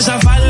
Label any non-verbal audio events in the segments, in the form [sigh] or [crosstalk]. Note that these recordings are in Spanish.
Esa falda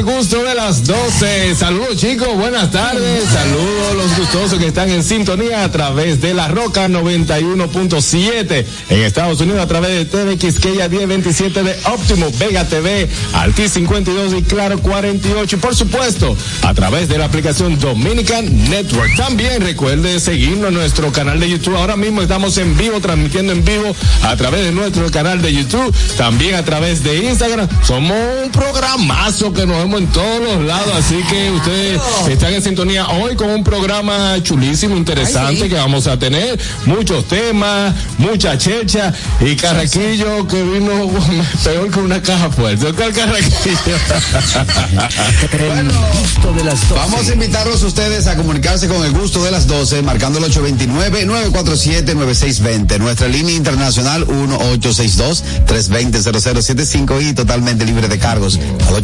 Bienvenidos al gusto de las 12. Saludos chicos, buenas tardes. Saludos los gustosos que están en sintonía a través de la Roca 91.7 en Estados Unidos a través de TV Quisqueya 1027 de Óptimo, Vega TV, Alti 52 y Claro 48 y por supuesto a través de la aplicación Dominican Network. También recuerde seguirnos en nuestro canal de YouTube. Ahora mismo estamos en vivo, transmitiendo en vivo a través de nuestro canal de YouTube, también a través de Instagram. Somos un programazo que nos vemos en todos los lados, así que ustedes están en sintonía hoy con un programa chulísimo, interesante que vamos a tener. Muchos temas, mucha checha y Carraquillo que vino [laughs] peor que una caja fuerte. ¿Cuál Carraquillo? [laughs] El Gusto de las 12. Vamos a invitarlos ustedes a comunicarse con el gusto de las 12, marcando el 829-947-9620. Nuestra línea internacional 1862-320-0075 y totalmente libre de cargos al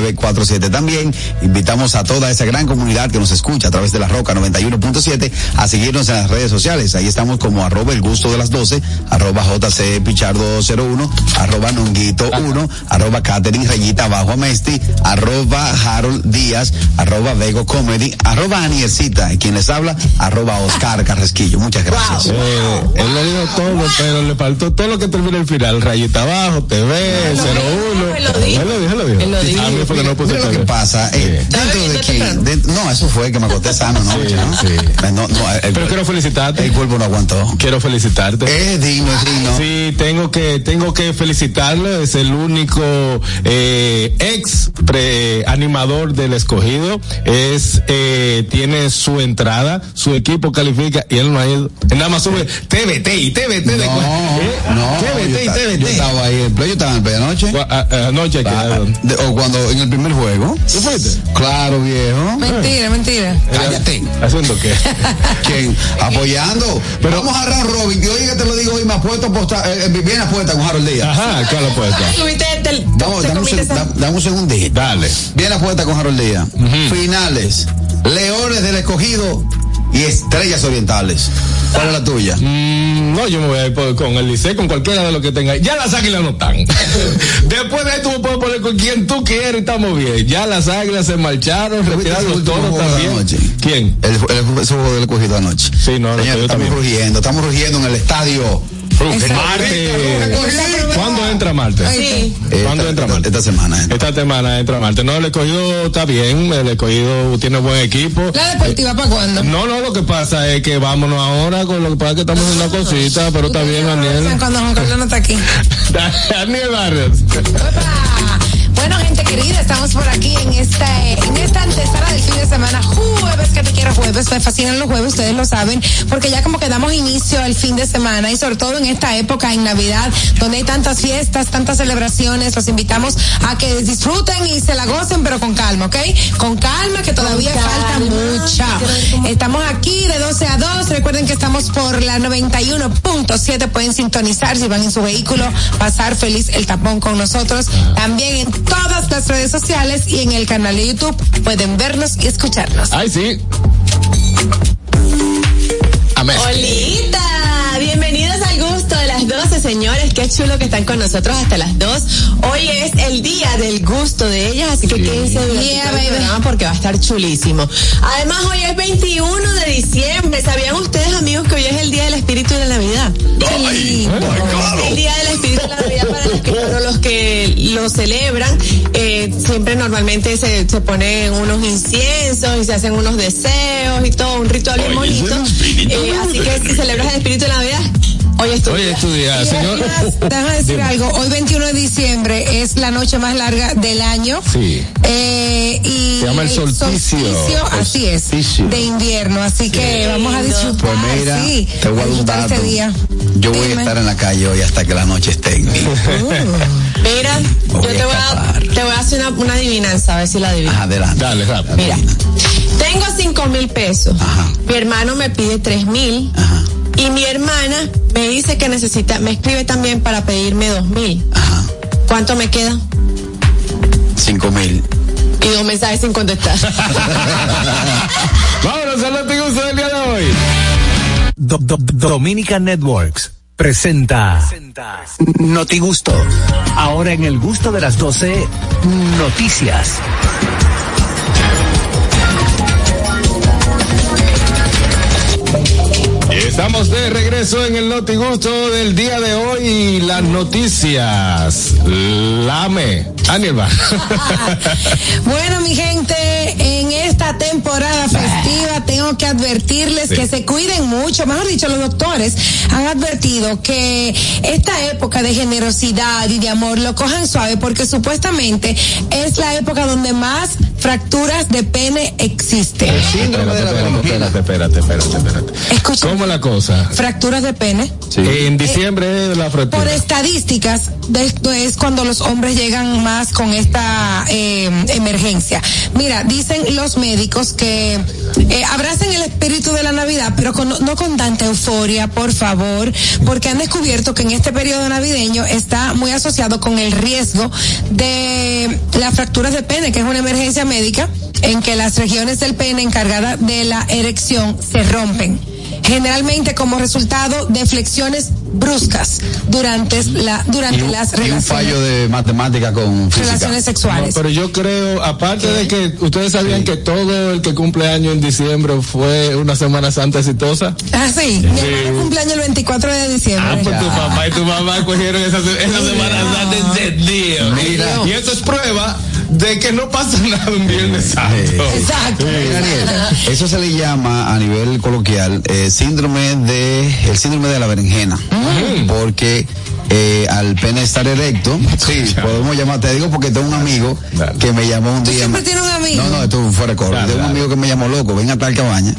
809-219-47. También invitamos a toda esa gran comunidad que nos escucha a través de la Roca 91.7 a seguirnos en las redes sociales. Ahí estamos como arroba el gusto de las 12, arroba JC Pichardo 01, arroba Nonguito 1, arroba Catherine Rayita abajo Amesti, arroba Harold Díaz, arroba Vego Comedy, arroba Aniercita, y quien les habla, arroba Oscar Carrasquillo. Muchas gracias. Eh, él lo dijo todo, pero le faltó todo lo que termina el final. Rayita abajo, TV, 01. él lo dijo. Él lo dijo, él lo dijo. Fue que no puse Mira lo que pasa, eh, Sí. dentro de quién, de- no, eso fue que me acosté sano, ¿no? [laughs] Sí, ¿no? sí. Eh, no, no, el, Pero quiero felicitarte. el cuerpo no aguantó. Quiero felicitarte. Es digno, es digno. Sí, tengo que tengo que felicitarlo. Es el único eh, ex pre- animador del escogido. Es eh, tiene su entrada, su equipo califica y él no ha ido. Nada más sube TVT y TVT de No, ¿Eh? no, TVT yo, y TVT. yo estaba ahí en play, yo estaba en play anoche. Anoche Ah, o cuando en el primer juego. ¿Tú fuiste? Claro, viejo. Mentira, mentira. Cállate. ¿Haciendo qué? [laughs] ¿Quién? Apoyando. Pero vamos a round robin. Y oye que te lo digo hoy, me apuesto a apostar, eh, eh, bien apuesta con Harold Díaz. Ajá, ¿cuál apuesta? Vamos, dame un, seg- da- dame un segundito. Dale. Bien apuesta con Harold Díaz. Finales. Leones del escogido y estrellas orientales. ¿Cuál es la tuya? Mm, no, yo me voy a ir por- con el Licey, con cualquiera de los que tenga. Ya las águilas no están. [laughs] Después de ahí tú me puedes poner con quien tú quieras y estamos bien. Ya las águilas se marcharon, retiraron el los toros también. ¿Quién? El, el, ese juego del escogido anoche. Sí, no, el Señor, estamos también. rugiendo, estamos rugiendo en el estadio. Marte. ¿Cuándo entra Marte? Sí. ¿Cuándo Esta- entra Marte? Esta semana. entra. Esta semana entra Marte. No, el escogido está bien, el escogido tiene buen equipo. ¿La deportiva para cuándo? No, no, lo que pasa es que vámonos ahora con lo que pasa es que estamos en una cosita, pero está bien, Daniel. Cuando Juan Carlos no está aquí. [laughs] Daniel Barrios. Bueno, gente querida, estamos por aquí en esta, en esta antesala del fin de semana. Jueves, que te quiero jueves. Me fascinan los jueves, ustedes lo saben, porque ya como que damos inicio al fin de semana y sobre todo en esta época, en Navidad, donde hay tantas fiestas, tantas celebraciones, los invitamos a que disfruten y se la gocen, pero con calma, ¿ok? Con calma, que todavía falta mucha. Estamos aquí de 12 a 2. Recuerden que estamos por la 91.7. Pueden sintonizar si van en su vehículo, pasar feliz el tapón con nosotros. También en todas las redes sociales y en el canal de YouTube pueden vernos y escucharnos. Ay, sí. Amén. Olita, las 12, señores. Qué chulo que están con nosotros hasta las 2. Hoy es el día del gusto de ellas, así que quédense durante Yeah, baby. porque va a estar chulísimo. Además, hoy es 21 de diciembre. ¿Sabían ustedes, amigos, que hoy es el día del espíritu de la Navidad? Ay, El día del espíritu de la Navidad para los que, para los que lo celebran, eh, siempre normalmente se, se ponen unos inciensos y se hacen unos deseos y todo, un ritual bien bonito. Eh, así que si celebras el espíritu de la Navidad, hoy es tu Oye, día. estudia, Y señor. además, déjame [laughs] decir Dime. algo. Hoy 21 de diciembre es la noche más larga del año. Sí. Eh, y Se llama el solsticio. así es. Solsticio. De invierno. Así que vamos a disfrutar. Pues mira, sí, te voy a un dato. este día. Yo voy Dime. a estar en la calle hoy hasta que la noche esté en mí. [laughs] Mira, yo Voy a te voy, a, escapar. te voy a hacer una, una adivinanza, a ver si la adivinas. Adelante. Dale, rápido. Mira, tengo cinco mil pesos. Ajá. Mi hermano me pide tres mil. Ajá. Y mi hermana me dice que necesita, me escribe también para pedirme dos mil. Ajá. ¿Cuánto me queda? Cinco mil. Y dos mensajes sin contestar. [laughs] Vámonos al Noti Gusto del día de hoy. Do- Do- Do- Dominica Networks presenta Noti Gusto. Ahora en el gusto de las 12, noticias. Estamos de regreso en el Noti Gusto del día de hoy y las noticias. Lame. Anielba. [laughs] Bueno, mi gente, en esta temporada festiva tengo que advertirles Sí. que se cuiden mucho. Mejor dicho, los doctores han advertido que esta época de generosidad y de amor lo cojan suave porque supuestamente es la época donde más fracturas de pene existen. Síndrome de la espérate, berenjena. espérate, espérate, espérate, espérate. Escucha. ¿Cómo la cosa? Fracturas de pene. En diciembre es la fractura. Por estadísticas, de esto es cuando los hombres llegan más con esta eh, emergencia. Mira, dicen los médicos que eh, abracen el espíritu de la Navidad, pero con- no con tanta euforia, por favor, porque han descubierto que en este periodo navideño está muy asociado con el riesgo de las fracturas de pene, que es una emergencia médica en que las regiones del pene encargadas de la erección se rompen generalmente como resultado de flexiones bruscas durante la durante un, las y un relaciones, fallo de matemática con física. relaciones No, sexuales. pero yo creo, aparte de que ustedes sabían que todo el que cumple año en diciembre fue una Semana Santa exitosa. ah, sí, mi hermano cumpleaños el 24 de diciembre. Ah, pues tu papá y tu mamá cogieron esa, esa Semana Santa encendido. Mira. Y esto es prueba de que no pasa [laughs] nada un Viernes Santo. Exacto. Ariel, Eso se le llama a nivel coloquial eh, síndrome de el síndrome de la berenjena, porque eh, al pene estar erecto, sí, podemos llamar, te digo porque tengo un amigo Dale. que me llamó un ¿Tú día. siempre tienes un amigo? No, no, esto fue récord. Dale, Tengo un amigo que me llamó loco, ven a tal cabaña.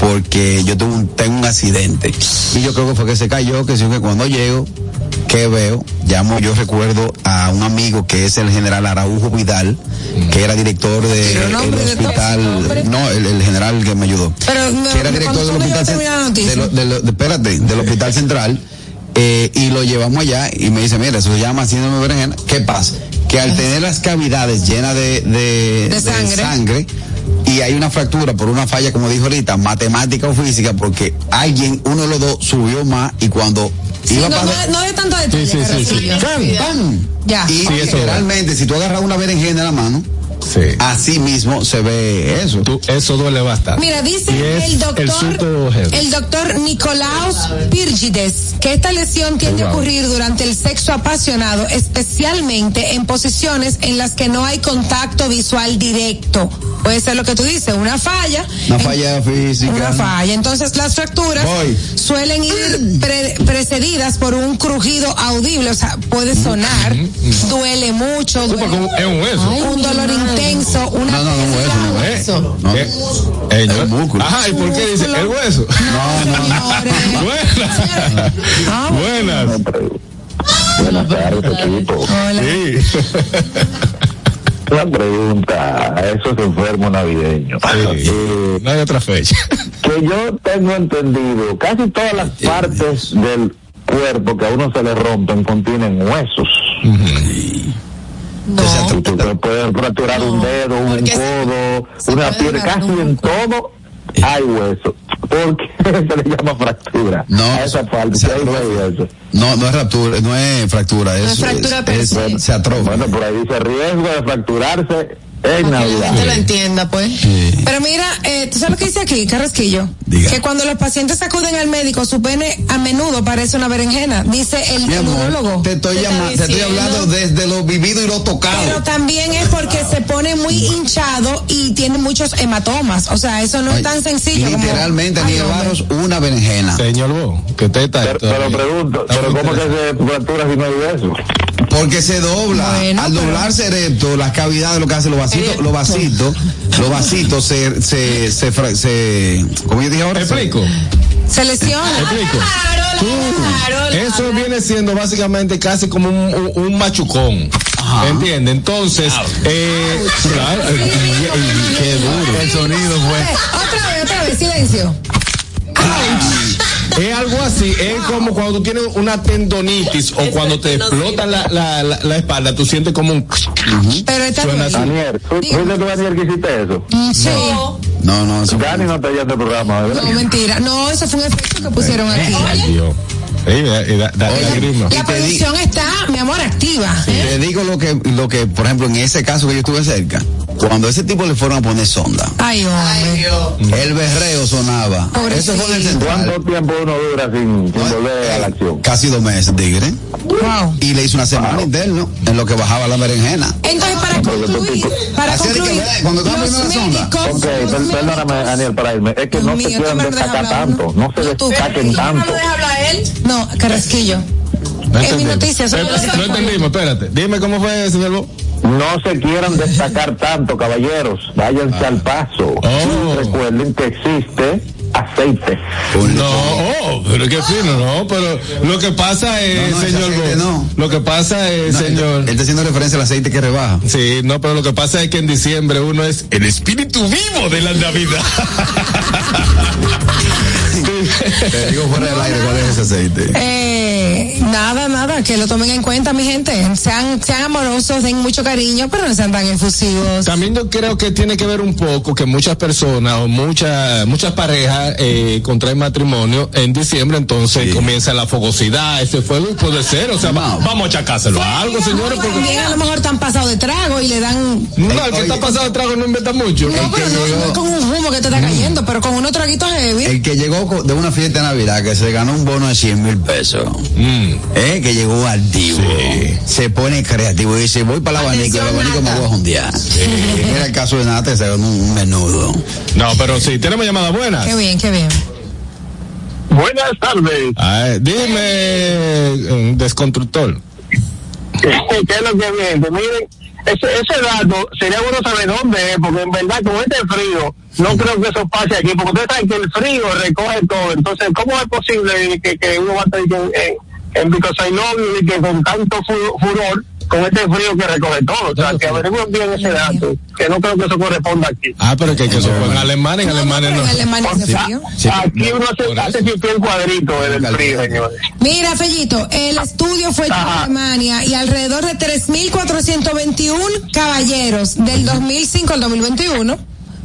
Porque yo tuve un, tengo un accidente. Y yo creo que fue que se cayó, que sí, que cuando llego, que veo, llamo, yo recuerdo a un amigo que es el general Araujo Vidal, que era director de Pero el nombre de todo, nombre. hospital, no, el, el general que me ayudó. Pero me- que era director del hospital, lo- lo- de- espérate, del hospital central, eh, y lo llevamos allá y me dice, mira, eso se llama síndrome de berenjena. ¿Qué pasa? Que al tener las cavidades llenas de, de, De sangre. sangre, y hay una fractura por una falla, como dijo ahorita, matemática o física, porque alguien, uno de los dos subió más y cuando Sí, iba no, para... no, no de tanto detalle, Sí, sí, sí, sí. sí. ¡Pam! ¡Pam! Ya. Y generalmente, si tú agarras una berenjena en la mano, Sí. así mismo se ve eso. Tú- eso duele bastante. Mira, dice el doctor, el el doctor Nicolaus Pírgides que esta lesión tiende a Wow. ocurrir durante el sexo apasionado, especialmente en posiciones en las que no hay contacto visual directo. puede ser lo que tú dices, una falla. Una En- falla física. Una falla. Entonces las fracturas Voy. suelen ir pre- precedidas por un crujido audible, o sea, puede sonar, duele mucho, duele- es un hueso. un dolor intenso, una No, no, no, hueso, no, ¿Eh? Eso. No. ¿Eh? Eh, El yo- músculo. Ajá, ¿y por qué dice el hueso? Señores. [laughs] Buenas. Ah, Buenas. Buenas tardes, equipo. hola. Sí. [laughs] Una pregunta a esos enfermos navideños. Eh, No hay otra fecha. que yo tengo entendido, casi todas las partes del cuerpo que a uno se le rompen contienen huesos. No. Tú te puedes fracturar un dedo, un porque se- codo, se una pierna, casi un en todo hay hueso. ¿Por qué [laughs] se le llama fractura? No, a esa parte, se hay hueso. No, no es fractura, no es fractura, es, es fractura es- se. se atrofia. Bueno, por ahí dice riesgo de fracturarse en Para que la gente lo entienda, pues. Pero mira, eh, ¿tú sabes lo que dice aquí, Carrasquillo? Diga. Que cuando los pacientes acuden al médico, su pene a menudo parece una berenjena, dice el inmunólogo. te estoy ¿Qué está llamando, te estoy hablando desde lo vivido y lo tocado. Pero también es porque se pone muy hinchado y tiene muchos hematomas. O sea, eso no Ay, es tan sencillo. como- Literalmente, Aniel hombre. Barros, una berenjena. Señor Bo, que usted está. Pero, pero pregunto, ¿pero cómo que se fractura si no hay hueso? Porque se dobla. Bueno, Al pero- doblarse erecto, las cavidades, lo que hace los vasitos, los vasitos, los vasitos se, se, se, se, ¿cómo yo dije ahora? ¿Explico? Se lesiona. ¿Explico? Claro, claro. Eso viene siendo básicamente casi como un, un- un machucón. ¿Entiendes? Entonces, eh, qué duro. El sonido fue. Otra vez, otra vez, silencio. Es algo así, es como cuando tú tienes una tendonitis o cuando te explota la, la, la, la espalda, tú sientes como un... Pero está Suena así. Daniel, ¿fu- Diga. ¿fuiste tú, Daniel, que hiciste eso? Sí. No, no, eso Dani no te este programa, ¿verdad? No, mentira. No, eso fue un efecto que pusieron aquí. Ay, Dios. Sí, da, da, da lágrima. La producción está, mi amor, activa. ¿eh? Te digo lo que, lo que, por ejemplo, en ese caso que yo estuve cerca, cuando ese tipo le fueron a poner sonda, Ay, el berreo sonaba. Eso fue en el central. ¿Cuánto tiempo uno dura sin, sin volver a la acción? Casi dos meses, tigre. Wow. Y le hizo una semana interno en lo que bajaba la berenjena. Entonces, para concluir, para Así que, ¿verdad? Cuando estaba poniendo la sonda. Ok, perdóname, Daniel, para irme. Es que no mío, se deja destacar tanto. No se No, tú. destaquen tanto. él? No, Carrasquillo. No En mi entendimos. noticia, No saco. entendimos, espérate. Dime cómo fue, señor Bo. No se quieran destacar tanto, caballeros. Váyanse al paso. Oh. Recuerden que existe aceite. No, oh, pero qué fino, no, pero lo que pasa es, No, no, señor aceite Bo, no. lo que pasa es, No, él- señor, Él está haciendo referencia al aceite que rebaja. sí, no, pero lo que pasa es que en diciembre uno es el espíritu vivo de la Navidad. [laughs] Te digo fuera del aire cuál es ese aceite. Eh, nada, nada, que lo tomen en cuenta, mi gente. Sean, sean amorosos, den mucho cariño, pero no sean tan efusivos. También yo creo que tiene que ver un poco que muchas personas o muchas muchas parejas eh, contraen matrimonio en diciembre, entonces Sí. comienza la fogosidad, ese fuego puede ser, o sea, No. vamos a achacárselo a algo, señores, porque También a lo mejor están pasados de trago y le dan. no, el que Oye. está pasado de trago no inventa mucho. No, pero no, no es con un humo que te está cayendo, pero con unos traguitos heavy. El que llegó de una fiesta de Navidad que se ganó un bono de 100 mil pesos. Mm. Eh, que llegó activo. Se pone creativo y dice, voy para el abanico, el abanico me voy a jundear. Era el caso de Nata, se ganó un menudo. No, pero sí, tenemos llamadas buenas. Qué bien, qué bien. Buenas tardes. Ay, dime, eh, desconstructor. [laughs] ¿Qué es lo que viene? Miren, ese, ese dato sería bueno saber dónde es, porque en verdad con este frío no creo que eso pase aquí, porque ustedes saben que el frío recoge todo. Entonces, ¿cómo es posible que, que uno va a estar en, en, en Because I Love You y que con tanto fu- furor, con este frío que recoge todo? O sea, que averigüen bien ese dato, que no creo que eso corresponda aquí. Ah, pero que, que eso fue en Alemania, en No, no, Alemania no. en Alemania hace O sea, frío. Sí, aquí no, uno por hace, pipí en cuadrito en el frío, señores. Mira, Fellito, el estudio fue hecho en Ajá. Alemania y alrededor de 3.421 caballeros del 2005 al 2021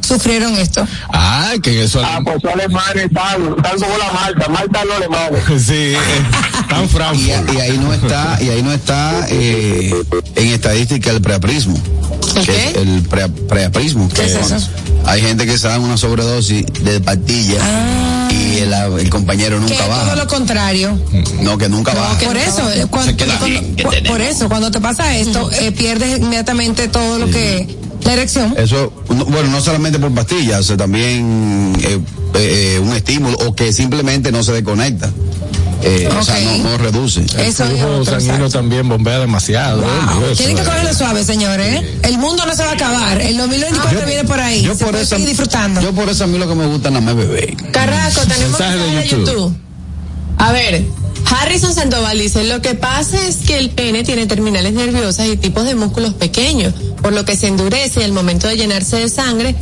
sufrieron esto. Ah, que eso. Ah, pues los alemanes están, están como la Malta, Malta los [laughs] alemanes. Sí, eh, tan Y, ahí no está, y ahí no está eh, en estadística el preaprismo. ¿El qué? el pre- preaprismo. ¿Qué es que eso? Hay gente que se dan una sobredosis de pastilla y el, el compañero Que nunca es todo lo contrario. No, que nunca baja. por eso, eh, cuando, por eso, cuando te pasa esto, eh, pierdes inmediatamente todo lo que La erección. Eso, no- bueno, no solamente por pastillas, también eh, eh, un estímulo o que simplemente no se desconecta. Eh, O sea, no, no reduce. Eso es flujo sanguíneo también bombea demasiado. ¿eh? Eso Tienen que cogerlo suave, señores. ¿eh? El mundo no se va a acabar. El 2024 viene por ahí. Yo se por eso, disfrutando. yo por eso a mí lo que me gusta nada más es beber. Carrasco, tenemos mensaje de YouTube. YouTube. A ver, Harrison Sandoval dice, lo que pasa es que el pene tiene terminales nerviosas y tipos de músculos pequeños, por lo que se endurece y al momento de llenarse de sangre,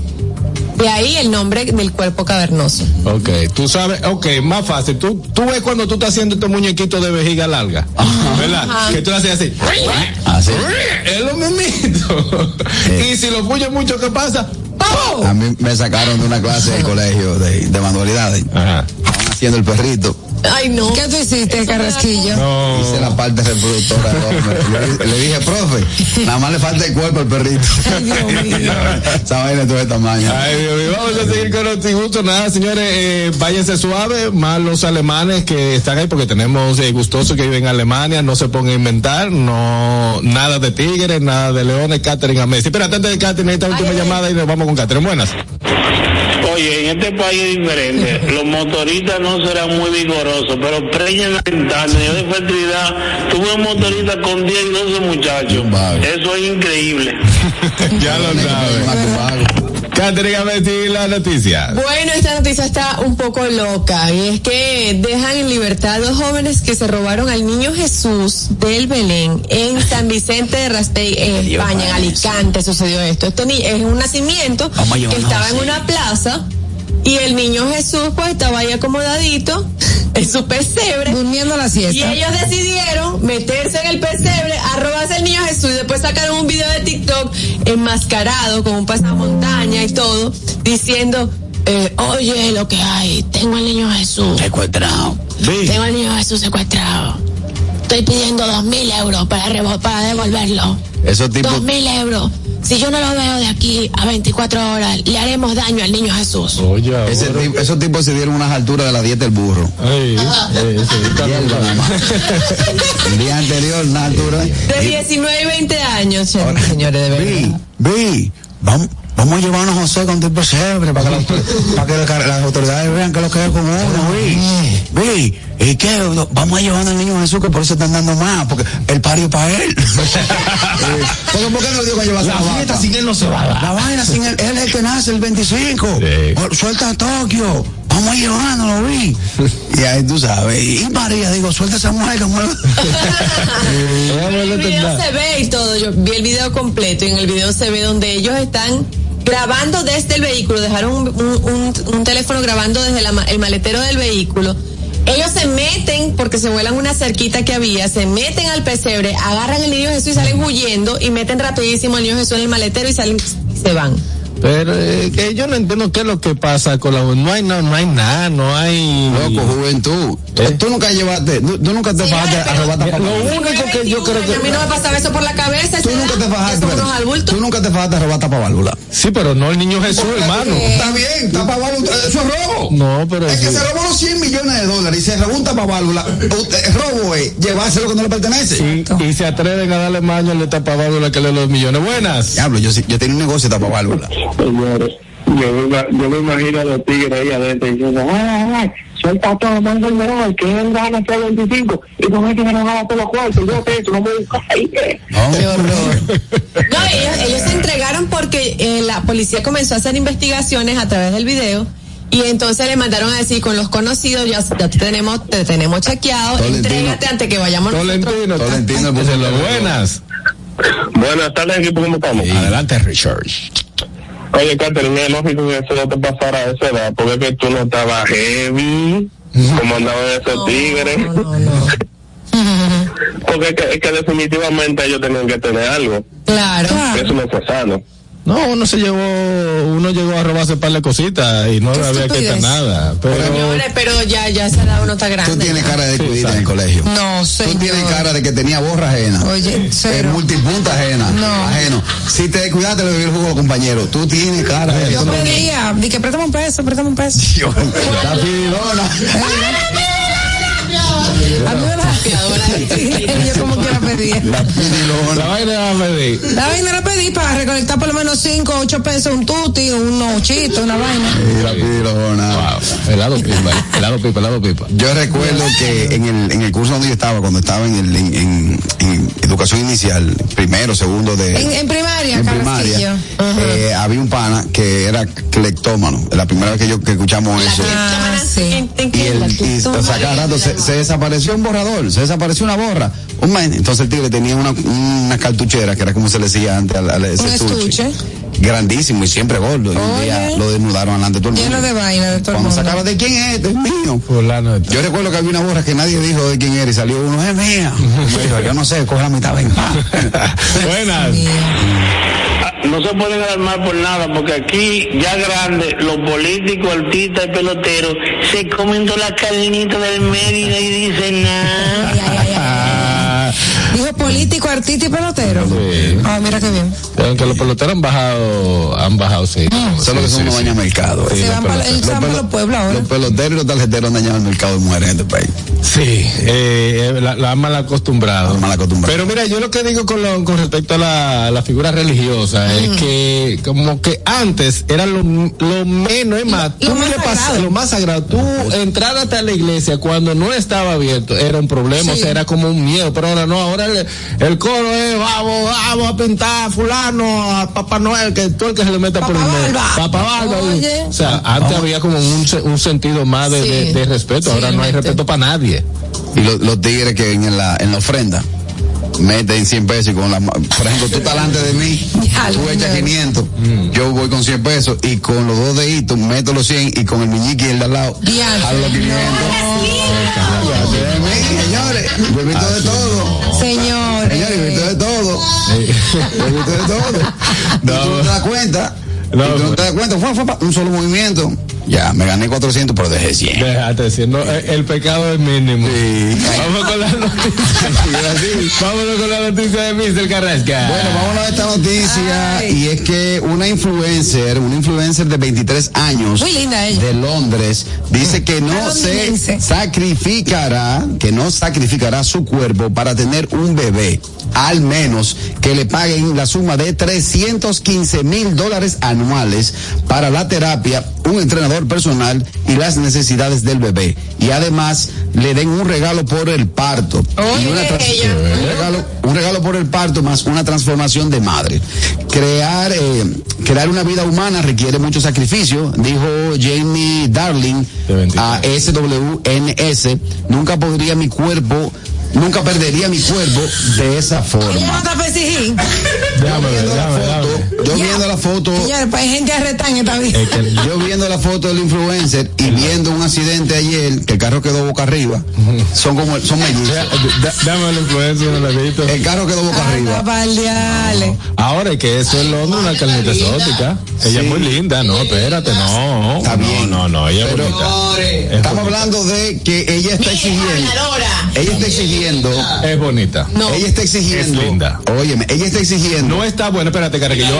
de ahí el nombre del cuerpo cavernoso. Ok, tú sabes, ok, más fácil. Tú, tú ves cuando tú estás haciendo estos muñequitos de vejiga larga, ¿verdad? Ajá. Que tú haces así. Así. Es lo mismito. Y si lo puñes mucho, ¿qué pasa? ¡Pum! A mí me sacaron de una clase del colegio de, de manualidades. Ajá. Estaban haciendo el perrito. Ay, no. ¿Qué tú hiciste, Carrasquillo? No. Hice la parte reproductora. [laughs] Le, le dije, profe, nada más le falta el cuerpo al perrito. Ay, Dios [laughs] mío. Esa vaina de todo de tamaño. Ay, Dios mío, vamos a seguir con los gustos. Nada, señores, eh, váyanse suave, más los alemanes que están ahí, porque tenemos eh, gustosos que viven en Alemania, no se pongan a inventar, no, nada de tigres, nada de leones, Catherine a Messi. Pero antes de Catherine, esta última ay. llamada y nos vamos con Catherine. Buenas. Oye, en este país es diferente. Los motoristas no serán muy vigorosos, pero preñan la ventana. Yo de fertilidad tuve un motorista con 10 y 12 muchachos. Eso es increíble. [laughs] ya lo sabes. Catherine a Messi, la noticia. Bueno, esta noticia está un poco loca y es que dejan en libertad dos jóvenes que se robaron al niño Jesús del Belén en San Vicente de Raspey, en España, en Alicante sucedió esto. Este ni- es un nacimiento que estaba en una plaza y el niño Jesús pues estaba ahí acomodadito [laughs] en su pesebre. Durmiendo la Y siesta. ellos decidieron meterse en el pesebre, a robarse el niño Jesús y después sacaron un video de TikTok enmascarado con un pasamontaña y todo, diciendo, eh, oye, lo que hay, tengo al niño Jesús, Secuestrado. tengo al niño Jesús secuestrado. Estoy pidiendo dos mil euros para, para devolverlo. Esos tipos. Dos mil euros. Si yo no lo veo de aquí a 24 horas, le haremos daño al niño Jesús. Oye, ahora. Ese tipo- esos tipos se dieron unas alturas de la dieta del burro. Ay, eh. [laughs] El día anterior, una altura. De Y- 19 y 20 años, Ahora, señores, de verdad. Vi, vi, vamos, vamos a llevarnos a José con tipo pesebre para que, la- para que la- las autoridades vean que lo que es con uno, vi. Vi, ¿y qué? No, Vamos a llevar al niño Jesús que por eso están dando más, porque el pario para él. [laughs] Eh, porque ¿Por qué no digo que lleva La fiesta sin él no se va a dar. La vaina sin él, él es el que nace el 25. Sí. Oh, Suelta a Tokio. Vamos a llevándolo, vi. Y ahí tú sabes. Y María, digo, suelta a esa mujer que mueve. [laughs] El video la se ve y todo. Yo vi el video completo y en el video se ve donde ellos están grabando desde el vehículo. Dejaron un, un- un- un teléfono grabando desde la ma- el maletero del vehículo. Ellos se meten, porque se vuelan una cerquita que había, se meten al pesebre, agarran el niño Jesús y salen huyendo y meten rapidísimo al niño Jesús en el maletero y salen y se van. Pero eh, que yo no entiendo qué es lo que pasa con la no hay no, no hay nada, no hay Loco, juventud. ¿Eh? Tú nunca llevaste, tú, tú nunca te Sí, fajaste a robar Lo único que yo creo que A mí no me pasaba eso por la cabeza. Tú nunca te fajaste, tú nunca te fajaste a robar tapaválvula. Sí, pero no el niño Jesús, hermano. Está bien, tapaválvula, eso es robo. No, pero Es que sí. se robó los 100 millones de dólares y se robó un El robo es llevarse lo que no le pertenece. Y, y se atreven a darle maño al tapabálvula que le los millones. Buenas. Diablo, yo, sí- yo tenía un negocio de tapaválvula. Señores, yo, yo me imagino a los tigres ahí adentro diciendo, ay, ay, suelta todo, manda el menor, que él gana hasta el 25 y con este que no gana todos los cuartos, yo te no me ay, ¿qué? No, No, ellos, ellos se entregaron porque eh, la policía comenzó a hacer investigaciones a través del video y entonces le mandaron a decir con los conocidos ya, ya te tenemos te tenemos chequeado, Tolentino. entrégate antes que vayamos nosotros. Tolentino. Tolentino, el Ese es lo profesor. buenas. Buenas tardes, equipo, ¿cómo estamos? Adelante, Richard. Oye, Catherine, es lógico que eso no te pasara a esa edad, porque es que tú no estabas heavy, como andaban esos tigres. No, no. [laughs] Porque es que, es que definitivamente ellos tenían que tener algo. Claro. Eso no fue sano. No, uno se llevó, uno llegó a robarse un par de cositas y no Qué había que estupidez. nada. Pero Señores, pero ya, ya esa edad uno está grande. Tú tienes cara de Sí, cuidita en el colegio. No, Tú señor. tienes cara de que tenía borra ajena. Oye, Eh, cero. multipunta ajena. No. Ajeno. Si te descuidaste, le bebí el jugo compañeros. Tú tienes cara de Yo pedía, di que préstame un peso, préstame un peso. Dios, [laughs] La pidona. A mí me da- [laughs] Yo como quiera pedir. día. La. La vaina va a pedir. La vaina la pedí para recolectar por lo menos 5 o 8 pesos, un tuti, un ochito, una vaina. Y la pililona. Wow. Helado pipa, helado pipa, helado pipa. Yo recuerdo que en el, en el curso donde yo estaba, cuando estaba en, el, en, en- en educación inicial, primero, segundo de... En. Eh, había un pana que era cleptómano. La primera vez que yo que escuchamos eso. Ah, sí. Y, el, y o sea, cada rato se, se desapareció un borrador, se desapareció una borra. Un men. Entonces el tigre tenía una, una cartuchera, que era como se le decía antes al, al- ese Un estuche. estuche. Grandísimo y siempre gordo. Y un día lo desnudaron delante de todo el mundo. Lleno de vaina de todo el Cuando mundo. sacaba de quién es, este es mío. Fulano. Yo recuerdo que había una borra que nadie dijo de quién era y salió uno, es mía. [laughs] Dijo, yo no sé, coge la mitad, ven. [laughs] Buenas. No se pueden alarmar por nada, porque aquí, ya grande, los políticos, artistas y peloteros se comen toda la carnita del Mérida y dicen nada. Político, artista y pelotero. Sí. Ah, mira qué bien. aunque los peloteros han bajado, han bajado, sí. Solo que Sí, son unos sí, baños sí. mercado. Sí, Se los van para, los pueblos ahora. Los peloteros y los tarjeteros han dañado el mercado de mujeres en este país. Sí, eh, eh, la, la mal acostumbrado. La mal acostumbrado. Pero mira, yo lo que digo con, lo- con respecto a la, la figura religiosa es que como que antes era lo, lo menos, es más, Lo tú más le pas- sagrado. lo más sagrado. Tú entrar hasta la iglesia cuando no estaba abierto era un problema, o sea, era como un miedo, pero ahora no, ahora el coro es vamos, vamos a pintar a fulano, a Papá Noel, que tú el que se le meta por el Papá medio. Papá Barba. Oye. O sea, antes había como un, un sentido más de, Sí. de- de respeto, ahora no hay respeto para nadie. Y lo- los tigres que en la, en la ofrenda meten 100 pesos y con la, por ejemplo, tú estás delante de mí, tú echas no. 500, yo voy con 100 pesos y con los dos deditos meto los 100 y con el miñique y el de al lado, jalo los 500. Olvídate de mí, señores, yo he visto de todo. Señores. Todo. Visto [laughs] de todo. Y No. tú no te das cuenta. No, y tú no pues. te das cuenta. Fue, fue, un solo movimiento. Ya, me gané 400, pero dejé 100. Déjate decir, no, eh, el pecado es mínimo. Vamos con la noticia. [laughs] Vámonos con la noticia de Mr. Carrasca. Bueno, vámonos a esta noticia y es que una influencer, una influencer de 23 años Muy linda ella. de Londres dice que no se sacrificará, que no sacrificará su cuerpo para tener un bebé, al menos que le paguen la suma de 315 mil dólares anuales para la terapia, un entrenador personal y las necesidades del bebé. Y además le den un regalo por el parto. y una trans- ella. un regalo, un regalo por el parto más una transformación de madre. Crear, eh, crear una vida humana requiere mucho sacrificio, dijo Jamie Darling De 23. a SWNS. Nunca podría mi cuerpo, nunca perdería mi cuerpo de esa forma. déjame ver, déjame. Yo Ya. viendo la foto, Señores, pues hay gente arrestada en esta vida. Es que- yo viendo la foto del influencer y viendo un accidente ayer, que el carro quedó boca arriba, son como, son mellizos. Dame un ladito. El carro quedó boca arriba. Baldeale. Ahora es que eso es Londres, una carnita exótica. Ella es muy linda, no, espérate, no. Está bien. No, no, no, ella es bonita. Es Estamos bonita. hablando de que ella está exigiendo. Ella está exigiendo. Es bonita. Ella está exigiendo. Es linda. Óyeme, ella está exigiendo. No está buena, espérate, cara, que yo.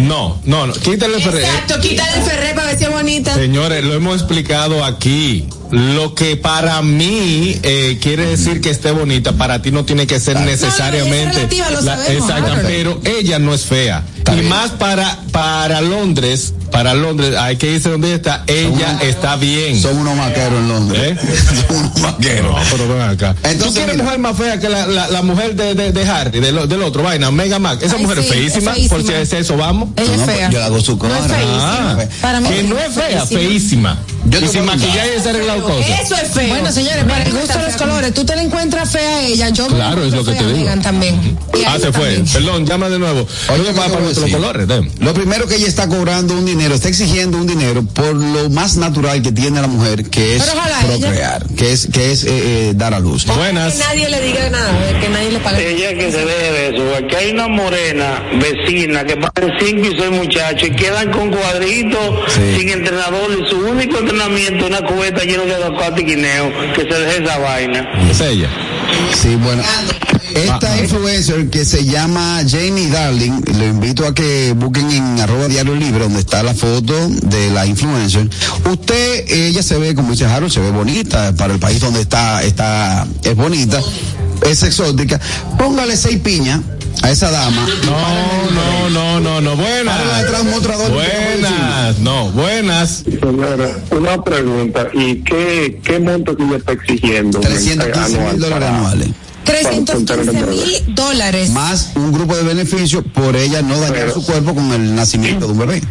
No, no, no. Quítale el ferré. Exacto, quítale el ferré para ver si es bonita. Señores, lo hemos explicado aquí. Lo que para mí eh, quiere decir que esté bonita, para ti no tiene que ser No, necesariamente. no, relativa, exacta, pero ella no es fea. Está y bien. más para para Londres, para Londres, hay que irse donde ella está. Ella está bien. Son unos maqueros en Londres. ¿Eh? [laughs] Son unos No, maqueros. pero ven acá. Entonces, ¿Tú quieres mira. mujer más fea que la, la, la mujer de, de, de Harry, del, del otro, vaina, Mega Mac? Esa Ay, mujer es feísima, es feísima. por si es eso, vamos. Ella No, es no, fea. Yo le hago su cara. No es feísima. Ah, Para mí que no es fea, feísima. Yo y sin maquillaje y se arreglado cosas. Eso es feo. Bueno, señores, para el gusto de los colores, tú te la encuentras fea a ella, yo Claro, la es lo que te digo. Megan también. Ah, ella se fue. también. Perdón, llama de nuevo. Oye, ¿qué para, decir? colores. Lo primero que ella está cobrando un dinero, está exigiendo un dinero por lo más natural que tiene la mujer, que es ojalá procrear, que es que es eh, eh, dar a luz. Buenas. Que nadie le diga nada, que nadie le pague. Ella que se deje de eso, porque hay una morena vecina que pagan cinco y seis muchachos y quedan con cuadritos, Sí. sin entrenador, y su único entrenamiento una cubeta llena de aguacate y guineo, que se deje esa vaina. Es ella. Sí, bueno. Esta influencer que se llama Jamie Darling, lo invito a que busquen en arroba diario libre donde está la foto de la influencer. Usted, ella se ve, como dice Harold, se ve bonita para el país donde está, está, es bonita, es exótica. Póngale seis piñas a esa dama. No, no, no, no, no, buenas. Buenas, no, buenas. Señora, una pregunta. ¿Y qué, qué monto que ella está exigiendo? 315 mil dólares anuales. 315 mil dólares. Más un grupo de beneficios por ella no dañar Pero- su cuerpo con el nacimiento de un bebé.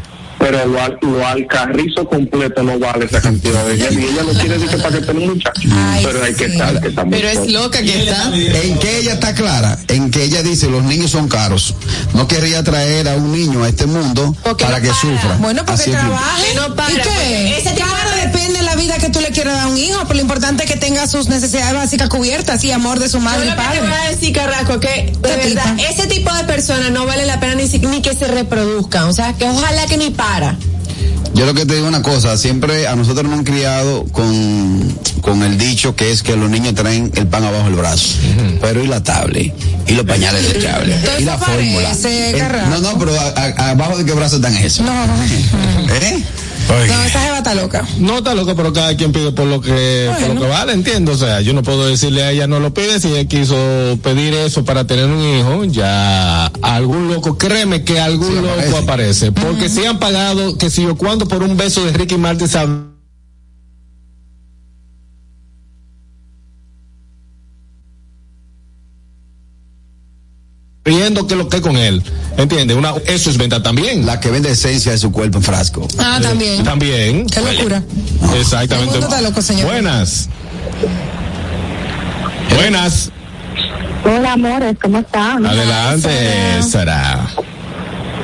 Pero lo, al- lo alcarrizo completo no vale esa cantidad de dinero. Y ella no quiere decir para que tenga un muchacho. Ay, pero hay que sí. estar, que está Pero es loca que está. En que ella está clara, en que ella dice los niños son caros. No querría traer a un niño a este mundo Porque para no que para. sufra. Bueno, porque trabaje. Que no para, ¿Y qué? ese tipo Claro, de- depende de la vida que tú le quieras dar a un hijo, pero lo importante es que tenga sus necesidades básicas cubiertas y amor de su madre y lo que te padre. voy a decir, Carrasco, que de verdad, ese tipo de personas no vale la pena ni, ni que se reproduzcan. O sea, que ojalá que ni para. Yo lo que te digo una cosa, siempre a nosotros nos han criado con, con el dicho que es que los niños traen el pan abajo del brazo, pero y la tablet, y los pañales desechables, Todo y la fórmula. Eh, no, no, pero a- a- abajo de qué brazo están eso. No, ¿Eh? No, esa jeva está loca. No está loco, pero cada quien pide por lo que por lo que vale, entiendo. O sea, yo no puedo decirle a ella no lo pide si ella quiso pedir eso para tener un hijo, ya algún loco, créeme que algún Sí, loco aparece. aparece, porque si han pagado que si yo cuánto por un beso de Ricky Martin riendo que lo que con él, ¿entiendes? Una eso es venta también. La que vende esencia de su cuerpo en frasco. Ah, también. También. Qué locura. Exactamente. El mundo está loco, señor. Buenas. Buenas. Hola, amores, ¿cómo están? Adelante, Sara.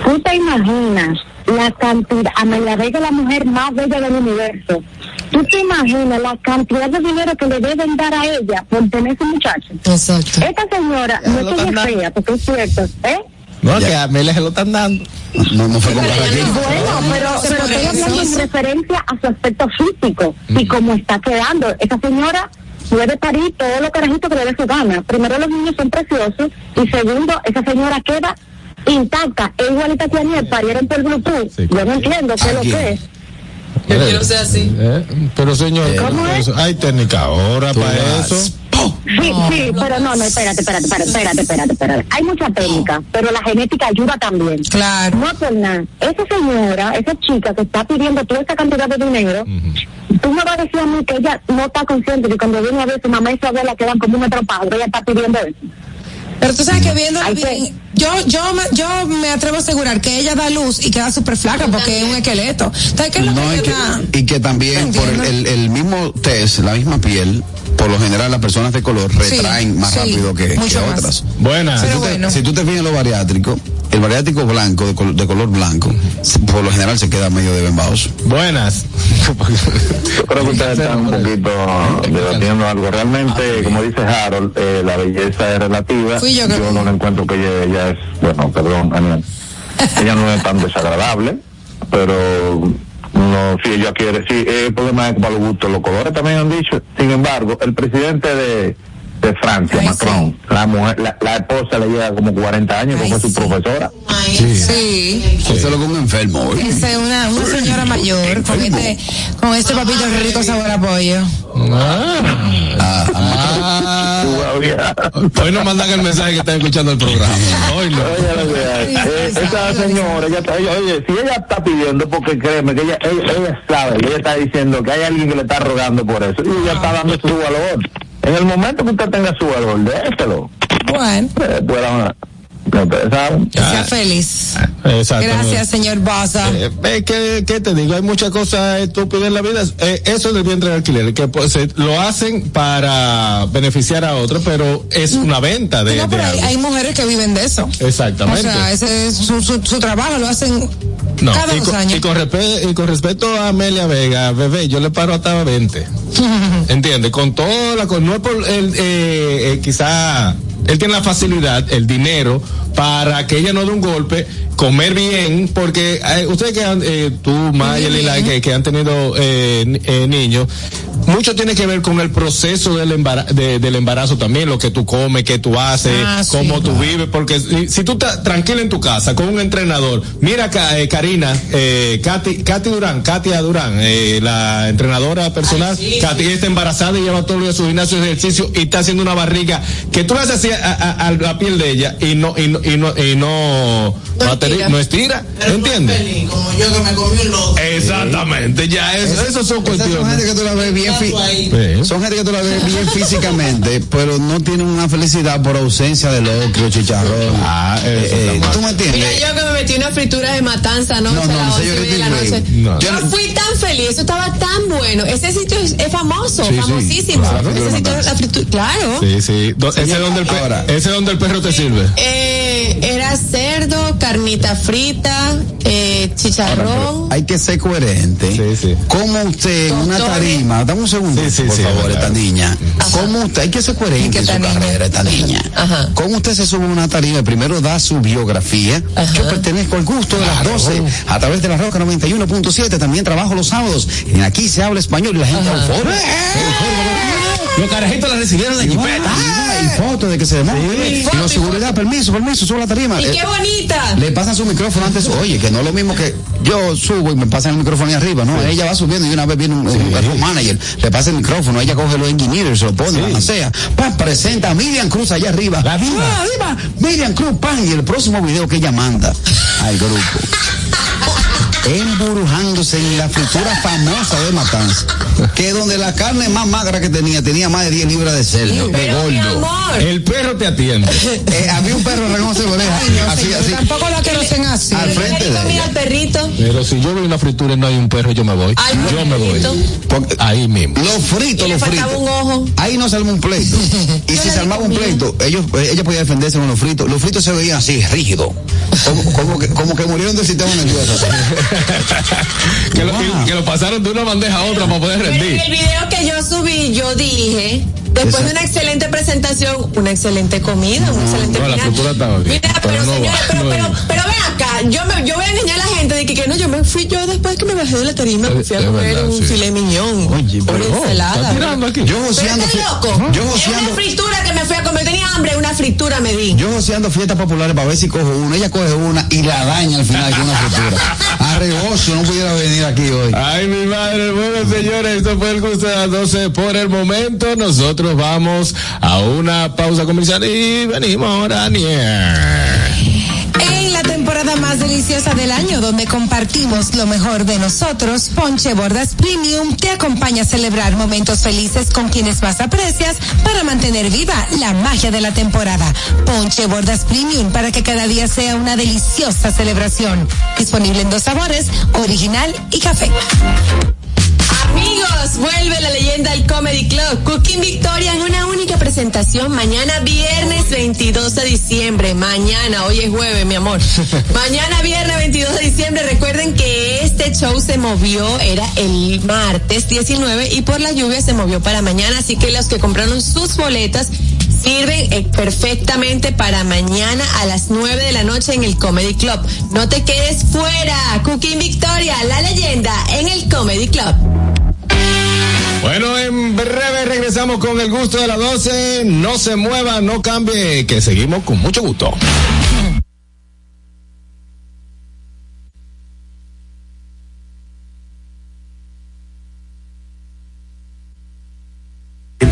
¿Tú te imaginas la cantidad, Amelia Vega es la mujer más bella del universo? ¿Tú te imaginas la cantidad de dinero que le deben dar a ella por tener ese muchacho? Exacto. Esta señora, Ya no es fea, porque es cierto, ¿eh? No, Ya. que a Amelia se lo están dando. No, no fue con Carraquillo. Bueno, pero, pero estoy hablando en referencia a su aspecto físico y cómo está quedando. Esa señora puede parir todo lo carajitos que le dé su gana. Primero, los niños son preciosos y segundo, esa señora queda intacta. Es igualita que Aniel, parieron por Bluetooth. Sí, Yo no entiendo qué es lo Aquí. que es. Yo quiero ser así. Eh, Pero señor, ¿Cómo es? eso- hay técnica ahora para vas. eso. Sí, sí, pero no, no, espérate, espérate, espérate, espérate, espérate, espérate. Hay mucha técnica, pero la genética ayuda también. Claro. No por nada. Esa señora, esa chica que está pidiendo toda esa cantidad de dinero, tú me vas a decir a mí que ella no está consciente de que cuando viene a ver su mamá y su abuela quedan como un metro padre, ella está pidiendo eso. Pero tú sabes que viendo bien, yo, yo, me, yo me atrevo a asegurar que ella da luz y queda súper flaca porque es un esqueleto. ¿Sabes qué es lo No, que y, que, ella da? y que también por el- el mismo test, la misma piel, por lo general las personas de color retraen más sí, rápido que, que mucho más. otras. Buenas. Si tú, te, bueno. si tú te fijas en lo bariátrico, el bariátrico blanco, de, col- de color blanco, por lo general se queda medio de bembaos. Buenas. Yo creo que ustedes están un poquito debatiendo algo. Realmente, como dice Harold, eh, la belleza es relativa. Fui yo que- no le encuentro que ella, ella es, bueno, perdón, Aniel. ella no es tan desagradable, pero no, si ella quiere, sí, el problema es para los gustos, los colores también han dicho. Sin embargo, el presidente de, de Francia, Ay, Macron, la mujer, la, la esposa le lleva como 40 años, Ay, como su sí. profesora. Sí. Eso es lo que un enfermo. Esa es una, una señora mayor con este, con este papito rico sabor a pollo. Ah, Ah, Todavía. [laughs] hoy nos mandan el mensaje que están escuchando el programa. Hoy no. Oye, lo que hay. Eh, esa señora, ella está- oye, oye, si ella está pidiendo, porque créeme que ella, ella, ella sabe, ella está diciendo que hay alguien que le está rogando por eso, y ella está dando su valor. En el momento que usted tenga su valor, déselo. Bueno, Eh, saben. Sea feliz. Gracias, señor Baza. Eh, eh, ¿qué, qué te digo? Hay muchas cosas estúpidas en la vida. Eh, eso del vientre de alquiler, que pues, se- lo hacen para beneficiar a otros, pero es una venta de, no, de pero hay, mujeres que viven de eso. O Exactamente. sea, ese es su, su, su trabajo, lo hacen No, cada y, dos con, años. y con respe- y con respecto a Amelia Vega, bebé, yo le paro hasta 20. [laughs] ¿Entiendes? Con toda la. Con, no es por el, eh, eh, quizá él tiene la facilidad, el dinero, para que ella no dé un golpe, comer bien, porque eh, ustedes que han, eh, tú, Maya, Lila, que, que han tenido eh, eh, niños, mucho tiene que ver con el proceso del, embara- de- del embarazo también, lo que tú comes, qué tú haces, Ah, sí, cómo tú vives, porque si, si tú estás tranquila en tu casa con un entrenador, mira eh, Karina, eh, Katy, Katy Durán, Katia Durán, eh, la entrenadora personal, Katy está embarazada y lleva todo el día su gimnasio de ejercicio y está haciendo una barriga que tú le haces así a, a- a la piel de ella y no, y no, y no, y no, no, estira. no estira, ¿entiendes? Como yo que me comí un loco. Exactamente, ya eso, eso son Esas son gente cuestiones. que tú la ves bien, Sí. son gente que tú la ves bien físicamente, pero no tienen una felicidad por ausencia de locro, chicharrón. Ah, eso Eh, eh. ¿Tú me Mira, entiendes? yo que me metí una fritura de matanza anoche No, no, a las no, 11 señorita y media de la Ingrid. noche. No. Yo fui tan feliz, eso estaba tan bueno. Ese sitio es, es famoso, Sí, sí, famosísimo. claro, Ese sitio, matanza. la fritura, claro. Sí, sí. Ese, es donde el pe- Ahora. ese es donde el perro te sirve. Eh, era cerdo, carnita frita, eh, chicharrón. Hay que ser coherente. Sí, sí. ¿Cómo usted en una tarima, dame un segundo, Sí, sí, por sí, favor, verdad. esta niña. ¿Cómo usted, hay que ser coherente en su niña. carrera, esta niña. Ajá. ¿Cómo usted se sube a una tarima? Primero da su biografía. Ajá. Yo pertenezco al gusto de las 12 a través de la Roca 91.7. También trabajo los sábados. Y aquí se habla español y la gente euforia. Los carajitos la recibieron en la Y jipeta. va, y fotos de que se demora. Y los seguridad, permiso, permiso, sube la tarima. ¡Y Eh, qué bonita! le pasan su micrófono antes, oye, que no es lo mismo que yo subo y me pasan el micrófono ahí arriba, ¿no? Ella va subiendo y una vez viene un, un- un manager, le pasa el micrófono, ella coge los engineers, se lo pone, la sea, pa, presenta a Miriam Cruz allá arriba. La diva. Ah, diva, Miriam Cruz, pan, y el próximo video que ella manda al grupo. Emburujándose en la fritura famosa de Matanza, que donde la carne más magra que tenía, tenía más de 10 libras de cerdo, de Pero, mi gordo. amor. El perro te atiende. [laughs] Eh, había un perro reconoce oreja, así, así, Tampoco lo conocen así. al ¿Le frente de ella. al perrito? Pero si yo veo una fritura y no hay un perro, yo me voy. Ay, yo me voy. Porque- Ahí mismo. Los fritos, los fritos. un ojo. Ahí no se armó un pleito. [laughs] Y si se armaba un pleito, ellos, eh, ella podía defenderse con los fritos. Los fritos se veían así, rígidos. Como, como, que, como que murieron del sistema nervioso. [laughs] [laughs] que, lo, que lo pasaron de una bandeja a otra para poder Pero en rendir. el video que yo subí, yo dije, después de una excelente presentación, una excelente comida, una excelente no, la final. fritura estaba bien, Mira, pero pero, no señores, va, pero, no pero, pero ven acá, yo, me, yo voy a fui, yo después que me bajé de la tarima, me fui a comer verdad, un sí. filet mignon, Oye, una pero oh, ensalada. está tirando aquí. Yo joseando. estás fie- loco. Yo Es joseando. una fritura que me fui a comer, tenía hambre, una fritura me di. Yo joseando fiestas populares para ver si cojo una. Ella coge una y la daña al final con una fritura. [laughs] Arregoso, no pudiera venir aquí hoy. Ay, mi madre. Bueno, señores, esto fue el gusto de las 12 por el momento. Nosotros vamos a una pausa comercial y venimos ahora. La temporada más deliciosa del año, donde compartimos lo mejor de nosotros, Ponche Bordas Premium te acompaña a celebrar momentos felices con quienes más aprecias para mantener viva la magia de la temporada. Ponche Bordas Premium para que cada día sea una deliciosa celebración. Disponible en dos sabores, original y café. Amigos, vuelve la leyenda al Comedy Club. Cooking Victoria en una única presentación mañana viernes 22 de diciembre. Mañana, hoy es jueves, mi amor. [laughs] mañana viernes 22 de diciembre. Recuerden que este show se movió, era el martes 19 y por la lluvia se movió para mañana. Así que los que compraron sus boletas sirven eh, perfectamente para mañana a las 9 de la noche en el Comedy Club. No te quedes fuera. Cooking Victoria, la leyenda en el Comedy Club. Bueno, en breve regresamos con el gusto de las 12. No se mueva, no cambie, que seguimos con mucho gusto.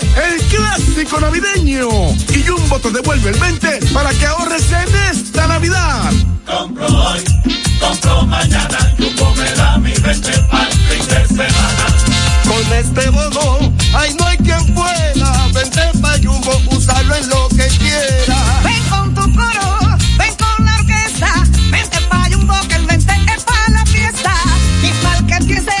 el clásico navideño. Y Jumbo te devuelve el 20 para que ahorres en esta Navidad. Compro hoy, compro mañana. Jumbo me da mi 20 para el fin de semana. Con este bono, ahí no hay quien pueda. Vente pa' Jumbo, usarlo en lo que quiera. Ven con tu coro, ven con la orquesta. Vente pa' Jumbo, que el 20 es para la fiesta. Y para que empiece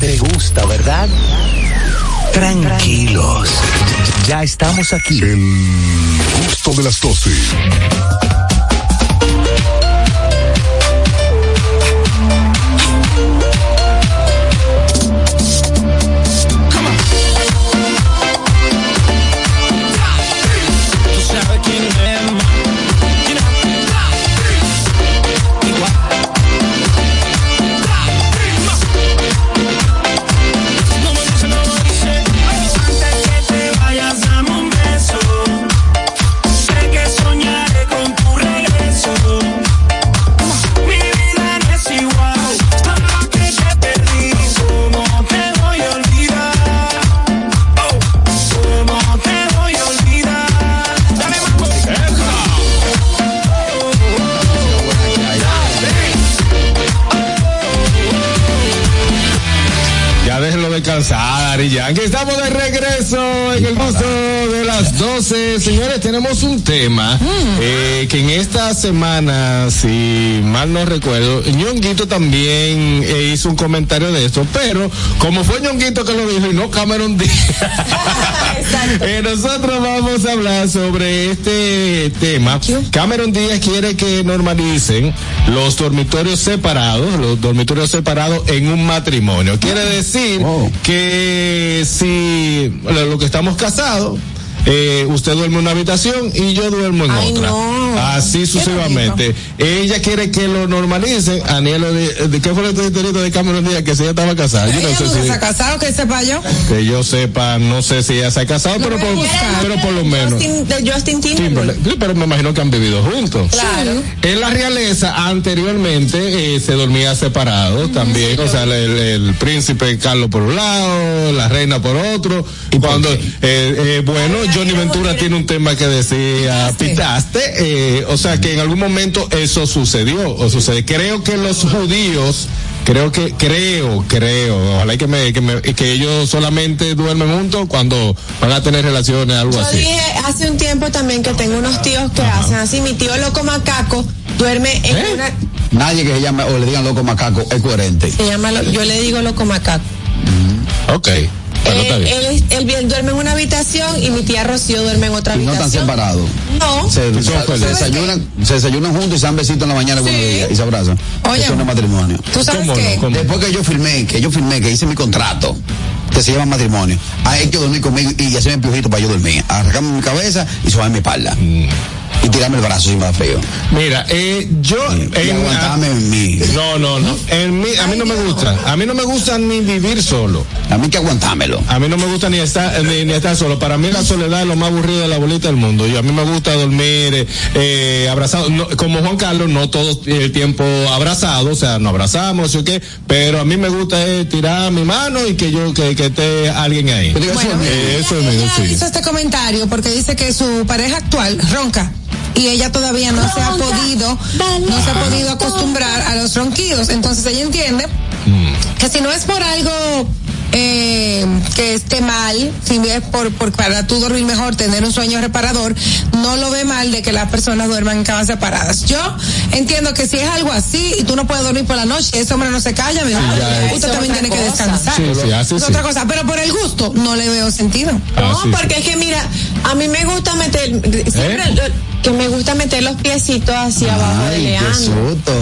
te gusta, ¿verdad? Tranquilos. Ya estamos aquí. El gusto de las 12. Yankee. Estamos de regreso en el gusto 12. Señores, tenemos un tema eh, que en esta semana, si mal no recuerdo, Ñonguito también eh, hizo un comentario de esto, pero como fue Ñonguito que lo dijo y no Cameron Díaz, [laughs] [laughs] eh, nosotros vamos a hablar sobre este tema. Cameron Díaz quiere que normalicen los dormitorios separados, los dormitorios separados en un matrimonio. Quiere decir que si lo lo que estamos casados, eh, usted duerme en una habitación y yo duermo en otra. Así sucesivamente. Ella quiere que lo normalicen. Anielo, de, de- ¿qué fue el territorio de Cameron Díaz que si ella estaba casada? Yo no sé si. ¿Se ha casado que sepa yo? Que yo sepa, no sé si ella se ha casado, pero por, pero por lo menos. Justin, de Justin Timberlake. Sí, pero me imagino que han vivido juntos. Claro. En la realeza, anteriormente, eh, se dormía separado también. O sea, el, el- el príncipe Carlos por un lado, la reina por otro. Y cuando, eh, eh, bueno, Johnny Ventura tiene un tema que decía, pitaste, eh, o sea que en algún momento eso sucedió, o sucede. Creo que los judíos, creo que, creo, creo, ojalá y que me, que me, que ellos solamente duermen juntos cuando van a tener relaciones, algo Yo así. dije hace un tiempo también que tengo unos tíos que hacen así. Mi tío loco macaco duerme en ¿Eh? una. Nadie que se llame o le digan loco macaco es coherente. Se llama, lo- yo le digo loco macaco. Ok. Eh, bien. él, es- él duerme en una habitación y mi tía Rocío duerme en otra Y no están habitación. separados. No. Se, se- desayunan, se desayunan juntos y se dan besitos en la mañana buenos días, y se abrazan. Oye, Eso no es matrimonio. ¿Tú sabes ¿Cómo qué? no? ¿Cómo? Después que yo firmé, que yo firmé, que hice mi contrato, que se llama matrimonio, hay que dormir conmigo y hacerme piojito para yo dormir. Arrancarme mi cabeza y sobar mi espalda. Mm. Y tirarme el brazo si me da frío. Mira, eh, yo Y en- mí. no, no, no. En mí, a mí no me gusta. A mí no me gusta ni vivir solo. A mí que aguantármelo. A mí no me gusta ni estar ni, ni estar solo. Para mí la soledad es lo más aburrido de la bolita del mundo. Y a mí me gusta dormir eh, eh, abrazado. No, como Juan Carlos, no todo el tiempo abrazado, o sea, no abrazamos, ¿sí o qué? Pero a mí me gusta eh, tirar mi mano y que yo que, que esté alguien ahí. Bueno, eso es mío, sí. hizo este comentario porque dice que su pareja actual ronca y ella todavía no se ha podido no se ha podido acostumbrar a los ronquidos. Entonces ella entiende que si no es por algo eh, que esté mal, si es por, por para tú dormir mejor, tener un sueño reparador, no lo ve mal de que las personas duerman en camas separadas. Yo entiendo que si es algo así y tú no puedes dormir por la noche, ese hombre no se calla, mi usted también tiene que descansar. Sí, sí, así es sí. otra cosa, pero por el gusto no le veo sentido. Ah, No, sí, sí. porque es que mira, a mí me gusta meter, siempre ¿Eh? que me gusta meter los piecitos hacia abajo de Ay, qué Leandro. susto.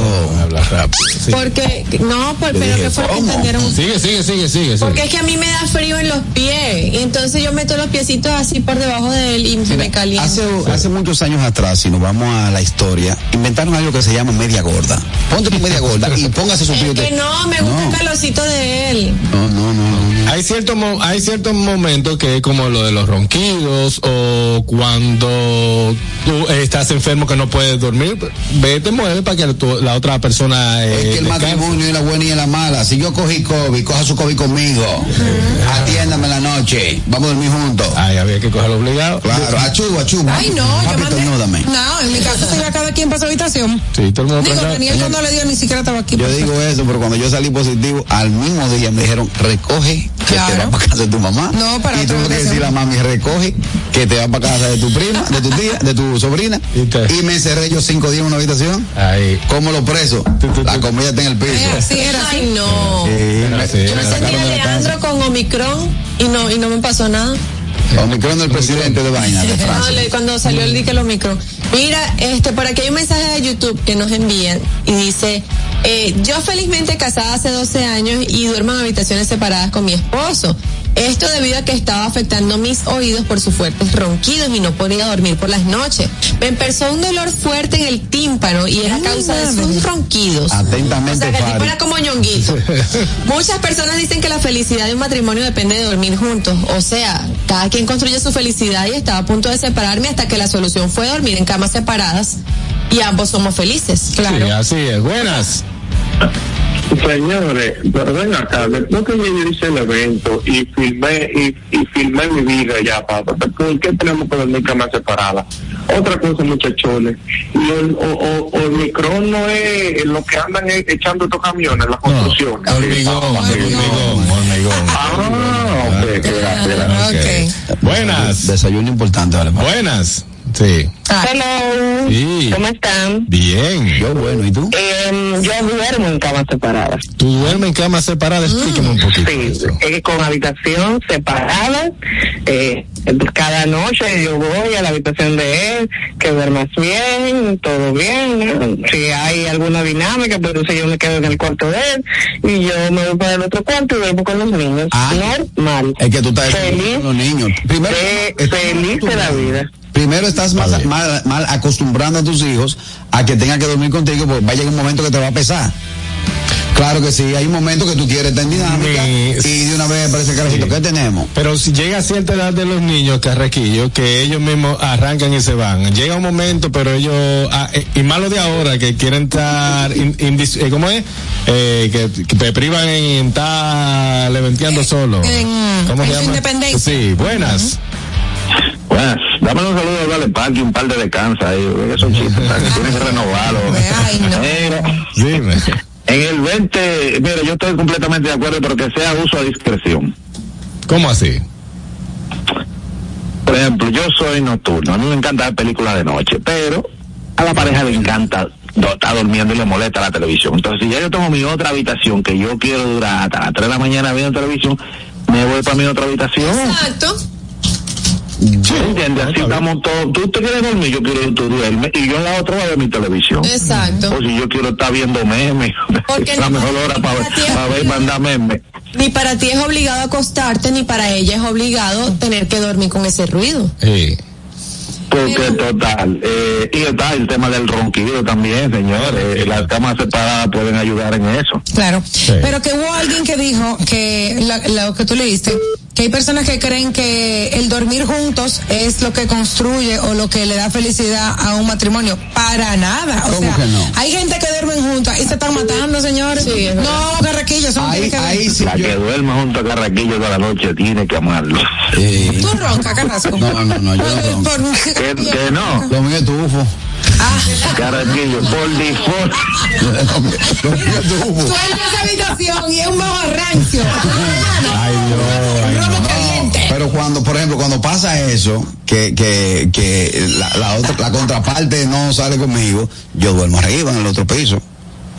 Habla rápido. sí. Porque, no, por- Yo pero dije, que fue que entendieron sigue, sigue, sigue. sigue. Porque es que a mí me da frío en los pies. Y entonces yo meto los piecitos así por debajo de él y se me calienta. Hace, hace muchos años atrás, si nos vamos a la historia, inventaron algo que se llama media gorda. Ponte tu media gorda y póngase su Es piote. que no, me gusta No. el calorcito de él. No, no, no, no, no. Hay ciertos mo- hay ciertos momentos que es como lo de los ronquidos o cuando tú estás enfermo que no puedes dormir, vete mueve para que tu- la otra persona eh, Es que el descanse. matrimonio y la buena y la mala. Si yo cogí COVID, coja su COVID conmigo. Atiéndame en la noche. Vamos a dormir juntos. Ay, había que cogerlo obligado. Claro, achú, achú. Ay, no, yo Papi, mandé. estornúdame. No, en mi caso se iba cada quien para su habitación. Sí, todo el mundo Digo. Daniel cuando le dio ni siquiera estaba aquí. Yo digo eso, pero cuando yo salí positivo, al mismo día me dijeron, recoge que Claro. te va para casa de tu mamá. No, para y tuve que decir a mami, recoge que te va para casa de tu prima, de tu tía, de tu sobrina. Y me encerré yo cinco días en una habitación. Ay. Como los presos. La comida está en el piso. Era así, era así. Ay, no. Sí, me- Sí, Yo me sacaron de la casa. Leandro con Omicron y no, y no me pasó nada. Omicron del presidente de vaina de No, Francia. le- cuando salió el dique el Omicron. Mira, este, por aquí hay un mensaje de YouTube que nos envían y dice, eh, yo felizmente casada hace 12 años y duermo en habitaciones separadas con mi esposo. Esto debido a que estaba afectando mis oídos por sus fuertes ronquidos y no podía dormir por las noches. Me empezó un dolor fuerte en el tímpano y era a causa de sus ronquidos. Atentamente, O sea, que el tipo Fari. era como ñonguito. [laughs] Muchas personas dicen que la felicidad de un matrimonio depende de dormir juntos. O sea, cada quien construye su felicidad y estaba a punto de separarme hasta que la solución fue dormir en camas separadas y ambos somos felices. Sí, así es. Buenas. Señores, pero ven acá, después que yo hice el evento y filmé y, y filmé mi vida ya, papá, ¿por qué tenemos que dormir camas separadas? Otra cosa, muchachones, y el, o, o, o el micrón no es lo que andan echando estos camiones, las construcciones. Hormigón, hormigón, hormigón. Ah, ok. Ok. Buenas. Desayuno importante, vale. Buenas. Sí. Hello. Sí. ¿Cómo están? Bien. Yo bueno, ¿y tú? Em, yo duermo en camas separadas. ¿Tú duermes en cama separada? Explíqueme un poquito. Sí, eh, con habitación separada. Eh, cada noche yo voy a la habitación de él, que duermas bien, todo bien. Si hay alguna dinámica, pues entonces yo me quedo en el cuarto de él y yo me voy para el otro cuarto y duermo con los niños. Normal. Es que tú estás Feliz. con los niños. Primero, Fe- feliz de la vida. Primero estás mal, mal, mal acostumbrando a tus hijos a que tengan que dormir contigo, porque va a llegar un momento que te va a pesar. Claro que sí, hay un momento que tú quieres estar en dinámica y de una vez aparece el carajito. ¿Qué tenemos? Pero si llega a cierta edad de los niños, carraquillos, que ellos mismos arrancan y se van. Llega un momento, pero ellos, ah, eh, y malo de ahora, que quieren estar, in- eh, ¿cómo es? Eh, que, que te privan en estar leventeando solo. en- ¿Cómo en se llama? independencia. Sí, buenas. Buenas, dame un saludo a Parque, un par de descansa ahí, esos chistes, tienes que renovarlo. [laughs] Dime. En el 20, mira, yo estoy completamente de acuerdo, pero que sea uso a discreción. ¿Cómo así? Por ejemplo, yo soy nocturno, a mí me encanta ver películas de noche, pero a la pareja le encanta estar durmiendo y le molesta la televisión. Entonces, si ya yo tengo mi otra habitación que yo quiero durar hasta las 3 de la mañana viendo televisión, me voy para mi otra habitación. Exacto. ¿Sí entiendes? Así estamos todos. Tú te quieres dormir, yo quiero que tú duermes, y yo en la otra voy a ver mi televisión. Exacto. O si yo quiero estar viendo memes, [laughs] Porque la mejor hora para, ver- para ver y mandar memes. Ni para ti es obligado acostarte, ni para ella es obligado tener que dormir con ese ruido. Porque total, eh, y está el tema del ronquido también, señores. Las camas separadas pueden ayudar en eso. Claro. Pero que hubo alguien que dijo que la- lo que tú leíste, que hay personas que creen que el dormir juntos es lo que construye o lo que le da felicidad a un matrimonio. Para nada. O sea, que no? hay gente que duermen juntas y se están matando, señores. no, carraquillo, que ver. la que duerma junto a Carraquillo toda la noche tiene que amarlo. Tú ronca, Carrasco. No, no, no, yo no que, que no. Lo mío es tufo. Carraquillo, por default. Tú entras a esa habitación y es un bajo rancio. Ay, Dios. no. caliente. Pero cuando, por ejemplo, cuando pasa eso, que, que, que la, la otra, la contraparte no sale conmigo, yo duermo arriba en el otro piso.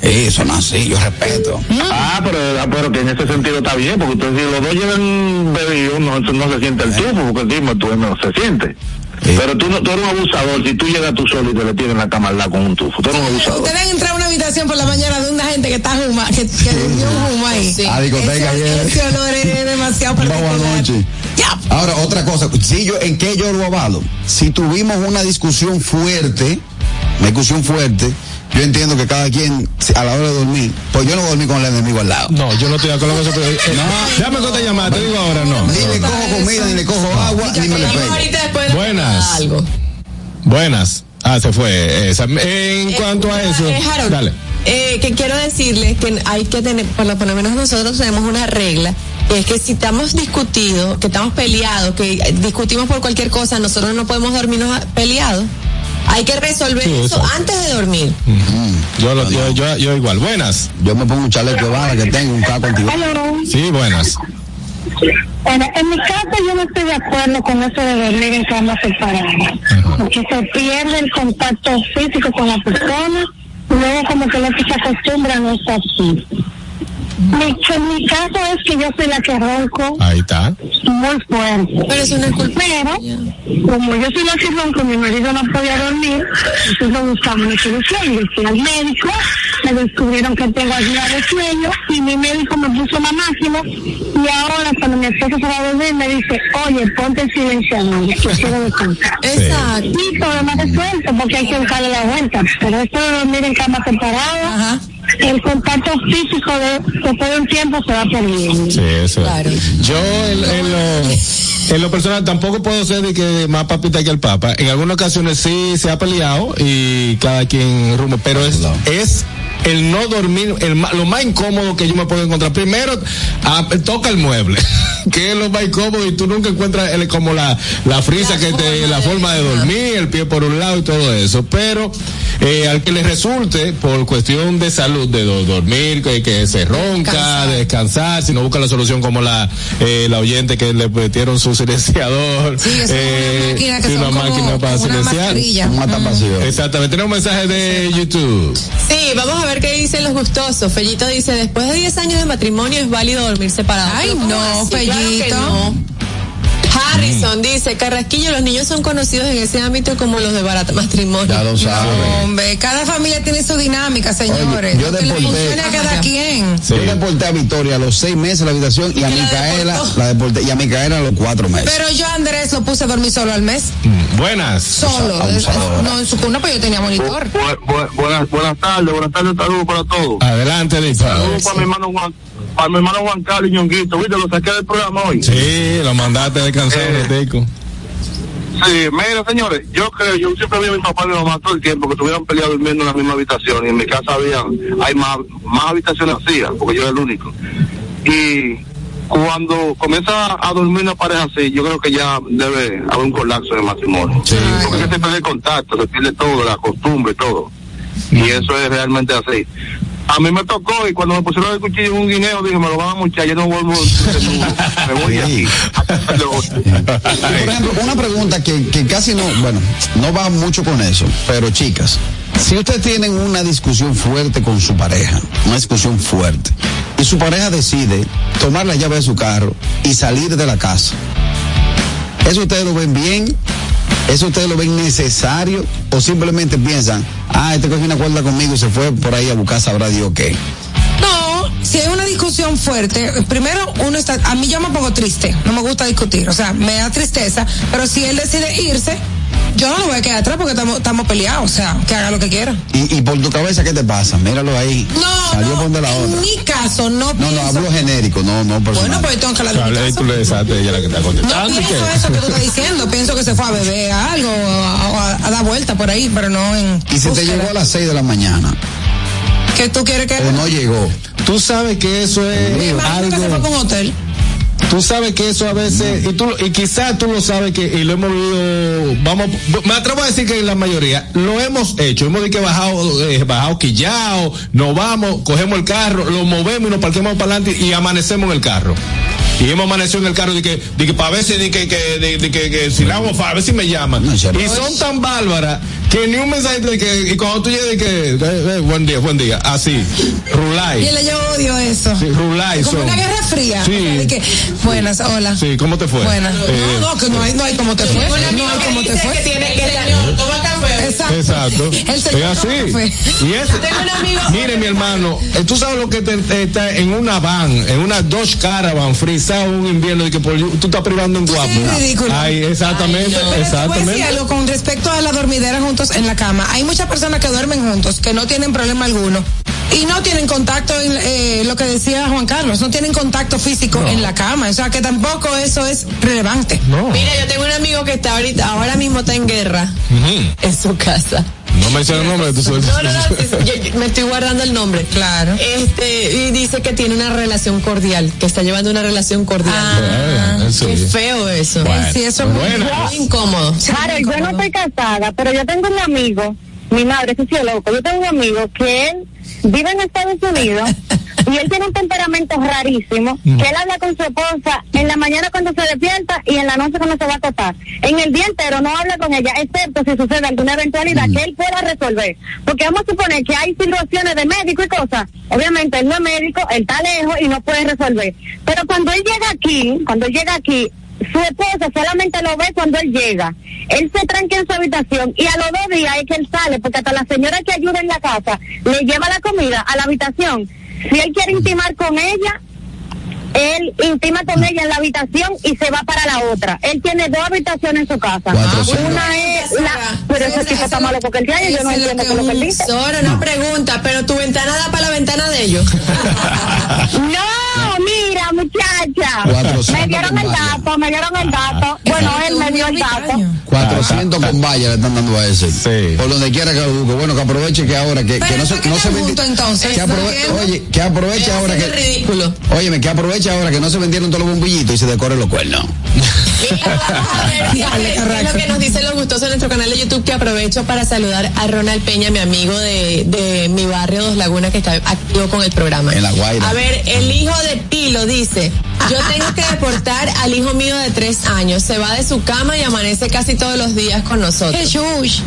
Eso no es así, yo respeto. Ah, pero, ah, pero que en ese sentido está bien, porque entonces si los dos llevan bebido, no, no se siente el tufo, porque dime, tú no se siente. Pero tú, no, tú eres un abusador, si tú llegas tú solo y te le tienes en la cama al lado con un tufo, tú eres un abusador. Ustedes han entrado a una habitación por la mañana de una gente que está juma, que, que durmió un humo ahí. A discoteca Ese- ayer. Ese olor es demasiado Vamos particular. anoche. Ahora, otra cosa, si yo, ¿en qué yo lo avalo? Si tuvimos una discusión fuerte, una discusión fuerte, yo entiendo que cada quien, a la hora de dormir, pues yo no dormí con el enemigo al lado. No, yo no estoy de acuerdo con eso, pero. eh, Déjame que te llamada, te digo ahora, no. Ni le cojo comida, ni le cojo agua, ni me le pego. Buenas. Buenas. Ah, se fue. eh, esa. En cuanto a eso. Eh, Dale. Eh, que quiero decirles que hay que tener, por lo, por lo menos nosotros tenemos una regla, que es que si estamos discutidos, que estamos peleados, que discutimos por cualquier cosa, nosotros no podemos dormirnos a- peleados. Hay que resolver Sí, eso antes de dormir. Yo, lo, yo, yo, yo igual. Buenas. Yo me pongo un chaleco de bala que tengo, un caco antiguo. Sí, buenas. Bueno, en mi caso yo no estoy de acuerdo con eso de dormir en camas separadas, porque se pierde el contacto físico con la persona luego como que no se acostumbra a estar así. Mi, en mi caso es que yo soy la que ronco Ahí está. muy fuerte. Pero es culpa. Pero, como yo soy la que ronco, mi marido no podía dormir, entonces buscamos una solución. Yo fui al médico, me descubrieron que tengo apnea de sueño y mi médico me puso la máquina y ahora cuando mi esposo se va a dormir me dice, oye, ponte el silenciador, que quiero descansar. [laughs] Exacto. Y problema resuelto porque hay que buscarle la vuelta. Pero esto de dormir en cama separada, el contacto físico de, después de un tiempo se va perdiendo. Sí, eso. Yo en, en lo, en lo personal tampoco puedo ser de que más papita que el papa. En algunas ocasiones sí se ha peleado y cada quien rumbo, pero es, es el no dormir, el, ma- lo más incómodo que yo me puedo encontrar. Primero, toca el mueble, [laughs] que es lo más incómodo y tú nunca encuentras el- como la, la frisa que te, la forma de dormir, el pie por un lado y todo eso. Pero eh, al que le resulte, por cuestión de salud, de do- dormir, que, que se ronca, de descansar, si no busca la solución como la, eh, la oyente que le metieron su silenciador, Sí, una eh, máquina que sí, son una como- máquina para una silenciar. Exactamente, tenemos un mensaje de YouTube. Sí, vamos a ver qué dicen los gustosos. Fellito dice, después de 10 años de matrimonio es válido dormir separado. Ay, Pero ¿cómo no? Claro Fellito. no. Harrison dice, Carrasquillo, los niños son conocidos en ese ámbito como los de barata matrimonio. Ya lo saben. Hombre, cada familia tiene su dinámica, señores. Oye, yo Lo que le deporté- a cada quien. Yo deporté a Victoria a los seis meses en la habitación y a Micaela la deporté, y a Micaela a los cuatro meses. Pero yo a Andrés lo puse a dormir solo al mes. Buenas. Solo. No, en su cuna, pues yo tenía monitor. buenas, buenas tardes, buenas tardes, saludos para todos. Adelante. Saludos para mi hermano Juan, para mi hermano Juan Carlos y Ñonguito, ¿viste? Lo saqué del programa hoy. Sí, lo mandaste a descansar Eh. un ratico. Sí, mira, señores, yo creo, yo siempre vi a mi papá y mi mamá todo el tiempo que estuvieran peleados durmiendo en la misma habitación y en mi casa había, hay más, más habitaciones vacías, porque yo era el único. Y cuando comienza a dormir una pareja así, yo creo que ya debe haber un colapso en el matrimonio. Porque se pierde el contacto, se pierde todo, la costumbre, todo. Y eso es realmente así. A mí me tocó y cuando me pusieron el cuchillo en un guineo, dije, me lo van a muchar, yo no vuelvo, me voy aquí. [laughs] Por ejemplo, una pregunta que, que casi no, bueno, no va mucho con eso, pero chicas, si ustedes tienen una discusión fuerte con su pareja, una discusión fuerte, y su pareja decide tomar la llave de su carro y salir de la casa, ¿eso ustedes lo ven bien? ¿Eso ustedes lo ven necesario? ¿O simplemente piensan, ah, este cogió una cuerda conmigo y se fue por ahí a buscar, sabrá Dios qué? No, si hay una discusión fuerte, primero uno está, a mí yo me pongo triste, no me gusta discutir, o sea, me da tristeza, pero si él decide irse, yo no lo voy a quedar atrás porque estamos, estamos peleados, o sea, que haga lo que quiera. ¿Y, y por tu cabeza qué te pasa? Míralo ahí. No, Salió no, por de la en otra. mi caso no, No, no, pienso, hablo genérico, no, no personal. bueno, pues tengo que hablar de mi caso. tú le desaste ella la que está No contestando. ¿y pienso qué? eso que tú estás diciendo, pienso que se fue a beber algo, a, a- a dar vuelta por ahí, pero no en... Y se te llegó a las 6 de la mañana, ¿Qué tú quieres que o no llegó. Tú sabes que eso es Me imagino que se fue algo. con un hotel. Tú sabes que eso a veces, y, tú, y quizás tú lo sabes que, y lo hemos vivido, vamos, me atrevo a decir que la mayoría lo hemos hecho. Hemos de que bajado, eh, bajado quillao, nos vamos, cogemos el carro, lo movemos y nos parquemos para adelante y amanecemos en el carro. Y hemos amanecido en el carro de que, de que para ver si, de que, que, de, de que, que si la hago fa- a ver si me llaman. No, y son tan bárbaras que ni un mensaje de que, y cuando tú llegas de que, eh, eh, buen día, buen día, así, rulay. Y él yo odio eso. Sí, rulay Como son. una guerra fría. Sí. O sea, de que, buenas, hola. Sí, ¿cómo te fue? Buenas. Eh, no, no, que no hay, no hay como te fue. No hay como te fue. tiene que toma café. Exacto. Exacto. [laughs] El Es señor así. café. Y es, tengo un amigo- mire mi hermano, eh, tú sabes lo que te, te- está en una van, en una Dodge Caravan, frisado un invierno y que por, tú estás privando en guapo. Sí, ridículo. Ay, exactamente, Pero te voy a decir exactamente. algo con respecto a la dormidera juntos en la cama. Hay muchas personas que duermen juntos, que no tienen problema alguno. Y no tienen contacto, en, eh, lo que decía Juan Carlos, no tienen contacto físico en la cama. O sea que tampoco eso es relevante. No. Mira, yo tengo un amigo que está ahorita, ahora mismo está en guerra en su casa. No menciona el nombre de tu suegro. No, no, no, sí, sí, yo- yo me estoy guardando el nombre. Claro. Este, y dice que tiene una relación cordial, que está llevando una relación cordial. Ah, eso Qué sí. feo eso. Bueno, Sí, eso es muy bueno. Muy incómodo. Harold, yo no estoy casada, pero yo tengo un amigo, mi madre es sociólogo, yo tengo un amigo que él vive en Estados Unidos y él tiene un temperamento rarísimo, que él habla con su esposa en la mañana cuando se despierta y en la noche cuando se va a acostar. En el día entero no habla con ella, excepto si sucede alguna eventualidad que él pueda resolver. Porque vamos a suponer que hay situaciones de médico y cosas. Obviamente él no es médico, él está lejos y no puede resolver. Pero cuando él llega aquí, cuando él llega aquí, su esposa solamente lo ve cuando él llega. Él se tranca en su habitación y a los dos días es que él sale, porque hasta la señora que ayuda en la casa le lleva la comida a la habitación. Si él quiere intimar con ella, él intima con ella en la habitación y se va para la otra. Él tiene dos habitaciones en su casa. Una es la... Pero ese tipo está malo porque él tiene, yo no entiendo lo que él dice. Sora, una pregunta, pero tu ventana da para la ventana de ellos. [laughs] [laughs] No, muchacha. 400 Me dieron el dato, me dieron el dato. Bueno, él me dio el dato. 400 con valla le están dando a ese. Sí. Por donde quiera que lo busque. Bueno, que aproveche que ahora que, que no se, ¿para qué no se juntos, entonces? que oye, que aproveche ahora que. ridículo. Óyeme, que aproveche ahora que no se vendieron todos los bombillitos y se decoren los cuernos. [laughs] [laughs] Mira, vamos a ver, Diale, ¿qué es lo que nos dicen los gustosos en nuestro canal de YouTube que aprovecho para saludar a Ronald Peña, mi amigo de, de mi barrio Dos Lagunas que está activo con el programa. En La Guaira. A ver, el hijo de Pilo dice, yo tengo que deportar al hijo mío de tres años, se va de su cama y amanece casi todos los días con nosotros. Jesús.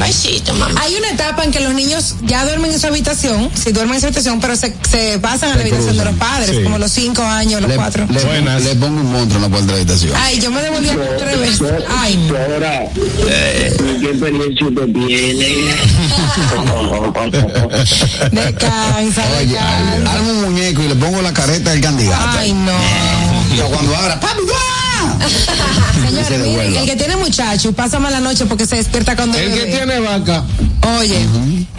Ay, chito, mamá. Hay una etapa en que los niños ya duermen en su habitación, si duermen en su habitación, pero se, se pasan a la habitación de los padres, Sí. como los cinco años, los Le, cuatro. le- Buenas. le pongo un monstruo en la puerta de la habitación. Ay, yo me devolví a tres veces. Ay, no. Ahora, ¿qué experiencia usted tiene? Descansa, Oye, descansa. armo un muñeco y le pongo la careta del candidato. Ay, no. Yo cuando abra, ¡papi, va! [laughs] Señores, se miren, el que tiene muchacho y pasa mala noche porque se despierta cuando El que tiene vaca. Oye,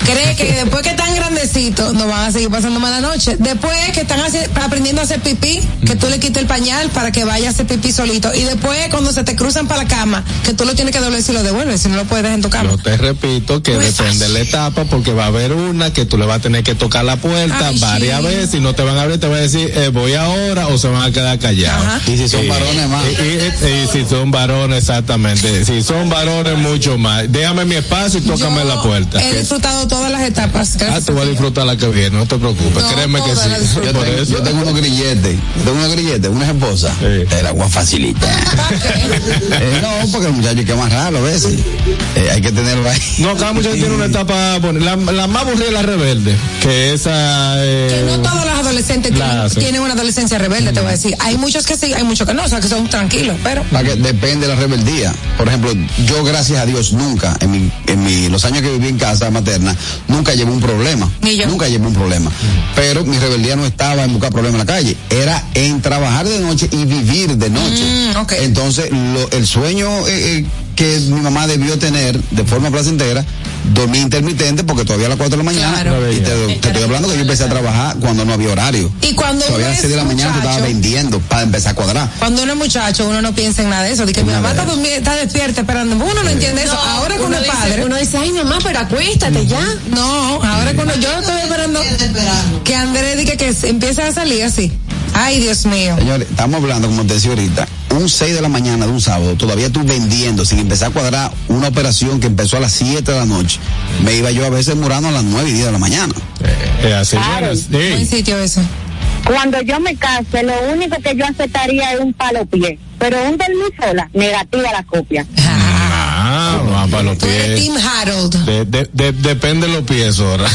cree que después que están grandecitos no van a seguir pasando mala noche. Después que están aprendiendo a hacer pipí, que tú le quites el pañal para que vaya a hacer pipí solito. Y después cuando se te cruzan para la cama, que tú lo tienes que doblar si lo devuelves, si no lo puedes dejar en tu cama. Yo te repito que depende de la etapa, porque va a haber una que tú le vas a tener que tocar la puerta Ay, varias sí. veces y no te van a abrir, te van a decir, eh, voy ahora o se van a quedar callados. Y si son varones más. Y, y- y si son varones, exactamente. Si son varones, mucho más. Déjame mi espacio y tócame la puerta. He disfrutado todas las etapas. Ah, tú vas a disfrutar la que viene, no te preocupes, No, créeme que todas las sí. Yo Por tengo, eso. yo tengo unos grilletes, yo tengo unos grilletes, unas esposas, te la voy a facilitar. Eh, no, porque el muchacho hay que amarrarlo a veces. Eh, hay que tenerlo ahí. No, cada muchacho tiene una etapa, la, la más aburrida es la rebelde, que esa... Eh, Que no todos los adolescentes La tienen, hacen. tienen una adolescencia rebelde, te voy a decir. Hay muchos que sí, hay muchos que no, o sea, que son tranquilos, pero. Para que depende de la rebeldía. Por ejemplo, yo gracias a Dios nunca, en, mi, en mi, los años que viví en casa materna, nunca llevé un problema. Ni yo. Nunca llevé un problema. Pero mi rebeldía no estaba en buscar problemas en la calle, era en trabajar de noche y vivir de noche. Mm. Entonces, lo- el sueño eh, eh, que mi mamá debió tener de forma placentera, dormir intermitente porque todavía a las 4 de la mañana, Claro. y te, te estoy hablando que yo empecé a trabajar cuando no había horario. Y cuando Todavía a las 6 de la mañana yo estaba vendiendo para empezar a cuadrar. Cuando uno es muchacho, uno no piensa en nada de eso. De que mi mamá está, está despierta esperando. Uno no entiende eso. Ahora que uno es dice, padre. uno dice, ay mamá, pero acuéstate ya. No, ahora cuando yo estoy esperando que Andrés diga que se- empieza a salir así. Ay, Dios mío. Señores, estamos hablando, como te decía ahorita, un 6 de la mañana de un sábado, todavía tú vendiendo, sin empezar a cuadrar una operación que empezó a las 7 de la noche. Me iba yo a veces murando a las 9 y 10 de la mañana. Eh, así Claro. es. Buen Sí. sitio ese. Cuando yo me case, lo único que yo aceptaría es un palo pie. Pero un dormir sola, negativa la copia. Ah, va para los Tú eres pies. Tim Harold. De- de- de- depende de los pies ahora.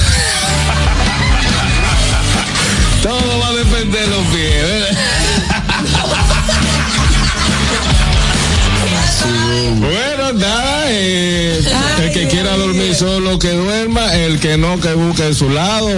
eh, dormir solo que duerma, el que no que busque de su lado.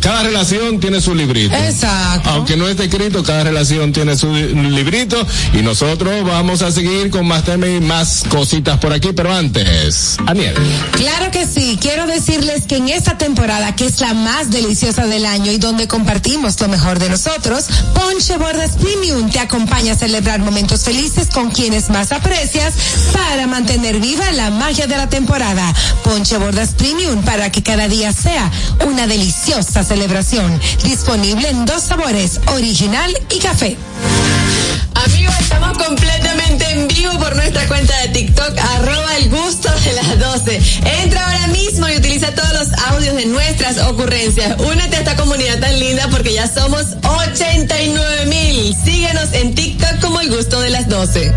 Cada relación tiene su librito. Exacto. Aunque no esté escrito, cada relación tiene su librito y nosotros vamos a seguir con más temas y más cositas por aquí, pero antes, Aniel. Claro que sí. Quiero decirles que en esta temporada, que es la más deliciosa del año y donde compartimos lo mejor de nosotros, Ponche Bordas Premium te acompaña a celebrar momentos felices con quienes más aprecias para mantener viva la magia de la temporada. Ponche Bordas Premium para que cada día sea una deliciosa celebración. Disponible en dos sabores, original y café. Amigos, estamos completamente en vivo por nuestra cuenta de TikTok, arroba el gusto de las 12. Entra ahora mismo y utiliza todos los audios de nuestras ocurrencias. Únete a esta comunidad tan linda porque ya somos 89 mil. Síguenos en TikTok como el gusto de las 12.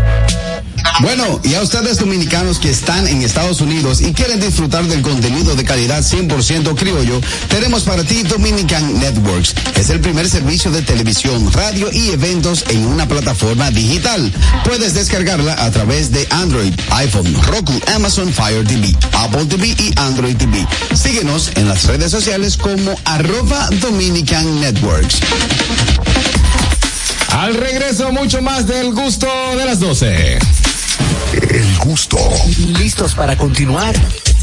Bueno, y a ustedes dominicanos que están en Estados Unidos y quieren disfrutar del contenido de calidad 100% criollo, tenemos para ti Dominican Networks. Es el primer servicio de televisión, radio y eventos en una plataforma digital. Puedes descargarla a través de Android, iPhone, Roku, Amazon Fire TV, Apple TV y Android TV. Síguenos en las redes sociales como arroba Dominican Networks. Al regreso, mucho más del gusto de las 12. El gusto. ¿Listos para continuar?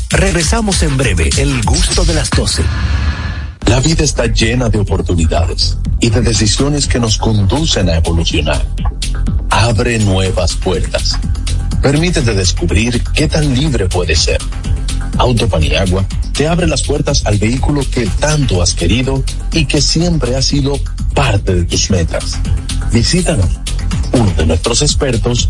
Regresamos en breve, el gusto de las 12. La vida está llena de oportunidades y de decisiones que nos conducen a evolucionar. Abre nuevas puertas. Permítete descubrir qué tan libre puedes ser. Autopaniagua te abre las puertas al vehículo que tanto has querido y que siempre ha sido parte de tus metas. Visítanos. Uno de nuestros expertos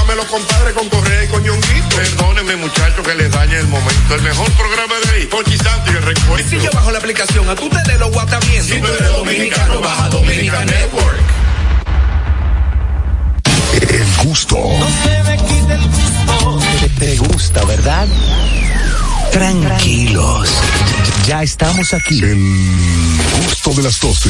de los compadres con Correa y con Ñonguito. Perdónenme, muchachos, que les dañe el momento. El mejor programa de ahí, Pochi Santo y el Y recuerdo. si yo bajo la aplicación, a tú te de lo guata bien. Si tú eres dominicano, baja Dominican Network. El gusto. Te, te gusta, ¿verdad? Tranquilos. Ya estamos aquí. El gusto de las 12.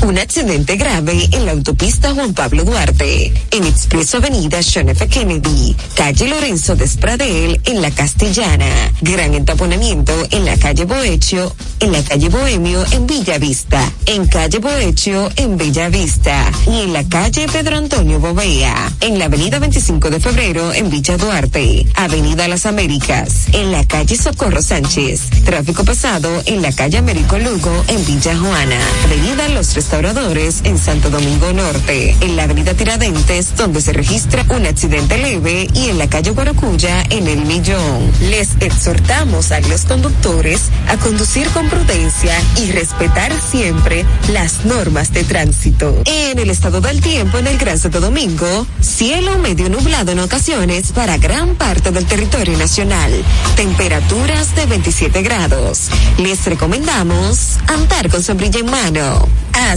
Un accidente grave en la autopista Juan Pablo Duarte, en Expreso Avenida John F. Kennedy, calle Lorenzo Despradel, en la Castellana. Gran entaponamiento en la calle Bohecho, en la calle Bohemio, en Villa Vista, en calle Bohecho, en Bella Vista, y en la calle Pedro Antonio Bovea, en la avenida 25 de febrero, en Villa Duarte, avenida Las Américas, en la calle Socorro Sánchez, tráfico pasado en la calle Américo Lugo, en Villa Juana, avenida Los Restauradores, en Santo Domingo Norte, en la avenida Tiradentes, donde se registra un accidente leve, y en la calle Guaracuya, en El Millón. Les exhortamos a los conductores a conducir con prudencia y respetar siempre las normas de tránsito. En el estado del tiempo en el Gran Santo Domingo, cielo medio nublado en ocasiones para gran parte del territorio nacional. Temperaturas de 27 grados. Les recomendamos andar con sombrilla en mano.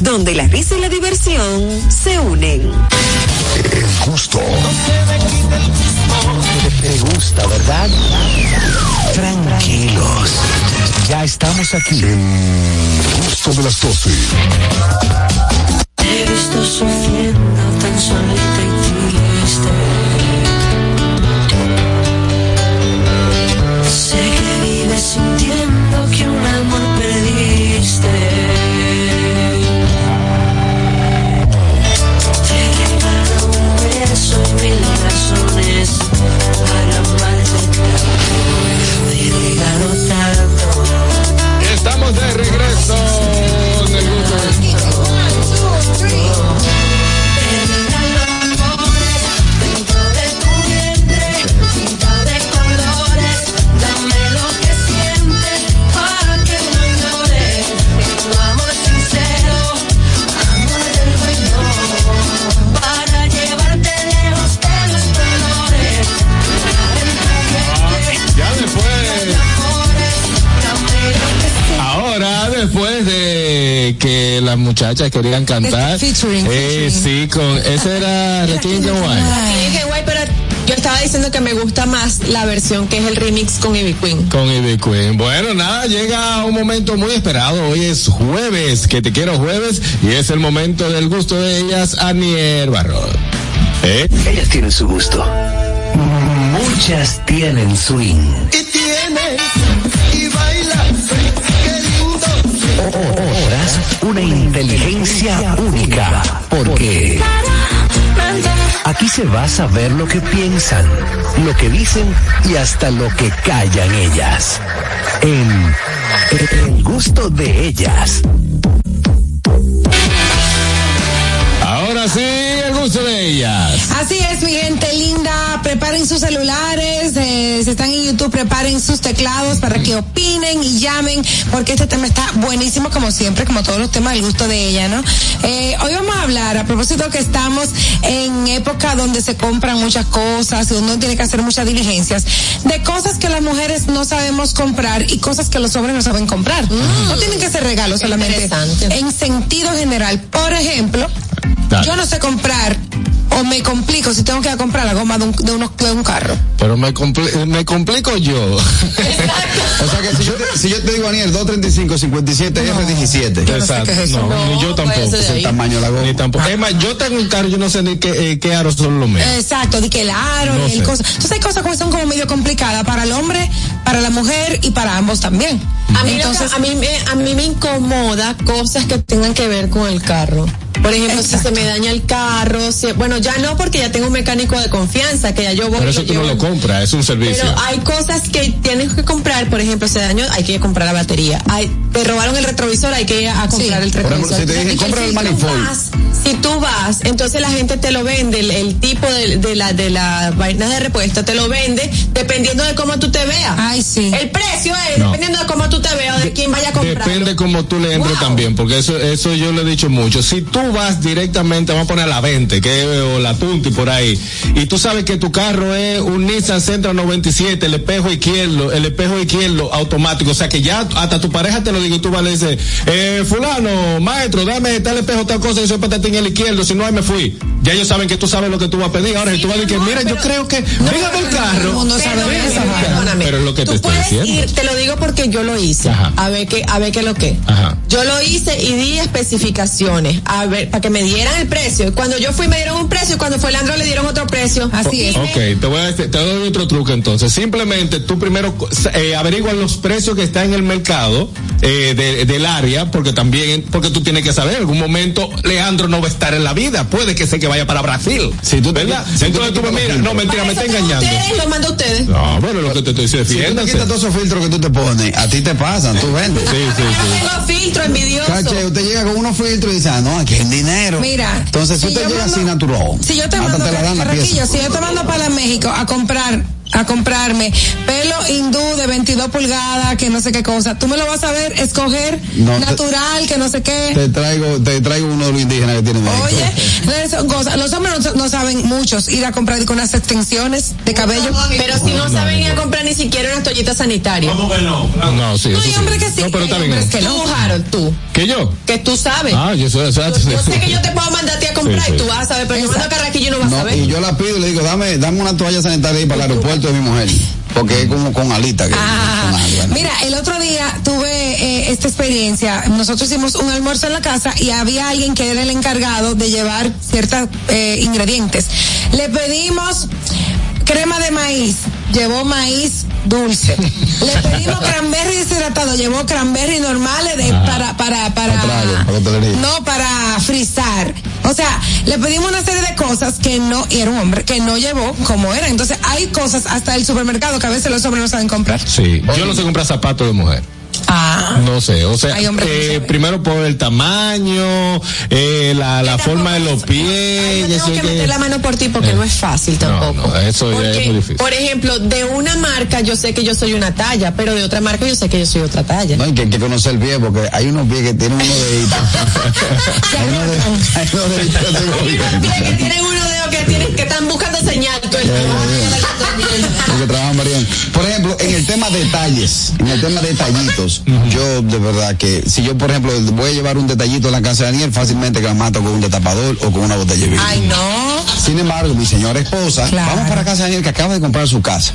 donde la risa y la diversión se unen. El gusto. Te gusta, ¿verdad? Tranquilos. Ya estamos aquí. El gusto de las 12. Te he visto sufriendo tan solita y triste. Que las muchachas querían cantar. Featuring, eh, sí, con. Ese era qué guay, pero yo estaba diciendo que me gusta más la versión que es el remix con Ivy Queen. Con Ivy Queen. Bueno, nada, llega un momento muy esperado. Hoy es jueves, que te quiero jueves, y es el momento del gusto de ellas, Anier Barro. ¿Eh? Ellas tienen su gusto. Muchas tienen swing. Y tienes, una inteligencia única. Porque aquí se va a saber lo que piensan, lo que dicen y hasta lo que callan ellas. En El gusto de ellas. Ahora sí, de ellas. Así es, mi gente linda. Preparen sus celulares. eh, si están en YouTube, preparen sus teclados para que opinen y llamen, porque este tema está buenísimo, como siempre, como todos los temas del gusto de ella, ¿no? Eh, hoy vamos a hablar, a propósito que estamos en época donde se compran muchas cosas y uno tiene que hacer muchas diligencias, de cosas que las mujeres no sabemos comprar y cosas que los hombres no saben comprar. No tienen que ser regalos solamente. En sentido general. Por ejemplo, Dale. yo no sé comprar o me complico si tengo que ir a comprar la goma de un, de unos- de un carro. Pero me, compli- me complico yo. [laughs] O sea que si yo te, si yo te digo, Aniel, 235, 57, F17. Exacto. No, ni yo tampoco. Es el tamaño de la goma. Ni tampoco. Es más, yo tengo un carro, yo no sé ni qué, eh, qué aros son los míos. Exacto, de que el aro, No y el cosa. Entonces hay cosas que son como medio complicadas para el hombre, para la mujer y para ambos también. A mí, lo que- Entonces, a, mí me, a mí me incomoda cosas que tengan que ver con el carro. Por ejemplo, si se me daña el carro, si- bueno, ya no porque ya tengo un mecánico de confianza, que ya yo voy Pero eso tú no lo compras, es un servicio. Pero hay cosas que tienes que comprar, por ejemplo, se dañó, hay que comprar la batería. Hay, te robaron el retrovisor, hay que ir a comprar el Por retrovisor. ejemplo, si te dicen, compra si tú manifold. vas- Si tú vas, entonces la gente te lo vende, el, el tipo de, de la de las vainas de repuesto te lo vende dependiendo de cómo tú te veas. Ay, sí. El precio es No. dependiendo de cómo tú te veas o de quién vaya a comprar. Depende cómo tú le entres también, porque eso eso yo le he dicho mucho. Si tú vas directamente, vamos a poner a la 20, que o la Tunti por ahí, y tú sabes que tu carro es un Nissan Sentra 97, el espejo izquierdo, el espejo izquierdo automático, o sea que ya hasta tu pareja te lo digo y tú vas le dices, eh, fulano, maestro, dame tal espejo, tal cosa, y soy patatín el izquierdo, si no ahí me fui. Ya ellos saben que tú sabes lo que tú vas a pedir. Ahora, si tú vas a decir, mira, yo creo que, dígame el carro. sabe Pero, lo que te Tú estoy puedes ir, te lo digo porque yo lo hice. Ajá. A ver qué, a ver qué lo que. Ajá. Yo lo hice y di especificaciones, a ver, para que me dieran el precio. Y cuando yo fui me dieron un precio y cuando fue Leandro le dieron otro precio. Así es. Ok, te voy a decir- te doy otro truco entonces. Simplemente tú primero eh, averiguas los precios que están en el mercado eh, de- del área, porque también, porque tú tienes que saber, en algún momento Leandro no va a estar en la vida, puede que sea que vaya para Brasil. Si tú te- ¿verdad? si tú entonces te tú me miras, no mentira, me está engañando. Ustedes lo mando a ustedes. No, bueno, lo que te estoy diciendo, Si tú te quitas todos esos filtros que tú te pones, a ti te pasan, tú vendes. Sí, sí, sí. Tengo filtro envidioso. Cache, usted llega con unos filtros y dice, ah, no, aquí es dinero. Mira, Entonces, si usted yo llega mando- así natural, Si yo te mando, te la dan la Carraquillo, pieza. si yo te mando para México a comprar, a comprarme pelo hindú de 22 pulgadas, que no sé qué cosa, tú me lo vas a ver escoger No, te- natural, que no sé qué. Te traigo, te traigo uno de los indígenas que tienen. Oye, son cosas. Los hombres no, no saben muchos ir a comprar con unas extensiones de cabello. Pero si no saben ir a comprar ni siquiera una toallita sanitaria. ¿Cómo que no? No, sí, eso hay sí. hombres que sí, No, pero está hay bien. hombres que Tú, Harold, tú. ¿Que yo? Que tú sabes. Ah, yo soy exacto. Yo sé que yo te puedo mandar a ti a comprar Sí, sí. y tú vas a saber, pero yo mando a Carraquillo y no vas a saber. y yo la pido y le digo, dame, dame una toalla sanitaria ahí para el aeropuerto de mi mujer. Porque es como con alita. Que, Ah, con ¿no? mira, el otro día tuve eh, esta experiencia. Nosotros hicimos un almuerzo en la casa y había alguien que era el encargado de llevar ciertos eh, ingredientes. Le pedimos crema de maíz, llevó maíz dulce. [laughs] Le pedimos cranberry deshidratado, llevó cranberry normales de, para, para, para, Para trago, para hotelería. no para frizar. O sea, le pedimos una serie de cosas que no, y era un hombre, que no llevó como era. Entonces, hay cosas hasta el supermercado que a veces los hombres no saben comprar. Sí, yo no sé comprar zapatos de mujer. Ah. No sé, o sea, Hay hombres que eh, primero por el tamaño, eh, la, la forma de los pies. Yo eso tengo que que- meter la mano por ti porque no es fácil tampoco. no, eso ya es Porque, muy difícil. Por ejemplo, de una marca yo sé que yo soy una talla, pero de otra marca yo sé que yo soy otra talla. No, hay que, hay que conocer el pie porque hay unos pies que tienen unos [laughs] deditos. hay unos de- deditos que [laughs] tengo Hay unos pies que tienen uno dedo que tienen que están buscando señal todo el tiempo. Porque trabajan variando. Por ejemplo, en el tema detalles, en el tema detallitos, yo de verdad que si yo, por ejemplo, voy a llevar un detallito a la casa de Daniel, fácilmente que la mato con un destapador o con una botella de vino. Ay, no. Sin embargo, mi señora esposa, Claro. vamos para casa de Daniel que acaba de comprar su casa.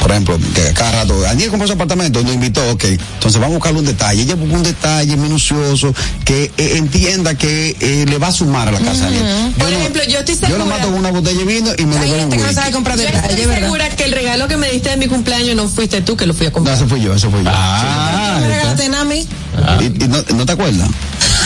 Por ejemplo, que cada rato, Daniel compró su apartamento, nos invitó, ok. Entonces vamos a buscarle un detalle. Ella busca un detalle minucioso que eh, entienda que eh, le va a sumar a la casa de Daniel. Por ejemplo, yo estoy Yo mato con una botella de vino y me Hay gente que no sabe comprar detalles, estoy ¿verdad? segura que el regalo que me diste de mi cumpleaños no fuiste tú que lo fui a No, comprar. ese fui yo, ese fui yo. Ah, ¿Me regalaste nada a mí? ¿Y, y no, no te acuerdas?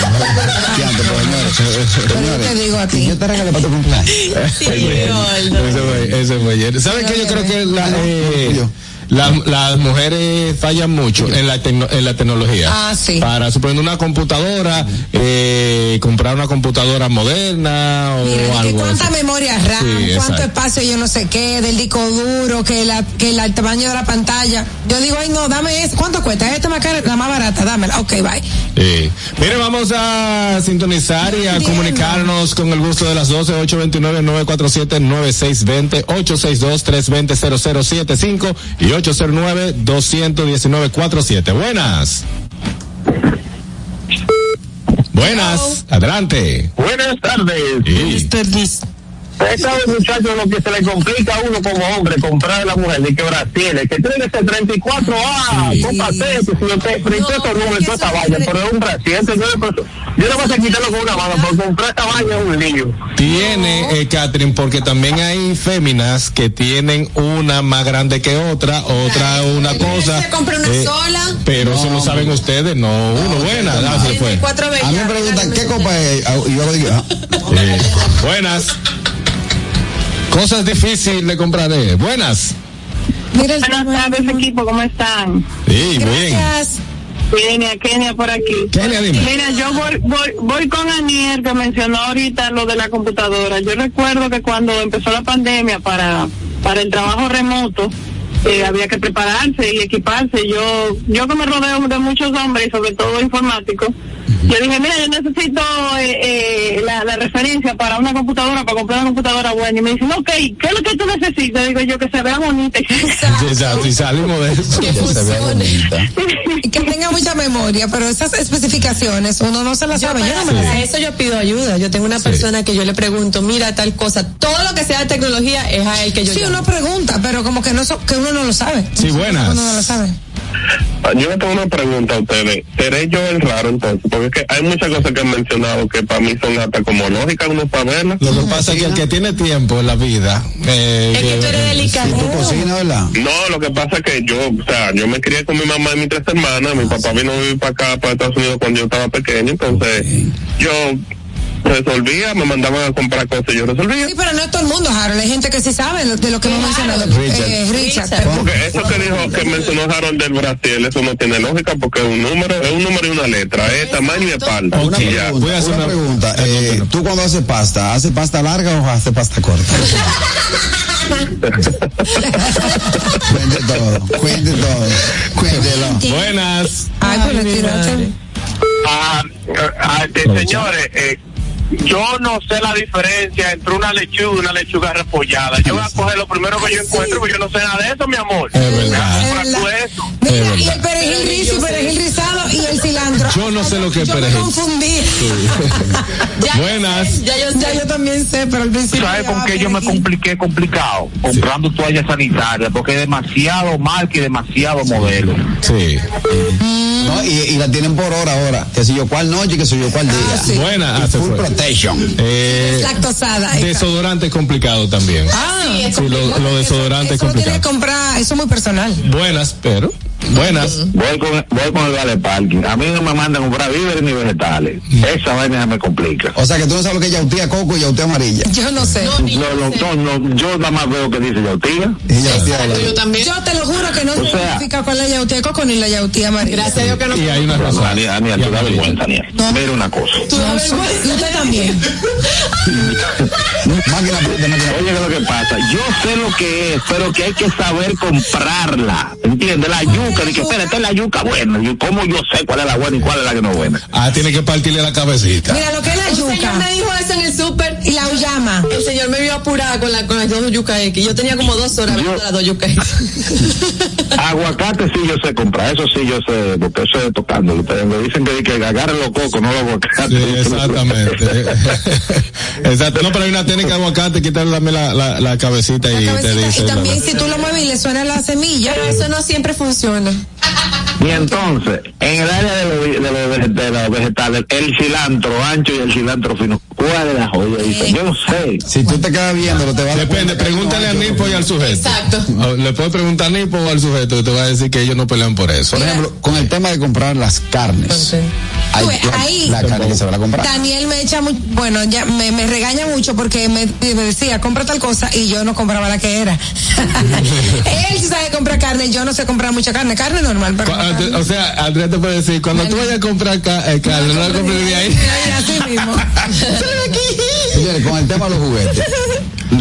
[laughs] ¿Qué antes, pues, te digo a ti. y yo te regalé para tu cumpleaños. Sí. Ese fue, ese fue ayer. ¿Sabes qué? Yo creo que la, eh, La- las mujeres fallan mucho en la, tecno- en la tecnología. Ah, sí. Para suponer una computadora, eh, comprar una computadora moderna o Mira, algo cuánta así. memoria RAM, Sí, cuánto espacio yo no sé qué, del disco duro, que la, que la- el tamaño de la pantalla. Yo digo, ay no, dame eso. ¿Cuánto cuesta? Esta más cara, la más barata, dámela. Ok, bye. Sí. Mire, vamos a sintonizar y a comunicarnos con el gusto de las 12, 829-947-9620, 862-320-0075 y 809-219-47. Buenas. Buenas. Adelante. Buenas tardes. Sí. Esta muchachos lo que se le complica a uno como hombre comprar a la mujer de que Brasil, que tiene que ser 34 A, que si yo te frito estos números, toda esta vaina, pero es un Brasil, yo, no- yo no voy a quitarlo con una mano, porque comprar esta vaina es un lío. Tiene, eh, Catherine, porque también hay féminas que tienen una más grande que otra, otra una cosa. Se compra una eh, sola. Pero eso lo saben ustedes, no uno. Buena, se fue. Cuatro A mí me preguntan, ¿qué copa es? Ah, Y yo digo, ah, [laughs] Eh, buenas. Cosas difíciles de comprar. eh. Buenas. Buenas tardes, equipo, ¿cómo están? Sí, bien. Kenia, Kenia por aquí. Kenia, dime. Mira, yo voy, voy, voy con Aniel que mencionó ahorita lo de la computadora. Yo recuerdo que cuando empezó la pandemia para, para el trabajo remoto, eh, había que prepararse y equiparse. Yo, yo que me rodeo de muchos hombres, y sobre todo informáticos, yo dije, mira, yo necesito eh, eh, la, la referencia para una computadora, para comprar una computadora buena. Y me dicen, ok, ¿qué es lo que tú necesitas? Digo yo, que se vea bonita. [laughs] Exacto, y salimos de eso. Que funcione. Y que tenga mucha memoria, pero esas especificaciones uno no se las sabe. Yo no me las Para sé. eso yo pido ayuda. Yo tengo una persona que yo le pregunto, mira tal cosa, todo lo que sea de tecnología es a él que yo Sí, llamo. uno pregunta, pero como que no so- que uno no lo sabe. Sí, buenas. Uno no lo sabe. Ah, Yo le tengo una pregunta a ustedes. ¿Seré yo el raro entonces? Porque es que hay muchas cosas que han mencionado que para mí son hasta como lógicas uno saberlas. Lo que pasa es que el que tiene tiempo en la vida. Eh, Es que tú eres delicado. ¿tú cocinas, verdad? No, lo que pasa es que yo, o sea, yo me crié con mi mamá y mis tres hermanas. Mi papá vino a vivir para acá, para Estados Unidos, cuando yo estaba pequeño. Entonces, yo resolvía, me mandaban a comprar cosas y yo resolvía. Sí, pero no es todo el mundo, Harold. Hay gente que sí sabe de lo que hemos mencionado. Richard. Eh, Richard. Pero- Porque eso que dijo, que mencionó Harold del Brasil, eso no tiene lógica porque es un número, es un número y una letra, es tamaño y espalda. Ya. voy a hacer una una pregunta. Eh, ¿Tú cuando haces pasta, haces pasta larga o haces pasta corta? [laughs] cuente todo, cuente todo, cuéntelo. Buenas. Ay, pues. Ah, ah, este, señores, eh, yo no sé la diferencia entre una lechuga y una lechuga repollada. Yo voy a coger lo primero que yo encuentro porque yo no sé nada de eso, mi amor. Es verdad. Es. Mira, Es y el perejil rizo, perejil rizado y el cilantro. Yo no sé lo que es Yo perejil. me confundí. [laughs] Ya yo Buenas. Ya yo. Ya yo también sé, pero al principio. ¿Sabes por llamaba qué yo me compliqué complicado? Comprando toallas sanitarias, porque es demasiado marca y demasiado modelo. Sí. No, y, y la tienen por hora ahora. Que si yo cuál noche, que si yo cuál día. Ah, sí. Protection. Eh, Lactosada. desodorante es complicado también. Ah, Sí, lo, lo desodorante es Eso lo tiene que complicado. comprar, eso es muy personal. Buenas, pero. Buenas. Voy con, voy con el vale parking. A mí no me mandan a comprar víveres ni vegetales. Esa vaina me complica. O sea que tú no sabes lo que es yautía coco y yautía amarilla. Yo no sé. No, no, no, yo nada más veo que dice yautía. Y yautía Yo también. Yo te lo juro que no O se identifica con la yautía de coco ni la yautía amarilla. Gracias a Dios que no. Y hay una razón. Aniel, Aniel, tú da vergüenza. Mira una cosa. No, y usted también. [laughs] Oye, ¿qué es lo que pasa? Yo sé lo que es, pero que hay que saber comprarla. ¿Entiendes? La yuca, de que espera, esta es la yuca buena. Yo, ¿Cómo yo sé cuál es la buena y cuál es la que no es buena? Ah, tiene que partirle la cabecita. Mira lo que es la Un señor yuca me dijo eso en el súper. y la uyama. El señor me vio apurada con, la, con las dos yucas X. Yo tenía como dos horas viendo las dos yucas X. [laughs] Aguacate sí yo sé comprar, eso sí yo sé, porque eso es tocándolo. Pero me dicen que, que agarren los cocos, no los aguacates. Sí, exactamente. [laughs] Exacto. No, pero hay una técnica de aguacate, quitarle la, la, la cabecita y te Cabecita, dice. y también la- si tú lo mueves y le suena la semilla. Pero eso no siempre funciona. Brandon? Y entonces, en el área de los, de los, de los vegetales, el cilantro ancho y el cilantro fino, ¿cuál es la joya? Dice, yo no sé. Si tú te quedas viendo, te va a Depende, pregúntale a Nipo y al sujeto. Exacto. Le puedes preguntar a Nipo o al sujeto que te va a decir que ellos no pelean por eso. Por ejemplo, con el tema de comprar las carnes. Hay- la, ahí la carne que se va a comprar. Daniel me echa mu- bueno, ya me, me regaña mucho porque me, me decía, compra tal cosa y yo no compraba la que era. [laughs] [laughs] Él sí sabe comprar carne, yo no sé comprar mucha carne, carne normal, no carne. O sea, Andrea te puede decir, cuando tú vayas a comprar ca- eh, carne, no la compres de ahí. Así mismo. [laughs] Señores, con el tema de los juguetes,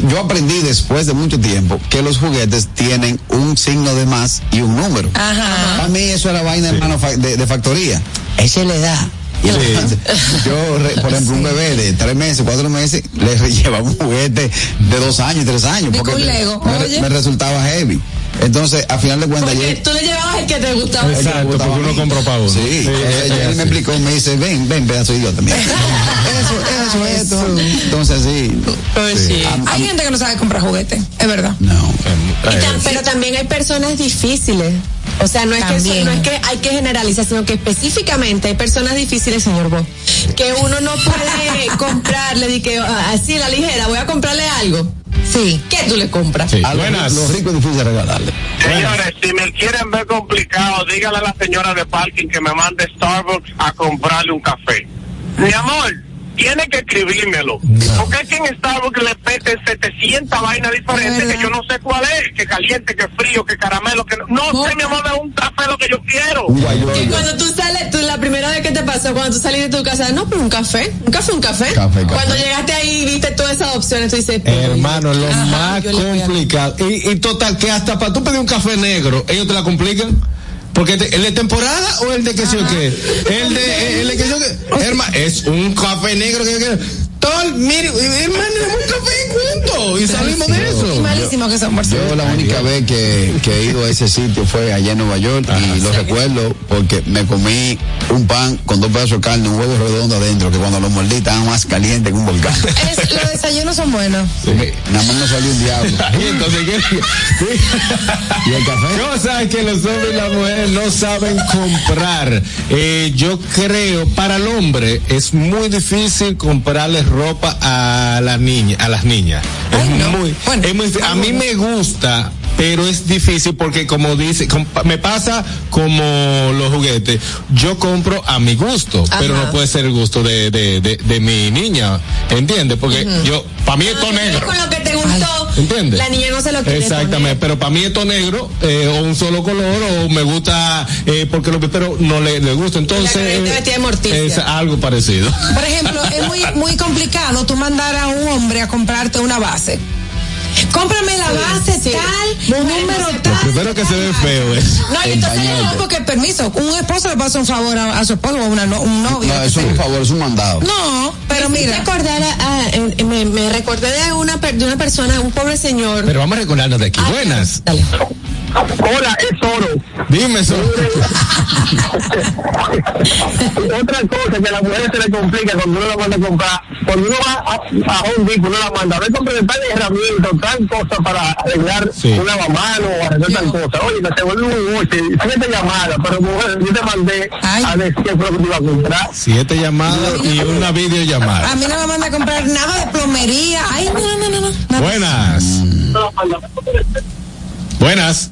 yo aprendí después de mucho tiempo que los juguetes tienen un signo de más y un número. Ajá. Para mí eso era vaina de, manufa- de, de factoría. Esa le da. Y entonces, yo, por ejemplo, un bebé de tres meses, cuatro meses, le [laughs] llevaba un juguete de dos años, tres años, porque un Lego, me, oye. me resultaba heavy. Entonces, a final de cuentas, Porque tú le llevabas el que te gustaba. Exacto, porque uno compró para uno. Sí, Sí, eh, él me explicó, me dice, ven, ven, pedazo de idiota, mira. [laughs] eso, eso, esto. Entonces, sí. Pues Am- Hay gente que no sabe comprar juguetes, es verdad. No. Y pero también hay personas difíciles. O sea, no es, que eso- También. no es que hay que generalizar, sino que específicamente hay personas difíciles, señor Bo, que uno no puede [laughs] comprarle, de que así a la ligera, voy a comprarle algo. Sí. ¿Qué tú le compras? Sí, A los, buenas. los ricos es difícil regalarle. Señores, si me quieren ver complicado, dígale a la señora de parking que me mande Starbucks a comprarle un café. Mi amor, tiene que escribírmelo. Porque es que en Starbucks le peten 700 vainas diferentes que yo no sé cuál es, que caliente, que frío, que caramelo, que no, no sé, mi amor, es un café lo que yo quiero. Y cuando tú sales, tú, la primera vez que te pasó, cuando tú salís de tu casa, no, pero un café, un café, un café. Café, café. Cuando llegaste ahí y viste todas esas opciones, tú dices, Hermano, lo Ajá, más complicado. Y, y total, que hasta para tú pedir un café negro, ellos te la complican. Porque te- el de temporada o el de que sé yo qué. El de, el de que sé yo qué. Hermano, es un café negro que yo quiero. Todo, mire, hermano, un café juntos. Y salimos de Que son, por. Yo la única vez que, que he ido a ese sitio fue allá en Nueva York y lo recuerdo porque me comí un pan con dos pedazos de carne, un huevo redondo adentro, que cuando lo mordí estaba más caliente que un volcán. Es- los desayunos son buenos. Nada más no salió un diablo. [laughs] Ahí, entonces, ¿qué? ¿Y el café? Cosas que los hombres y las mujeres no saben comprar. Eh, yo creo, para el hombre es muy difícil comprarle ropa a la niña, a las niñas. Es no. muy, Bueno, es muy- a mí me gusta, pero es difícil porque como dice, com- me pasa como los juguetes. Yo compro a mi gusto, pero no puede ser el gusto de, de, de, de mi niña, ¿entiendes? Porque yo, para mí es todo negro. Con lo que te gustó, ¿Entiendes? la niña no se lo quiere Exactamente, poner. pero para mí esto negro, eh, o un solo color, o me gusta eh, porque lo pero no le, le gusta. Entonces, eh, es algo parecido. Por ejemplo, es muy, muy complicado tú mandar a un hombre a comprarte una base. Cómprame la base sí. tal, Mujer, número no tal. Primero que se ve feo eso. No, y entonces no, porque permiso, un esposo le pasa un favor a, a su esposo o a una, no- un novio. No, eso es un favor, es un mandado. No, pero Me mira. acordar a- a- me, me recordé de una, per- de una persona, un pobre señor. Pero vamos a recordarnos de aquí. Buenas. Dale. Hola, es oro. Dime eso. Otra cosa que a las mujeres se le complica cuando uno la manda a comprar, cuando uno va a, a Home Depot, uno la manda, a ver, compre tal herramienta, tal cosa para arreglar Sí. un lavamano o arreglar tal cosa. Oye, que se vuelve un boche, siete llamadas, pero mujer, yo te mandé Ay. a decir qué fue lo que te iba a comprar. Siete llamadas y una videollamada. A mí no me manda a comprar nada de plomería. Ay, no, no, no, no. Buenas. Buenas.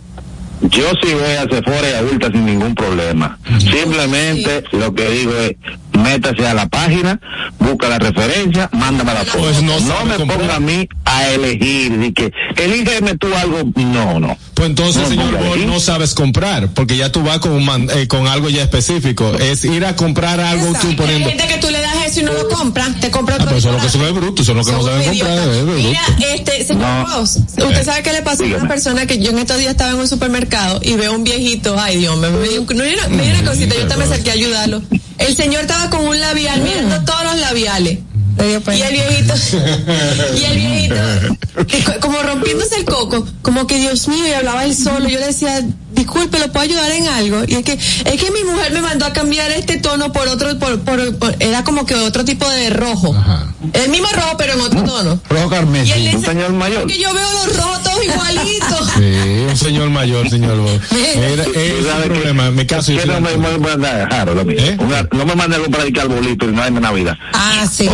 Yo sí voy a Sephora y a Ulta sin ningún problema. Simplemente lo que digo es, métase a la página, busca la referencia, mándame la foto. Pues no no me comprar. ponga a mí a elegir, de que elígeme tú algo, no, no. Pues entonces, No, señor no, Bol, ¿sí? no sabes comprar, porque ya tú vas con, un man- eh, con algo ya específico. Es ir a comprar algo Exacto. tú Hay poniendo. gente que tú le das eso y no lo compra, te compra Ah, pero son los que son brutos, son los que no saben comprar. es bruto. Mira, este, señor No. Ross, usted sabe qué le pasó a una Dígame. persona que yo en estos días estaba en un supermercado y veo un viejito, ay Dios, me, me, dio un- no, me me dio una cosita, yo también me acerqué a ayudarlo. El señor estaba con un labial, mirando todos los labiales. Le dio pena. Y el viejito, y el viejito, [laughs] como rompiéndose el coco, como que Dios mío, y hablaba él solo. Yo le decía, disculpe, ¿lo puedo ayudar en algo? Y es que, es que mi mujer me mandó a cambiar este tono por otro, por, por, por- era como que otro tipo de rojo. El mismo rojo, pero en otro tono. Rojo Y él carmesí. Un señor mayor. que yo veo los rojos todos igualitos. [laughs] Sí, un señor mayor, señor. Era- [laughs] Es el problema. Mi caso, yo soy no me, me a mí. ¿Eh? Una- no me mande a comprar el arbolito y no hay Navidad. Ah, sí.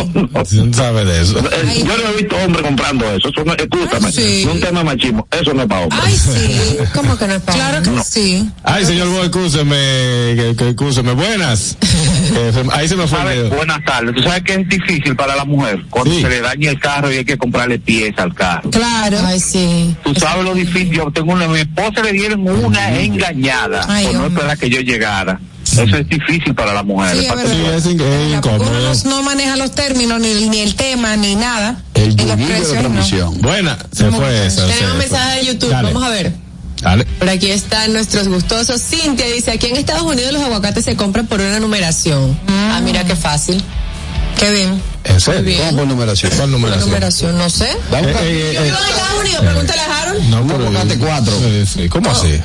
¿Quién sabe de eso? Eh, Ay. Yo no he visto hombres comprando eso. Eso no, escúchame. Ay, sí. No es un tema machismo. Eso no es para hombres. Ay, sí. ¿Cómo que no es para Claro que Sí. Ay, señor Boy, escúcheme, que- que- escúcheme. Buenas. [laughs] Eh, se- ahí se me fue el ¿Sabes? dedo. Buenas tardes. Tú sabes que es difícil para la mujer cuando se le daña el carro y hay que comprarle pieza al carro. Claro. Ay, sí. Tú sabes lo difícil. Yo tengo una, mi esposa le dieron una engañada Ay, por no hombre. esperar que yo llegara. Eso es difícil para la mujer. Sí, es verdad. es, incómodo. No, no maneja los términos, ni, ni el tema, ni nada. El los yuguillo de precios, no. transmisión. Buena, se fue esa. Tenemos mensaje de YouTube, Dale. vamos a ver. Dale. Por aquí están nuestros gustosos. Cintia dice, aquí en Estados Unidos los aguacates se compran por una numeración. Ah, mira qué fácil. Qué bien. ¿En serio? ¿Cómo por numeración? ¿Cuál numeración? Numeración, no sé. Eh, eh, Yo eh, vivo en Estados Unidos, pregúntale a Harold. no, pero- aguacate cuatro. Eh, sí, ¿Cómo así?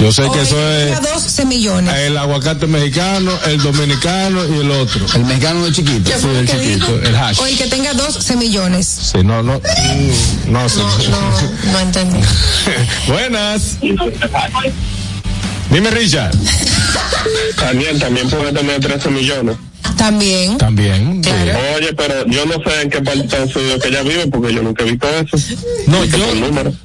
Yo sé que O eso que es tenga dos semillones. el aguacate mexicano, el dominicano y el otro. El mexicano es chiquito. ¿Qué Sí, el chiquito, dijo? el hash. O el que tenga dos semillones. Sí, no, no, mm, no sé. No, no, no entendí. [laughs] Buenas. Dime, Richard. Daniel también puede tener 13 millones. También. También. sí. Oye, pero yo no sé en qué parte de Estados Unidos que ella vive porque yo nunca he visto eso. No, yo.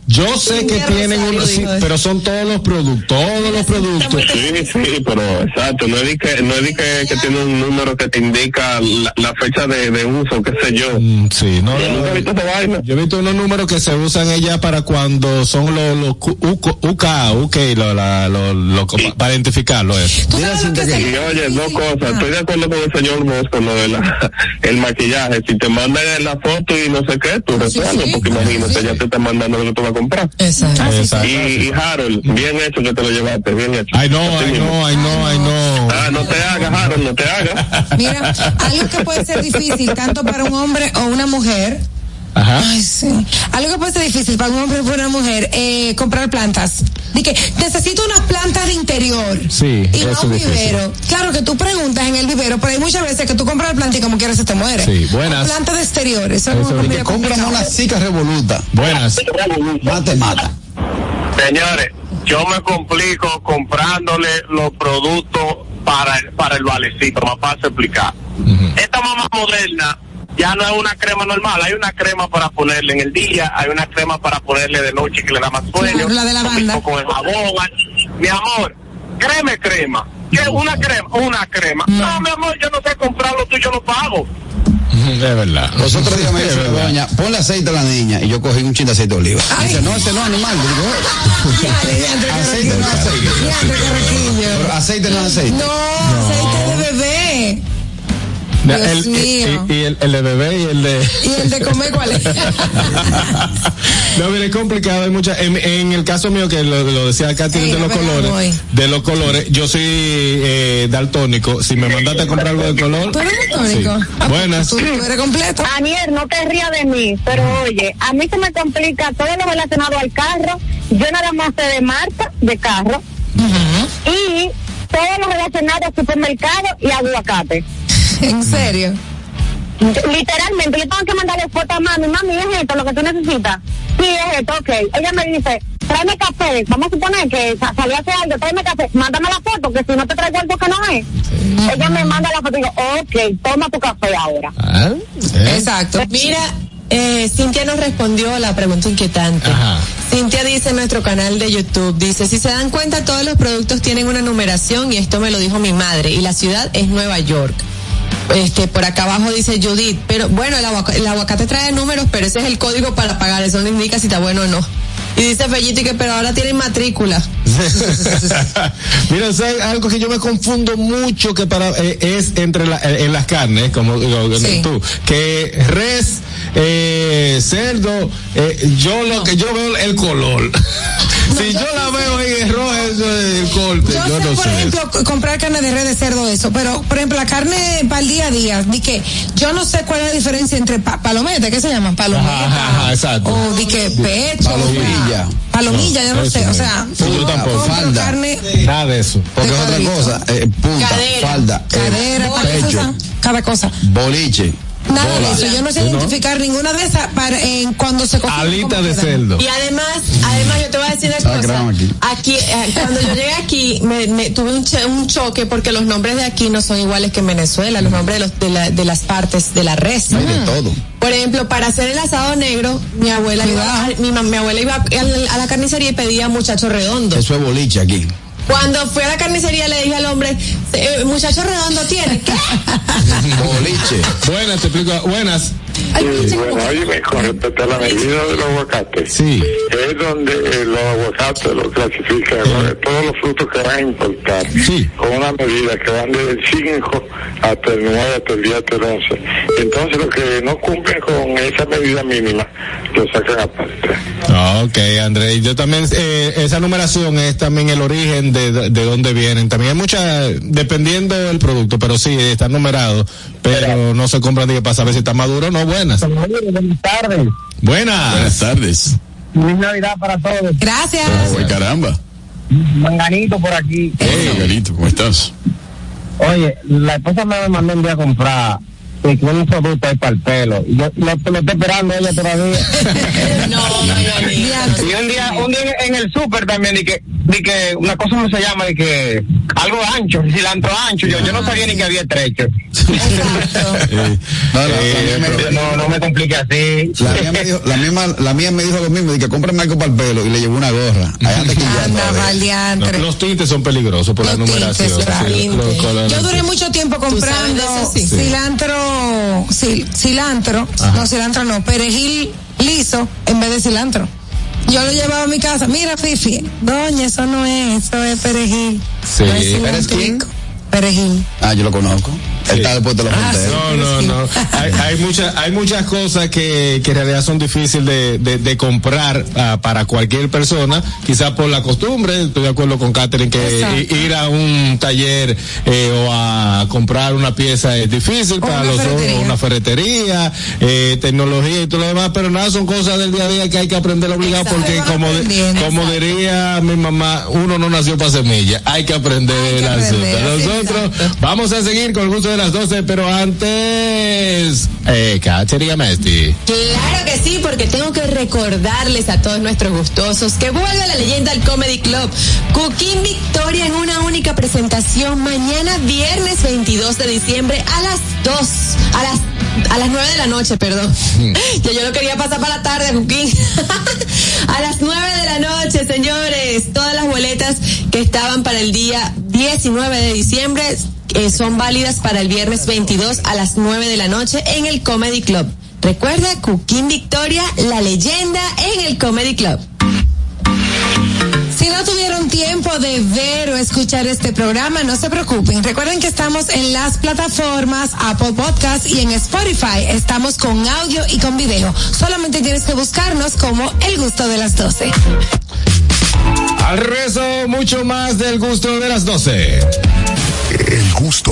Yo sé que tienen unos, sí, eso. pero son todos los productos, todos los productos. Sí, sí, pero exacto, no es de que, no es de que, que tiene un número que te indica la, la fecha de, de uso, qué sé yo. Mm, Sí, no, Yo nunca he no, visto esa vaina. Yo he visto unos números que se usan ella para cuando son los, los UK, UK, UK, lo, la, lo, lo- para identificarlo eso. ¿Tú Mira, sabes lo que Cintia, es que- el- Y oye, dos cosas, Ah. estoy de acuerdo con el señor Vos con lo de la, [laughs] el maquillaje. Si te mandan la foto y no sé qué, tú sí, resuelves, sí. porque imagínate, Sí. ya te está mandando lo que tú vas comprar. Exacto. Exacto. Y, y Harold, bien hecho que te lo llevaste, bien hecho. Ay, no, ay, no, ay, no. Ah, no te hagas, Harold, no te hagas. Mira, algo que puede ser difícil tanto para un hombre o una mujer. Ajá. Ay, sí. Algo que puede ser difícil para un hombre o para una mujer, eh, comprar plantas. De que necesito unas plantas de interior. Sí, Y no un vivero. Claro que tú preguntas en el vivero, pero hay muchas veces que tú compras la planta y como quieras se te muere. Sí, buenas. O Planta de exterior. Eso, es Eso es- Cómprame complicado. una zika revoluta. Buenas. Mate, mata. Señores, yo me complico comprándole los productos para, el- para el valecito, más fácil explicar. Esta mamá moderna ya no es una crema normal, hay una crema para ponerle en el día, hay una crema para ponerle de noche que le da más sueño. La de lavanda. mismo con el jabón. Mi amor, creme crema. ¿Qué? ¿Una crema? Una crema. No, mi amor, yo no sé comprarlo, tú y yo lo pago. Es verdad. Los otros días me dice la doña, ponle aceite a la niña. Y yo cogí un chin de aceite de oliva. Ay. Dice, no, ese no es animal. Digo, qué aceite no es aceite. Aceite no es aceite. No, aceite de bebé. Dios el- y- mío. Y, y el, el de bebé y el de. ¿Y el de comer cuál es? [laughs] no, mire, es complicado. Hay muchas. En, en el caso mío, que lo, lo decía Katy Ey, de los colores, de los colores, yo soy eh, daltónico. Si me mandaste a comprar algo de color. ¿Tú eres daltónico? Sí. Buenas. ¿Tú, tú eres completo? Aniel, no te rías de mí, pero oye, a mí se me complica todo lo relacionado al carro. Yo nada más sé de marca de carro y todo lo relacionado a supermercado y aguacate. [laughs] ¿En serio? Literalmente, yo tengo que mandarle foto a mami, mami, es esto lo que tú necesitas. Sí, es esto, ok. Ella me dice, tráeme café, vamos a suponer que sa- salió hace algo, tráeme café, mándame la foto, que si no te traigo algo que no es. Ella me manda la foto y digo, ok, toma tu café ahora. Ah, ¿eh? Exacto. Mira, eh, Cintia nos respondió a la pregunta inquietante. Ajá. Cintia dice en nuestro canal de YouTube, dice, si se dan cuenta todos los productos tienen una numeración y esto me lo dijo mi madre y la ciudad es Nueva York. Este, por acá abajo dice Judith, pero bueno, el, aguac- el aguacate trae números, pero ese es el código para pagar, eso no indica si está bueno o no. Y dice Fellito y que, pero ahora tienen matrícula. [laughs] Mira, ¿sabes? algo que yo me confundo mucho que para eh, es entre la, eh, en las carnes, como digo Sí. tú, que res, eh, cerdo, eh, yo lo que yo veo el color. Si yo la veo ahí en roja, eso es el corte. Yo, Yo, sé, no por sé. ejemplo, comprar carne de res de cerdo, eso, pero, por ejemplo, la carne para el día a día, di que yo no sé cuál es la diferencia entre pa- palometa, ¿qué se llaman? Palometa. Ajá, ajá, exacto. O di que pecho. Palomilla. Palomilla, yo no sé, o no. sea, Sí, yo tampoco. Falda. carne, Nada de eso. Porque es otra cosa. eh, punta, Cadera. falda, eh, cadera, pecho, cada cosa. boliche. Nada de eso. Yo no sé identificar ninguna de esas para, en cuando se cocina. Alita de quedan. cerdo. Y además, además yo te voy a decir una cosa. aquí. Aquí, eh, cuando yo llegué aquí, me, me- tuve un, che- un choque porque los nombres de aquí no son iguales que en Venezuela, los nombres de, los, de, la- de las partes de la res. Hay de todo. Por ejemplo, para hacer el asado negro, mi abuela iba, a- mi, mi abuela iba a, a la carnicería y pedía muchacho redondo. Eso es boliche aquí. Cuando fui a la carnicería le dije al hombre, eh, muchacho redondo tiene. ¿Qué? [laughs] Boliche. Buenas, te explico. Buenas. Sí, bueno, oye, con respecto a la medida del aguacate, Sí. es donde eh, los aguacates lo clasifican, ¿no? todos los frutos que van a importar, Sí. con una medida que van desde el 5 hasta el 9, hasta el día hasta el 11. Entonces, los que no cumplen con esa medida mínima, lo sacan aparte. Ah, Ok, André. Yo también, eh, esa numeración es también el origen de, de, de dónde vienen. También hay mucha, dependiendo del producto, pero sí, está numerado, pero no se compran ni para saber si está maduro o no. Buenas. Buenas tardes. Buenas. Buenas tardes. Feliz Navidad para todos. Gracias. Oye, caramba. Manganito por aquí. Hey, Garito, ¿cómo estás? Oye, la esposa me mandó un día a comprar que tiene un producto ahí para el pelo. Y yo lo, lo estoy esperando ella todavía. [laughs] No, no, no, y un día, un día en el súper también, di que, di que una cosa no se llama, di que algo ancho, cilantro ancho. Yo, yo no sabía ni que había trecho. [laughs] Eh, no, la, la mía me, No, no me complique así. la mía me dijo, la, misma, la mía me dijo lo mismo, de que cómprame algo para el pelo y le llevó una gorra. Allá anda. No, los tintes son peligrosos por la Los tintes, numeración. sí, los. Yo duré mucho tiempo comprando sabes cilantro, no cilantro no, perejil liso en vez de cilantro. Yo lo llevaba a mi casa. Mira, Fifi, doña, eso no es, eso es perejil. Sí. No es ¿Eres quién? Perejil. Ah, yo lo conozco. Él está después de los Ah. No, no, no. Hay, hay muchas, hay muchas cosas que, que en realidad son difíciles de, de, de comprar ah, para cualquier persona, quizás por la costumbre. Estoy de acuerdo con Catherine que Exacto. ir a un taller eh, o a comprar una pieza es difícil O para los ferretería. una ferretería, eh, tecnología y todo lo demás, pero nada, son cosas del día a día que hay que aprender obligado Exacto. porque como, de- como diría mi mamá, uno no nació para semilla, hay que aprender Hay que el asunto. aprender, Nosotros exacto. Vamos a seguir con el gusto de las 12, pero antes, eh, Catherine Amesti. Claro que sí, porque tengo que recordarles a todos nuestros gustosos que vuelve la leyenda al Comedy Club. Cooking Victoria en una única presentación mañana viernes 22 de diciembre a las 2, a las a las 9 de la noche, perdón. [laughs] Ya yo lo quería pasar para la tarde, Cooking. [laughs] a las 9 de la noche, señores. Todas las boletas que estaban para el día 19 de diciembre eh, son válidas para el viernes 22 a las 9 de la noche en el Comedy Club. Recuerda, Cooking Victoria, la leyenda en el Comedy Club. Si no tuvieron tiempo de ver o escuchar este programa, no se preocupen. Recuerden que estamos en las plataformas Apple Podcast y en Spotify. Estamos con audio y con video. Solamente tienes que buscarnos como El Gusto de las 12. Al rezo, mucho más del gusto de las 12. El gusto.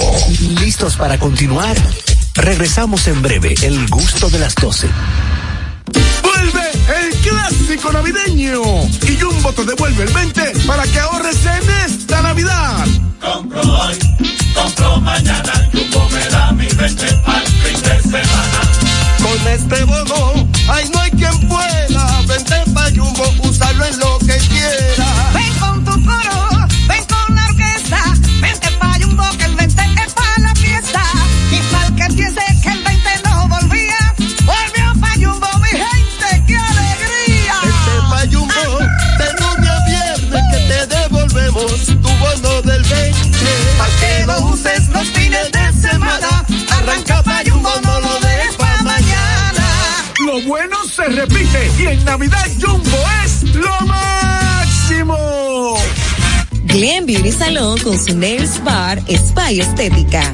¿Listos para continuar? Regresamos en breve. El gusto de las 12. Vuelve el clásico navideño y Jumbo te devuelve el 20 para que ahorres en esta Navidad. Compro hoy, compro mañana, Jumbo me da mi 20 al fin de semana. Con este bono, ay no hay quien pueda. Vente pa' Jumbo, úsalo en lo que quiera. Se repite y en Navidad Jumbo es lo máximo. Glen Beauty Salón con su Nails Bar Spa y Estética.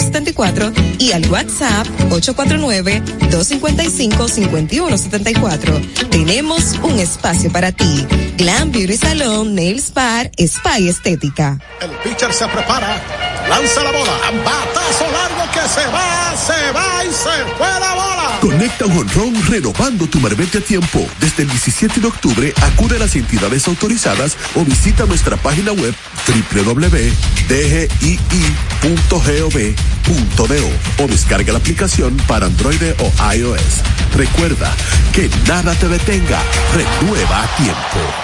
5174 y al WhatsApp 849-255-5174. Tenemos un espacio para ti. Glam Beauty Salon, Nails Bar, Spa y Estética. El pitcher se prepara, lanza la bola, batazo largo que se va, se va y se fue la bola. Conecta un honrón renovando tu marbete a tiempo. Desde el 17 de octubre acude a las entidades autorizadas o visita nuestra página web www.dgii.gov.do o descarga la aplicación para Android o iOS. Recuerda que nada te detenga. Renueva a tiempo.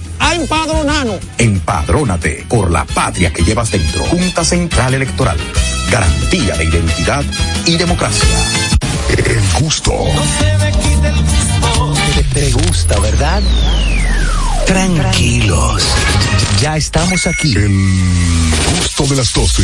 a empadronarnos. Empadrónate por la patria que llevas dentro. Junta Central Electoral. Garantía de identidad y democracia. El gusto. Te, te gusta, ¿verdad? Tranquilos. Ya estamos aquí. El gusto de las 12.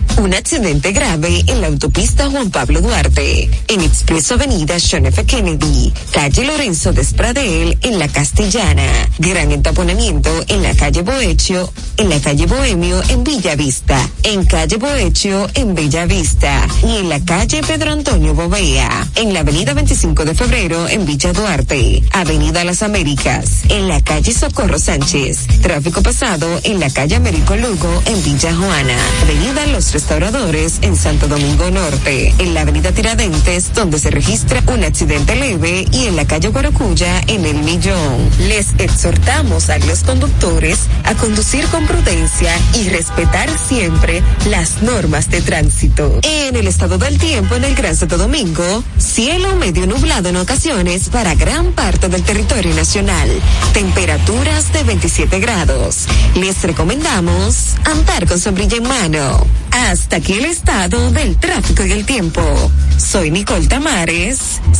Un accidente grave en la autopista Juan Pablo Duarte, en Expreso Avenida John F. Kennedy, calle Lorenzo Despradel, en la Castellana. Gran entaponamiento en la calle Bohecho, en la calle Bohemio, en Villa Vista, en calle Bohecho, en Bella Vista, y en la calle Pedro Antonio Bovea, en la avenida 25 de Febrero, en Villa Duarte, avenida Las Américas, en la calle Socorro Sánchez, tráfico pesado en la calle Américo Lugo, en Villa Juana, avenida Los Restauradores, en Santo Domingo Norte, en la avenida Tiradentes, donde se registra un accidente leve, y en la calle Guaracuya, en El Millón. Les exhortamos a los conductores a conducir con prudencia y respetar siempre las normas de tránsito. En el estado del tiempo en el Gran Santo Domingo, cielo medio nublado en ocasiones para gran parte del territorio nacional. Temperaturas de 27 grados. Les recomendamos andar con sombrilla en mano. Hasta aquí el estado del tráfico y el tiempo. Soy Nicole Tamares.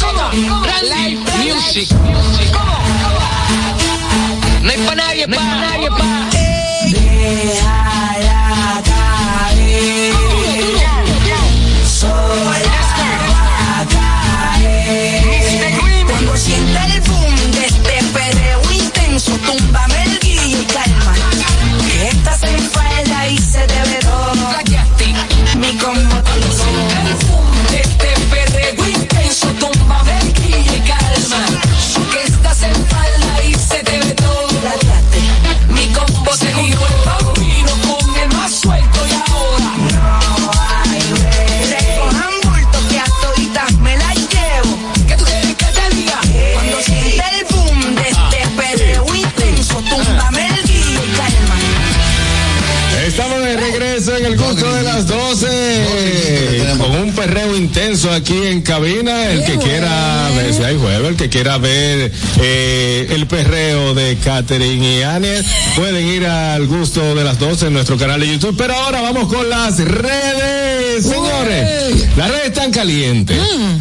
¿Cómo? Live Music. ¿Cómo? No hay pa' nadie, pa' nadie, pa' Déjala perreo intenso aquí en cabina. El que quiera ver, si hay jueves, el que quiera ver eh, el perreo de Katherine y Aniel, pueden ir al gusto de las 12 en nuestro canal de YouTube. Pero ahora vamos con las redes, señores. Las redes están calientes.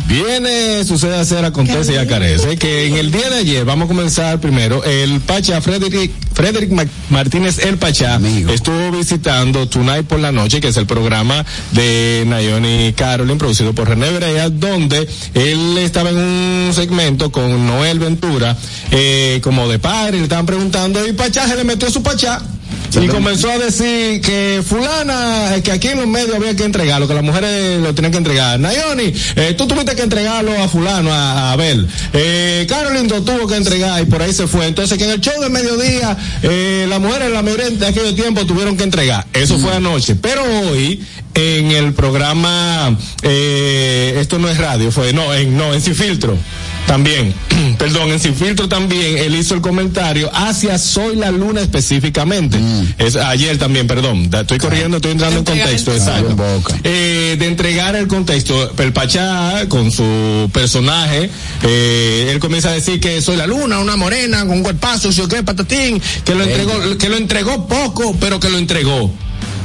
Viene, sucede, hacer, acontece y acarece. Que en el día de ayer, vamos a comenzar primero, el Pacha Frederick, Frederick Ma- Martínez El Pachá estuvo visitando Tonight por la noche, que es el programa de Nayoni Carolyn, producido por René Brea, donde él estaba en un segmento con Noel Ventura, eh, como de padre, le estaban preguntando, y Pachá se le metió su Pachá. Y comenzó a decir que fulana, eh, que aquí en los medios había que entregarlo, que las mujeres lo tenían que entregar. Nayoni, eh, tú tuviste que entregarlo a fulano, a, a Abel. Eh, Carolyn lo tuvo que entregar y por ahí se fue. Entonces que en el show de mediodía, eh, las mujeres la mayoría de aquel tiempo tuvieron que entregar. Eso fue anoche. Pero hoy, en el programa, eh, esto no es radio, fue, no, en, no, en Sin Filtro. También, [clears throat] perdón, en Sin Filtro también él hizo el comentario hacia Soy la Luna específicamente. Es ayer también, perdón, estoy corriendo, estoy entrando en contexto, exacto. Eh, de entregar el contexto, el Pachá con su personaje, eh, él comienza a decir que Soy la Luna, una morena con un cuerpazo, si o qué, patatín, que lo entregó, que lo entregó poco, pero que lo entregó.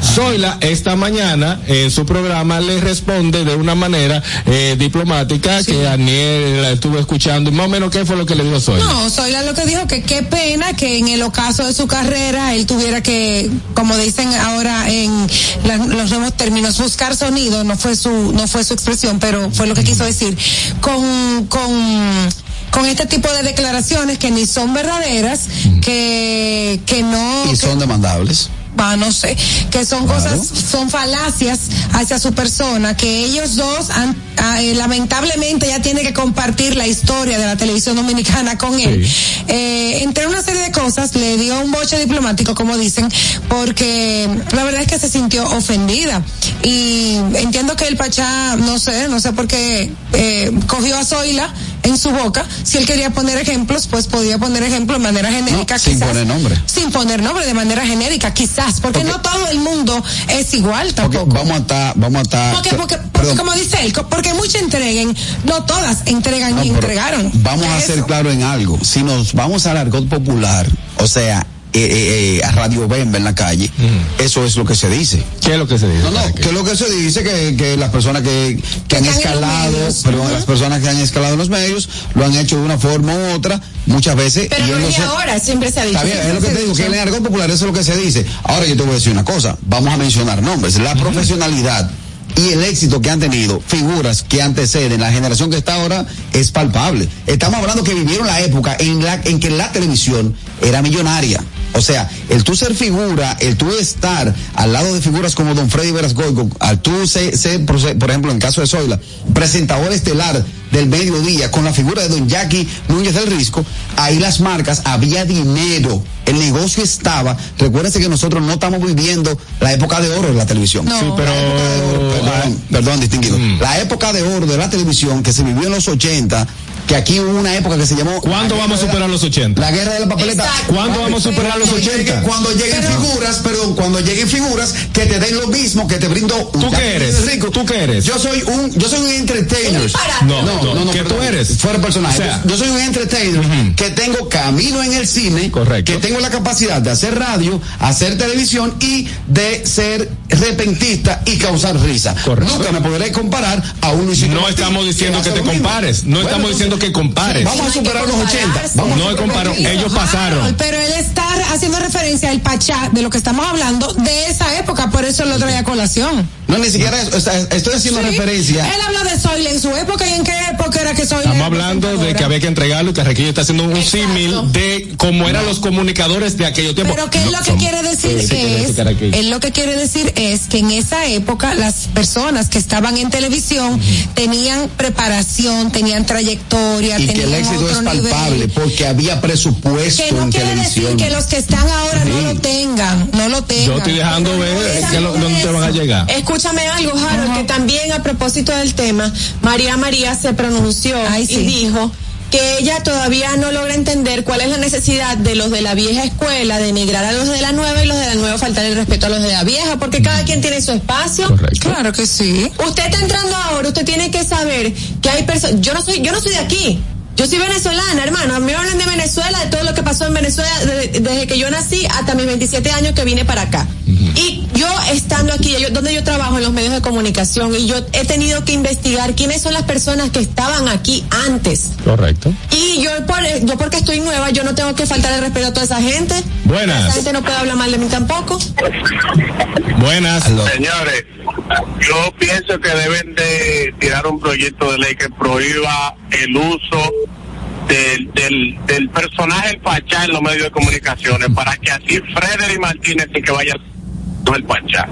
Zoila esta mañana en su programa le responde de una manera eh, diplomática que Daniel la estuvo escuchando. Y más o menos qué fue lo que le dijo Zoila. No, Zoila lo que dijo que qué pena que en el ocaso de su carrera él tuviera que, como dicen ahora en la- los nuevos términos, buscar sonido, no fue su, no fue su expresión, pero fue lo que quiso decir, con, con, con este tipo de declaraciones que ni son verdaderas, que, que no, Y son demandables. No sé, que son cosas, son falacias hacia su persona, que ellos dos han, ah, eh, lamentablemente ya tienen que compartir la historia de la televisión dominicana con él. Eh, entre una serie de cosas le dio un boche diplomático, como dicen, porque la verdad es que se sintió ofendida. Y entiendo que el Pachá, no sé, no sé por qué eh, cogió a Zoila en su boca. Si él quería poner ejemplos, pues podía poner ejemplos de manera genérica. sin quizás. poner nombre. Sin poner nombre, de manera genérica, quizás, porque no todo el mundo es igual tampoco. vamos a estar, vamos a estar. Porque, porque, porque como dice él, porque muchos entreguen, no todas entregan ni entregaron. Vamos a ser claro en algo. Si nos vamos al argot popular, o sea, eh, eh, eh, a Radio Bemba en la calle, eso es lo que se dice. ¿Qué es lo que se dice? No, no, que lo que se dice que, que las personas que, que han escalado, perdón, las personas que han escalado en los medios, lo han hecho de una forma u otra, muchas veces. Pero no es ahora, siempre se ha dicho. Está bien, es lo que te digo, se que en el argot popular eso es lo que se dice. Ahora yo te voy a decir una cosa, vamos a mencionar nombres, la profesionalidad y el éxito que han tenido figuras que anteceden la generación que está ahora es palpable. Estamos hablando que vivieron la época en la en que la televisión era millonaria. O sea, el tú ser figura, el tú estar al lado de figuras como Don Freddy Veras Goico, al tú ser, ser, por ejemplo, en el caso de Zoila, presentador estelar del mediodía con la figura de Don Jackie Núñez del Risco, ahí las marcas, había dinero, el negocio estaba. Recuérdense que nosotros no estamos viviendo la época de oro de la televisión. Sí, pero Perdón, perdón, distinguido. La época de oro de la televisión que se vivió en los 80, que aquí hubo una época que se llamó. ¿Cuándo vamos a superar los 80? La guerra de la papeleta. Exacto. ¿Cuándo vamos a superar los Cuando 80? llegue- Cuando lleguen figuras, perdón, cuando lleguen figuras que te den lo mismo, que te brindo un ¿Tú qué eres? rico. ¿Tú qué eres? Yo soy un, yo soy un entertainer. No, no, ¿qué tú eres? Fuera personaje. O sea, yo soy un entertainer que tengo camino en el cine, que tengo la capacidad de hacer radio, hacer televisión y de ser repentista y causar risa. Nunca me podré comparar a un No estamos diciendo hace que te compares, no Bueno, estamos diciendo que compares. Vamos a superar los 80. Vamos No comparo, los 80. ellos pasaron. Pero él está haciendo referencia al Pachá de lo que estamos hablando de esa época, por eso lo trae a colación. No, ni siquiera eso, o sea, estoy haciendo Sí. referencia. Él habla de Zoila en su época y en qué época era que Zoila Estamos hablando de que había que entregarlo y Carrequillo está haciendo un símil de cómo eran los comunicadores de aquello tiempo. Pero que él No, lo que quiere decir Sí, que es, lo que quiere decir es que en esa época las personas que estaban en televisión tenían preparación, tenían trayectoria, Y que el tenían éxito es palpable nivel. porque había presupuesto Que no en quiere televisión. decir que los que están ahora no lo tengan, no lo tengan. Yo estoy dejando ver que te van a llegar. Escúchame algo, Harold, que también a propósito del tema, María María se pronunció y dijo que ella todavía no logra entender cuál es la necesidad de los de la vieja escuela de denigrar a los de la nueva y los de la nueva faltar el respeto a los de la vieja, porque cada quien tiene su espacio. Claro que sí. Usted está entrando ahora, usted tiene que saber que hay personas, yo no soy, yo no soy de aquí. Yo soy venezolana, hermano. A mí me hablan de Venezuela, de todo lo que pasó en Venezuela de- desde que yo nací hasta mis 27 años que vine para acá. Y yo estando aquí, yo- donde yo trabajo en los medios de comunicación, y yo he tenido que investigar quiénes son las personas que estaban aquí antes. Correcto. Y yo, por, yo porque estoy nueva, yo no tengo que faltar el respeto a toda esa gente. Buenas. Esa gente no puede hablar mal de mí tampoco. Buenas. Señores, yo pienso que deben de tirar un proyecto de ley que prohíba el uso del, del, del personaje el Pachá en los medios de comunicaciones para que así Frederick Martínez sí que vaya no el Pachá.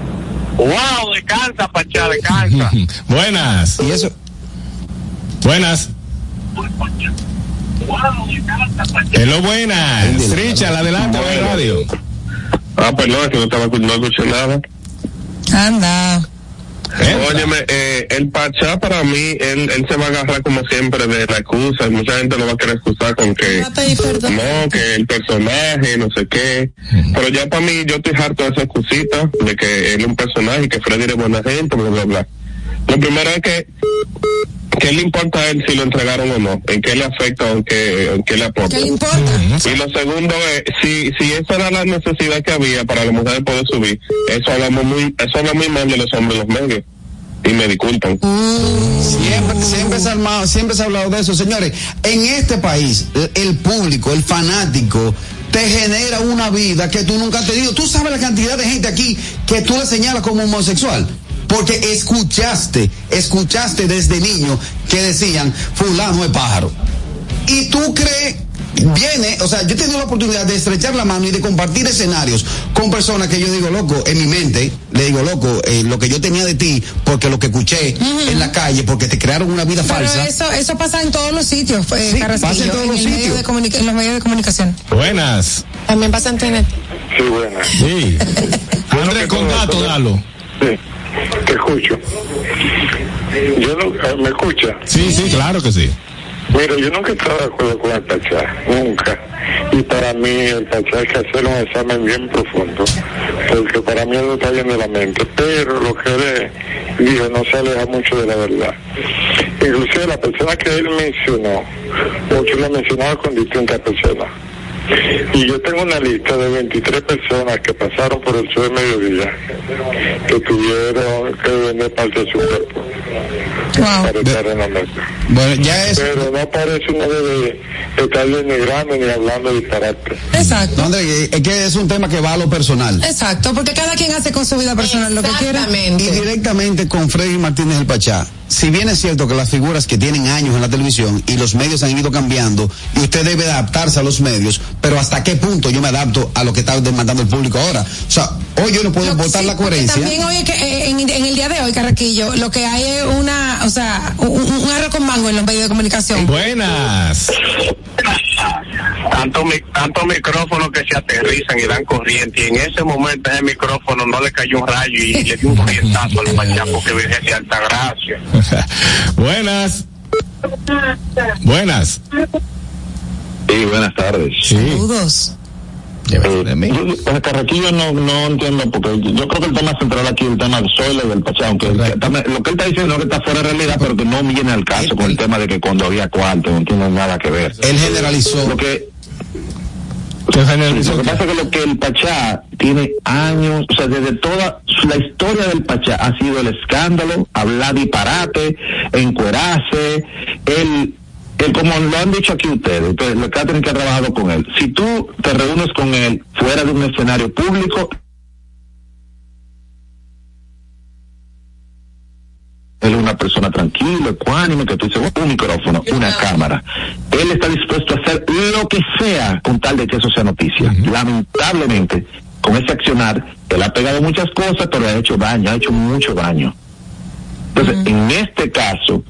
¡Wow! Descansa, Pachá, descansa. [laughs] Buenas. ¿Y eso? Buenas. Hello, buenas. Richard, adelante, a ver radio. Ah, perdón, es que no estaba no escuché nada. Anda. Óyeme, eh, el Pachá para mí, él, él se va a agarrar como siempre de la excusa y mucha gente lo va a querer excusar con que no, que el personaje, no sé qué. Pero ya para mí, yo estoy harto de esa excusita de que él es un personaje y que Freddy es buena gente, bla, bla, bla. Lo primero es que, ¿qué le importa a él si lo entregaron o no? ¿En qué le afecta o en qué, en qué le aporta? ¿Qué le importa? Y lo segundo es, si, si esa era la necesidad que había para la mujer poder subir, eso hablamos muy, eso habla muy mal de los hombres en los medios. Y me disculpan. Siempre, siempre, se ha armado- siempre se ha hablado de eso. Señores, en este país, el- el público, el fanático, te genera una vida que tú nunca has tenido. Tú sabes la cantidad de gente aquí que tú le señalas como homosexual. Porque escuchaste, escuchaste desde niño que decían, fulano es pájaro. Y tú crees, viene, o sea, yo he tenido la oportunidad de estrechar la mano y de compartir escenarios con personas que yo digo, loco, en mi mente, le digo, loco, eh, lo que yo tenía de ti, porque lo que escuché en la calle, porque te crearon una vida Pero falsa. eso, eso pasa en todos los sitios, eh, Sí, pasa en todos los sitios. en los medios de comunicación. Buenas. También pasa en TNT. Sí, buena. Sí. Andrés, con datos, dalo. Sí, te escucho. Yo no, eh, ¿Me escucha? Sí, sí, claro que sí. Mira, yo nunca he estado de acuerdo con el Pachá, nunca. Y para mí el Pachá hay que hacer un examen bien profundo, porque para mí no está bien de la mente. Pero lo que él dijo no se aleja mucho de la verdad. Inclusive la persona que él mencionó, porque lo mencionaba con distintas personas. Y yo tengo una lista de 23 personas que pasaron por el sur de mediodía, que tuvieron que vender parte de su cuerpo para estar en la mesa. Bueno, ya es. Pero no parece uno debe estar denigrando ni hablando disparate. Exacto. Eh, es que es un tema que va a lo personal. Exacto, porque cada quien hace con su vida personal lo que quiera. Y directamente con Freddy Martínez del Pachá. Si bien es cierto que las figuras que tienen años en la televisión y los medios han ido cambiando y usted debe adaptarse a los medios, pero hasta qué punto yo me adapto a lo que está demandando el público ahora. O sea, hoy yo no puedo votar la coherencia. También hoy que eh, en, en el día de hoy, Carraquillo, lo que hay es una, o sea, un, un arroz con mango en los medios de comunicación. Buenas. Tanto, mi- tanto micrófonos que se aterrizan y dan corriente, y en ese momento ese micrófono no le cayó un rayo y le dio un [laughs] corrientazo al Pachá porque Virgen de alta gracia. [laughs] Buenas. Buenas. Sí, buenas tardes. Saludos. Eh, Carraquillo no, no entiendo, porque yo, yo creo que el tema central aquí es el tema del suelo y del Pachá, aunque el- lo que él está diciendo es que está fuera de realidad, pero que no viene al caso con el tema de que cuando había cuarto, no tiene nada que ver. Él generalizó. Lo lo que pasa es que lo que el Pachá tiene años, o sea, desde toda la historia del Pachá ha sido el escándalo, hablar disparate, encuerarse, el, el como lo han dicho aquí ustedes, ustedes, lo que tienen que ha trabajado con él. Si tú te reúnes con él fuera de un escenario público, él es una persona tranquila, ecuánime, que tú dices, un micrófono, una cámara. Él está dispuesto a hacer lo que sea con tal de que eso sea noticia. Lamentablemente, con ese accionar, él ha pegado muchas cosas, pero ha hecho daño, ha hecho mucho daño. Entonces, en este caso,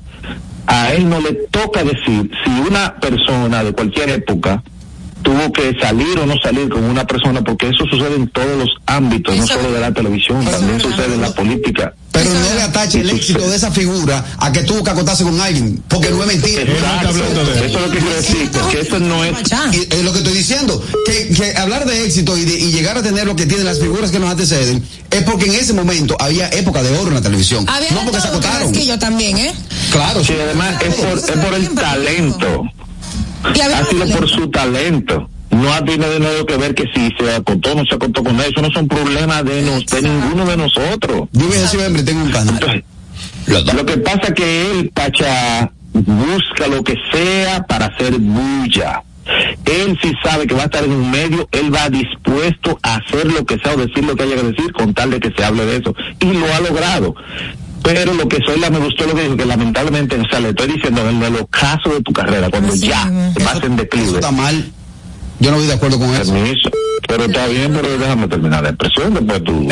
a él no le toca decir si una persona de cualquier época tuvo que salir o no salir con una persona, porque eso sucede en todos los ámbitos, no solo de la televisión, también sucede en la política. Pero no le atache el éxito de esa figura a que tuvo que acotarse con alguien, porque no es mentira. Exacto. Eso es lo que quiero decir, que eso no es Y es lo que estoy diciendo, que, que hablar de éxito y, de, y llegar a tener lo que tienen las figuras que nos anteceden, es porque en ese momento había época de oro en la televisión. Había no porque se acotaron. que yo también, ¿eh? Claro, Sí, además es por, es por el talento. Ha sido talento. por su talento. No ha tenido de nuevo que ver que si se acotó o no se acotó con eso. No son problemas de, nos, de ninguno de nosotros. Yo hubiese sido hombre, tengo un canal. Lo que pasa es que él, Pacha, busca lo que sea para hacer bulla. Él sí sabe que va a estar en un medio, él va dispuesto a hacer lo que sea o decir lo que haya que decir con tal de que se hable de eso. Y lo ha logrado. Pero lo que soy la me gustó lo que dijo, que lamentablemente, o sea, le estoy diciendo, en el ocaso de tu carrera, cuando ya vas en declive. está mal. Yo no voy de acuerdo con eso. Permiso. Pero está bien, pero déjame terminar la expresión, después tú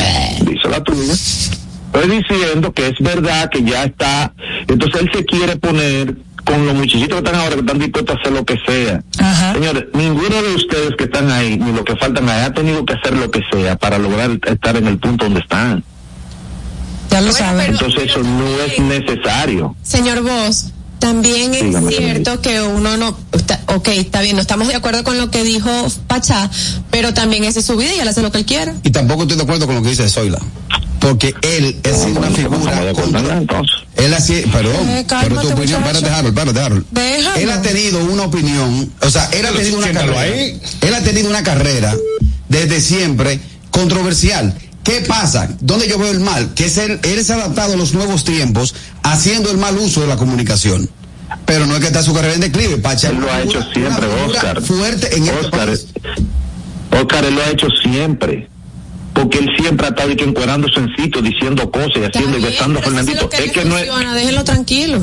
dices la tuya. Estoy diciendo que es verdad que ya está, entonces él se quiere poner con los muchachitos que están ahora que están dispuestos a hacer lo que sea. Señores, ninguno de ustedes que están ahí, ni los que faltan ahí, ha tenido que hacer lo que sea para lograr estar en el punto donde están. Ya lo saben. Entonces eso no es necesario. Señor Vos, también es Dígame, cierto que uno no, está- ok, está bien, no estamos de acuerdo con lo que dijo Pachá, pero también esa es su vida y él hace lo que él quiera. Y tampoco estoy de acuerdo con lo que dice Zoila. Porque él es una figura. contra- Él así, perdón, Eh, pero tu opinión, Harold, Harold. Déjalo. Él ha tenido una opinión, o sea, él ha tenido una carrera. ahí. Él ha tenido una carrera desde siempre controversial. ¿Qué pasa? ¿Dónde yo veo el mal? Que es él, él se ha adaptado a los nuevos tiempos haciendo el mal uso de la comunicación. Pero no es que está su carrera en declive, Pacha. Él lo ha hecho siempre, Oscar. Fuerte en Oscar. Oscar, él lo ha hecho siempre. Porque él siempre ha estado y que encuerándose en sitio, diciendo cosas y haciendo y besando a Fernandito. Es que no es, déjenlo tranquilo.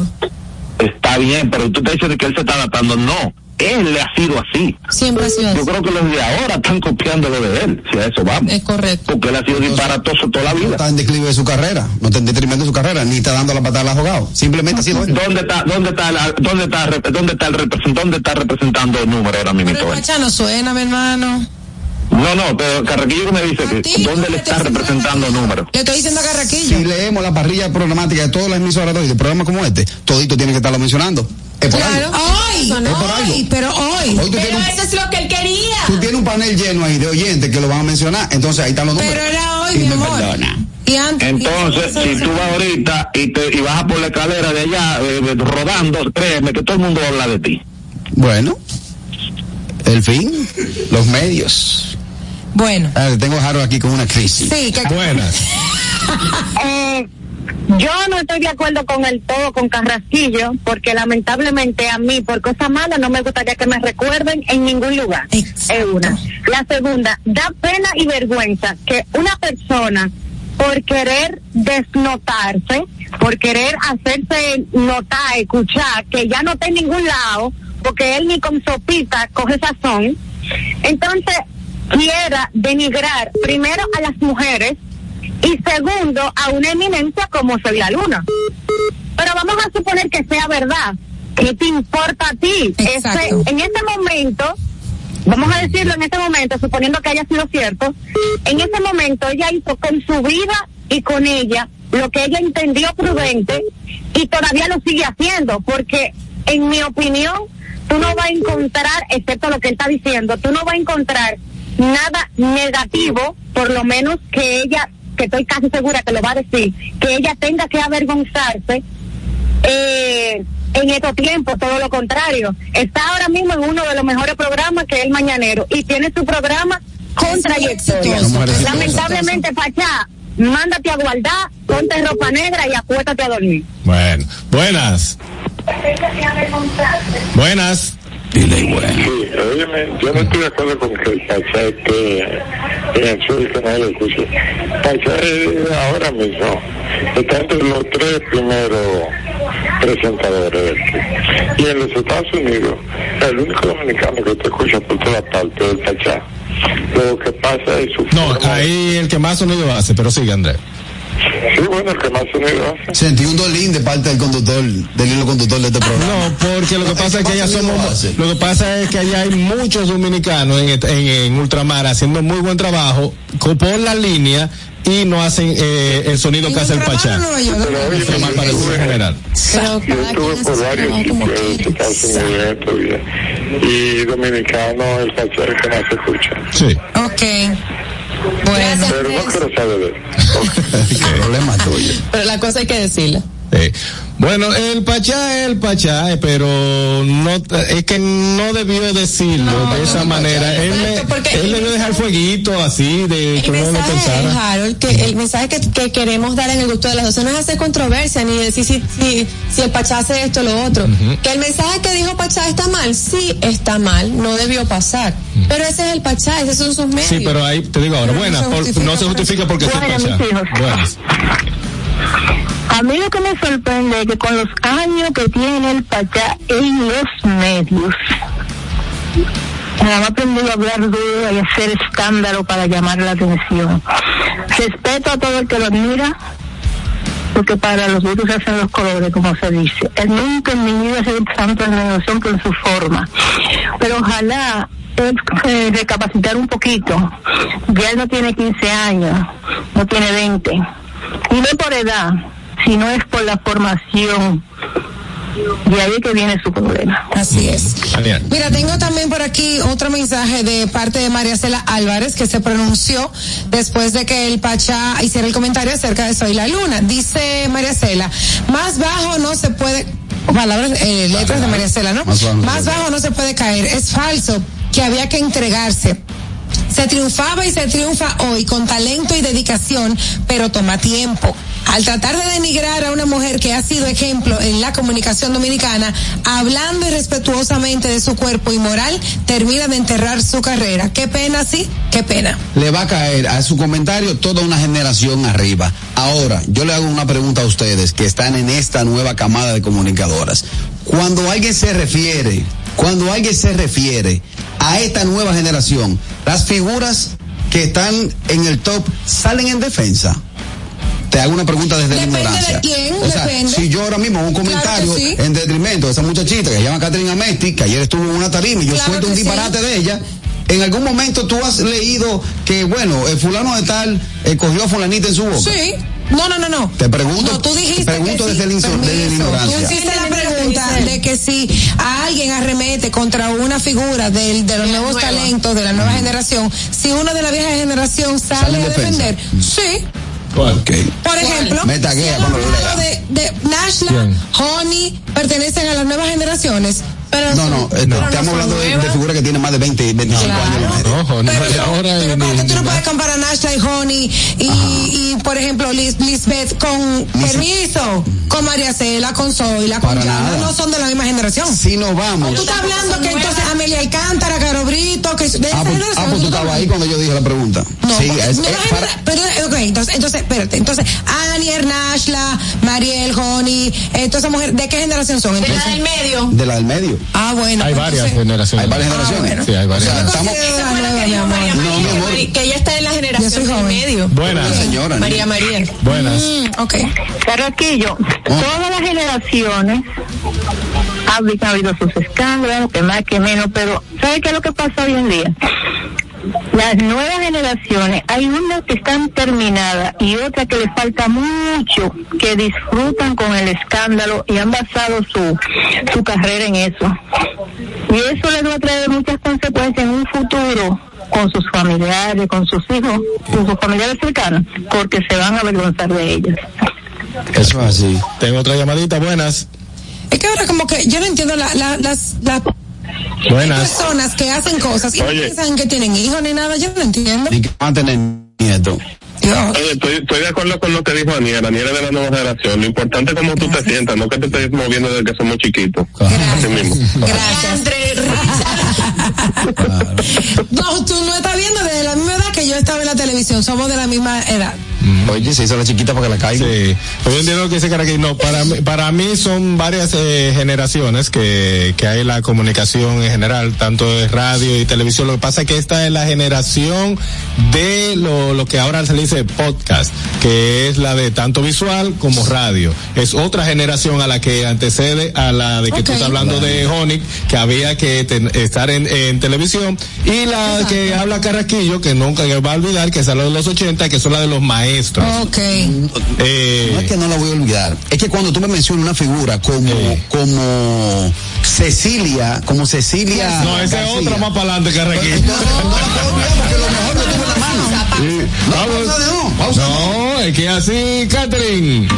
está bien, pero tú te dices que él se está adaptando. No, él le ha sido así. Siempre ha sido Yo así. creo que los de ahora están copiando lo de él, si a eso vamos. Es correcto. Porque él ha sido disparatoso toda la No vida. está en declive de su carrera, no está en detrimento de su carrera, ni está dando la patada al abogado. Simplemente ha sido él. ¿Dónde está, dónde está, la- dónde está, dónde está el representante, dónde está representando el número ahora mismo? Pero no suena, mi hermano. No, no, pero Carraquillo me dice que dónde le está representando el número. Le estoy diciendo a Carraquillo. Si leemos la parrilla programática de todas las emisoras de hoy, de programas como este, todito tiene que estarlo mencionando. Es por Claro. Hoy, Es por algo. hoy, pero hoy. Hoy tú tienes, un, eso es lo que él quería. tú tienes un panel lleno ahí de oyentes que lo van a mencionar, entonces ahí están los números. Pero era hoy, Y mi amor. perdona. Y antes. Entonces, si tú vas ahorita y, te, y bajas por la escalera de allá eh, eh, rodando, créeme que todo el mundo va a hablar de ti. Bueno, el fin, los medios. Bueno. Ah, tengo a Harold aquí con una crisis. Sí, que Buenas. [laughs] Yo no estoy de acuerdo con el todo con Carrasquillo, porque lamentablemente a mí, por cosas malas, no me gustaría que me recuerden en ningún lugar. Es una. La segunda, da pena y vergüenza que una persona, por querer desnotarse, por querer hacerse notar, escuchar, que ya no está en ningún lado, porque él ni con sopita coge sazón, entonces quiera denigrar primero a las mujeres y segundo a una eminencia como soy la luna. Pero vamos a suponer que sea verdad. ¿Qué te importa a ti? Ese- en este momento, vamos a decirlo en este momento, suponiendo que haya sido cierto, en ese momento ella hizo con su vida y con ella lo que ella entendió prudente y todavía lo sigue haciendo, porque en mi opinión, tú no vas a encontrar, excepto lo que él está diciendo, tú no vas a encontrar nada negativo, por lo menos que ella, que estoy casi segura que lo va a decir, que ella tenga que avergonzarse eh, en estos tiempos, todo lo contrario. Está ahora mismo en uno de los mejores programas que es el Mañanero y tiene su programa con trayectoria. Lamentablemente, Pachá, mándate a guardar, ponte ropa negra y acuéstate a dormir. Bueno, buenas. Buenas. Dile, bueno. Sí, óyeme, yo no estoy de acuerdo con que el Pachá esté en el sur y que no lo escuche. Pachá es ahora mismo está entre los tres primeros presentadores. Y en los Estados Unidos, el único dominicano que te escucha por toda parte es el Pachá. Lo que pasa es su No, ahí el que más sonido hace, pero sigue, Andrés. Sí, bueno, el que más sonido hace. Sentí un dolín de parte del conductor, del hilo conductor de este programa. No, porque lo que pasa es que allá somos, lo que pasa es que allá hay muchos dominicanos en, en, en ultramar haciendo muy buen trabajo por la línea y no hacen eh, el sonido que hace el Pachá. Ultramar para el público general. Yo estuve por varios sitios de Estados Unidos todavía. Y dominicano, el Pachá es el que más se escucha. Sí. Ok. Bueno. Pero no quiero saber de él. [laughs] problema tuyo. Pero la cosa hay que decirla. Eh, bueno, el Pachá es el Pachá, eh, pero no es que no debió decirlo de esa manera. Él, le- él debió dejar fueguito así de que no mensaje, pensara. Harold, que el mensaje que, que queremos dar en el gusto de las 12 no es hacer controversia ni decir si, si, si el Pachá hace esto o lo otro. Que el mensaje que dijo Pachá está mal, sí está mal, no debió pasar. Pero ese es el Pachá, esos son sus medios. Sí, pero ahí te digo ahora, No buenas, se justifica no se justifica porque es el Bueno, Pachá. Buenas. A mí lo que me sorprende es que con los años que tiene el Pachá en los medios, nada más aprendido a hablar duro y hacer escándalo para llamar la atención. Respeto a todo el que lo admira, porque para los se hacen los colores, como se dice. Él nunca en mi vida ha sido tanto en en su forma. Pero ojalá eh, recapacitar un poquito. Ya él no tiene 15 años, no tiene 20. Y no por edad, sino es por la formación. De ahí que viene su problema. Así es. Mira, tengo también por aquí otro mensaje de parte de María Cela Álvarez que se pronunció después de que el Pachá hiciera el comentario acerca de Soy la Luna. Dice María Cela, más bajo no se puede, palabras, eh, letras de María Cela, ¿no? Más bajo no se puede caer. Es falso que había que entregarse. Se triunfaba y se triunfa hoy con talento y dedicación, pero toma tiempo. Al tratar de denigrar a una mujer que ha sido ejemplo en la comunicación dominicana, hablando irrespetuosamente de su cuerpo y moral, termina de enterrar su carrera. Qué pena, sí, qué pena. Le va a caer a su comentario toda una generación arriba. Ahora, yo le hago una pregunta a ustedes que están en esta nueva camada de comunicadoras. Cuando alguien se refiere, cuando alguien se refiere a esta nueva generación, las figuras que están en el top salen en defensa. Te hago una pregunta desde Depende la ignorancia. de quién, o sea, depende. si yo ahora mismo hago un comentario Claro que sí. en detrimento de esa muchachita que se llama Catherine Amesti, que ayer estuvo en una tarima y yo Claro suelto un sí. disparate de ella, en algún momento tú has leído que, bueno, el fulano de tal eh, cogió a fulanita en su boca. Sí. No, no, no, no. Te pregunto, No, tú dijiste te pregunto que sí, desde, la inso- desde la permiso. ignorancia. Tú hiciste la pregunta de que si a alguien arremete contra una figura del, de los nuevos nueva. talentos de la nueva generación, si uno de la vieja generación Sale a defensa. defender, sí. Ok. Por ejemplo, Me taguea si el cuando lo abogado lea. de, de Nashla. Honey, pertenecen a las nuevas generaciones. Pero No, no, eh, estamos hablando de, de figuras que tienen más de 20, 25 años. en la media. Ojo, no, Pero, de ahora pero ni- espérate, tú no puedes comparar Nashla y Honey y, y, por ejemplo, Liz, Lisbeth con permiso, con María Cela, con Zoila, con Yana, no son de la misma generación. Si nos vamos. Tú estás hablando que entonces Amelia Alcántara, Caro Brito, que de esa Ah, pues, generación, ah, pues tú estabas ahí cuando yo dije la pregunta. no, sí, porque es, nueva es para- genera- pero, ok, entonces, entonces, espérate, entonces, Anier, Nashla, Mariel, Honey, eh, toda esa mujer, ¿de qué generación son? De la del medio. de la del medio. Ah, bueno. Hay pues, varias entonces- generaciones. Hay varias Ah, generaciones. bueno. Sí, hay varias. O sea, estamos- que No, ella está en la generación del medio. Buenas. Señora, María María. Buenas. Mm, ok. Carraquillo, todas las generaciones han ha habido sus escándalos, que más que menos, pero ¿sabe qué es lo que pasa hoy en día? Las nuevas generaciones, hay unas que están terminadas y otras que les falta mucho, que disfrutan con el escándalo y han basado su, su carrera en eso. Y eso les va a traer muchas consecuencias en un futuro con sus familiares, con sus hijos, con sus familiares cercanos, porque se van a avergonzar de ellas. Eso es así. Tengo otra llamadita, buenas. Es que ahora como que yo no entiendo la, la- las, las Buenas. personas que hacen cosas y no Oye. piensan que tienen hijos ni nada, yo no entiendo. Y que van a tener nieto. Dios. Oye, estoy, estoy de acuerdo con lo que dijo Aniel. Aniel es de la nueva generación. Lo importante es cómo tú te sientas, no que te estés moviendo desde que somos chiquitos. Así mismo. Gracias. No, tú no estás viendo desde la misma edad que yo estaba en la televisión, somos de la misma edad. Oye, se hizo la chiquita para que la caiga. Sí, yo entiendo lo que dice. No, para mí, para mí son varias eh, generaciones que, que hay la comunicación en general, tanto de radio y televisión. Lo que pasa es que esta es la generación de lo, lo que ahora se le dice podcast, que es la de tanto visual como radio. Es otra generación a la que antecede a la de que tú Ok. estás hablando de Honic, que había que ten- estar en, en televisión, y la que habla Carraquillo, que nunca va a olvidar, que es la de los 80, que son la de los maestros. Ok. Eh, No es que no la voy a olvidar. Es que cuando tú me mencionas una figura como, como Cecilia, como Cecilia. No, esa es García. otra más para adelante, Carraquillo. Vamos. No, es que así, Catherine.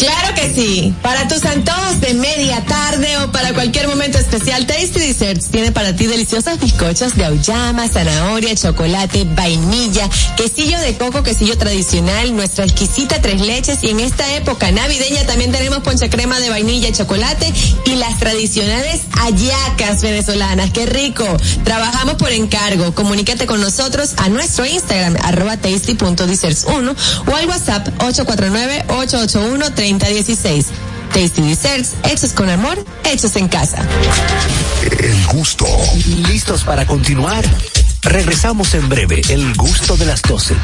Claro que sí. Para tus antojos de media tarde o para cualquier momento especial, Tasty Desserts tiene para ti deliciosos bizcochos de auyama, zanahoria, chocolate, vainilla, quesillo de coco, quesillo tradicional, nuestra exquisita tres leches y en esta época navideña también tenemos ponche crema de vainilla y chocolate y las tradicionales hallacas venezolanas. ¡Qué rico! Trabajamos por encargo. Comunícate con nosotros a nuestro Instagram, arroba tasty.desserts1 o al WhatsApp 849-881-3016. Tasty Desserts, hechos con amor, hechos en casa. El gusto. ¿Listos para continuar? Regresamos en breve. El gusto de las 12.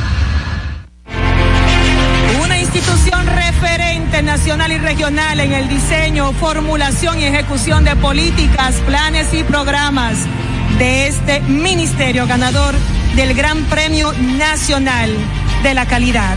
Una institución referente nacional y regional en el diseño, formulación y ejecución de políticas, planes y programas de este ministerio ganador del Gran Premio Nacional de la Calidad.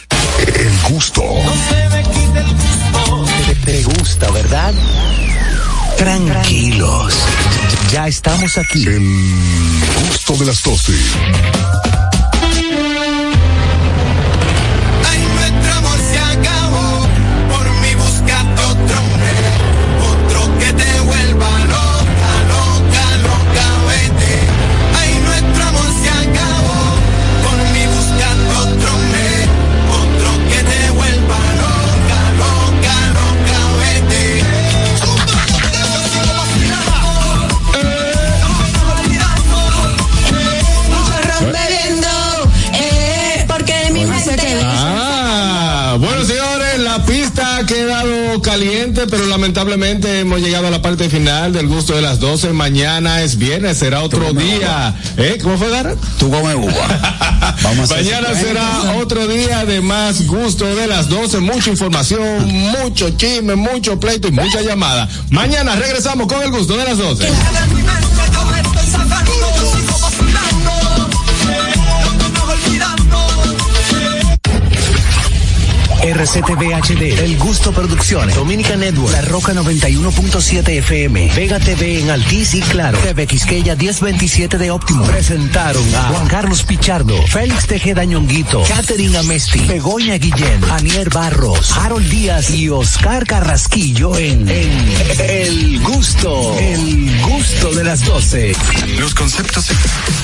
El gusto. Te, te gusta, ¿verdad? Tranquilos. Ya estamos aquí. El gusto de las 12. Lamentablemente hemos llegado a la parte final del gusto de las 12. Mañana es viernes, será otro día. ¿Eh? ¿Cómo fue, Dara? Tú come uva. [laughs] Vamos a Mañana será otro día de más gusto de las 12. Mucha información, mucho chisme, mucho pleito y mucha llamada. Mañana regresamos con el gusto de las 12. RCTV HD, El Gusto Producciones, Dominica Network, La Roca 91.7 FM, Vega TV en Altiz y Claro, TV Quisqueya 1027 de Óptimo. Presentaron a Juan Carlos Pichardo, Félix Tejeda Ñonguito, Catherine Amesti, Begoña Guillén, Anier Barros, Harold Díaz y Oscar Carrasquillo en, en El Gusto, El Gusto de las 12. Los conceptos.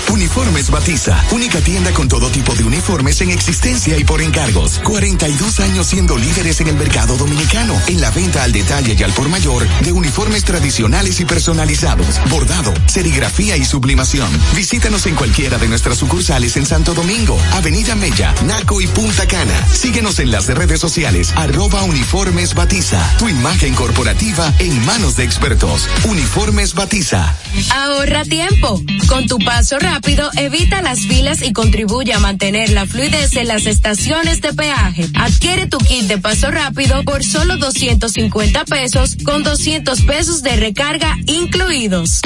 Uniformes Batiza, única tienda con todo tipo de uniformes en existencia y por encargos. 42 años años siendo líderes en el mercado dominicano en la venta al detalle y al por mayor de uniformes tradicionales y personalizados, bordado, serigrafía y sublimación. Visítanos en cualquiera de nuestras sucursales en Santo Domingo, Avenida Mella, Naco y Punta Cana. Síguenos en las redes sociales arroba uniformes batiza. Tu imagen corporativa en manos de expertos. Uniformes batiza. Ahorra tiempo. Con tu paso rápido evita las filas y contribuye a mantener la fluidez en las estaciones de peaje. Adquiere tu kit de paso rápido por solo 250 pesos con 200 pesos de recarga incluidos.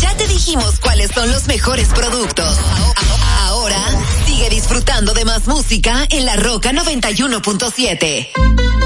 Ya te dijimos cuáles son los mejores productos. Ahora sigue disfrutando de más música en la Roca 91.7.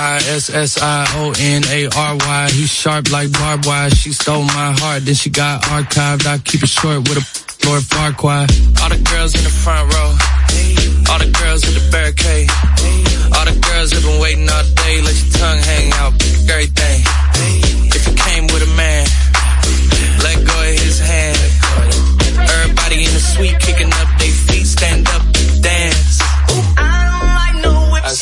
Young M I S S I O N A R Y. He's sharp like barbed wire. She stole my heart, then she got archived. I keep it short with a Lord Farquaad. All the girls in the front row. All the girls at the barricade. All the girls have been waiting all day. Let your tongue hang out. Everything. If you came with a man,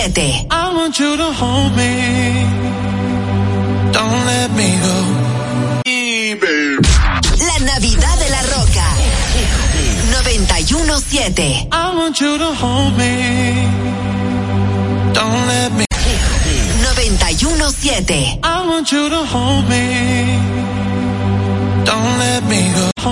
917. I want you to hold me. Don't let me go. La Navidad de la Roca. 917. I want you to hold me. Don't let me 917. I want you to hold me. Don't let me go.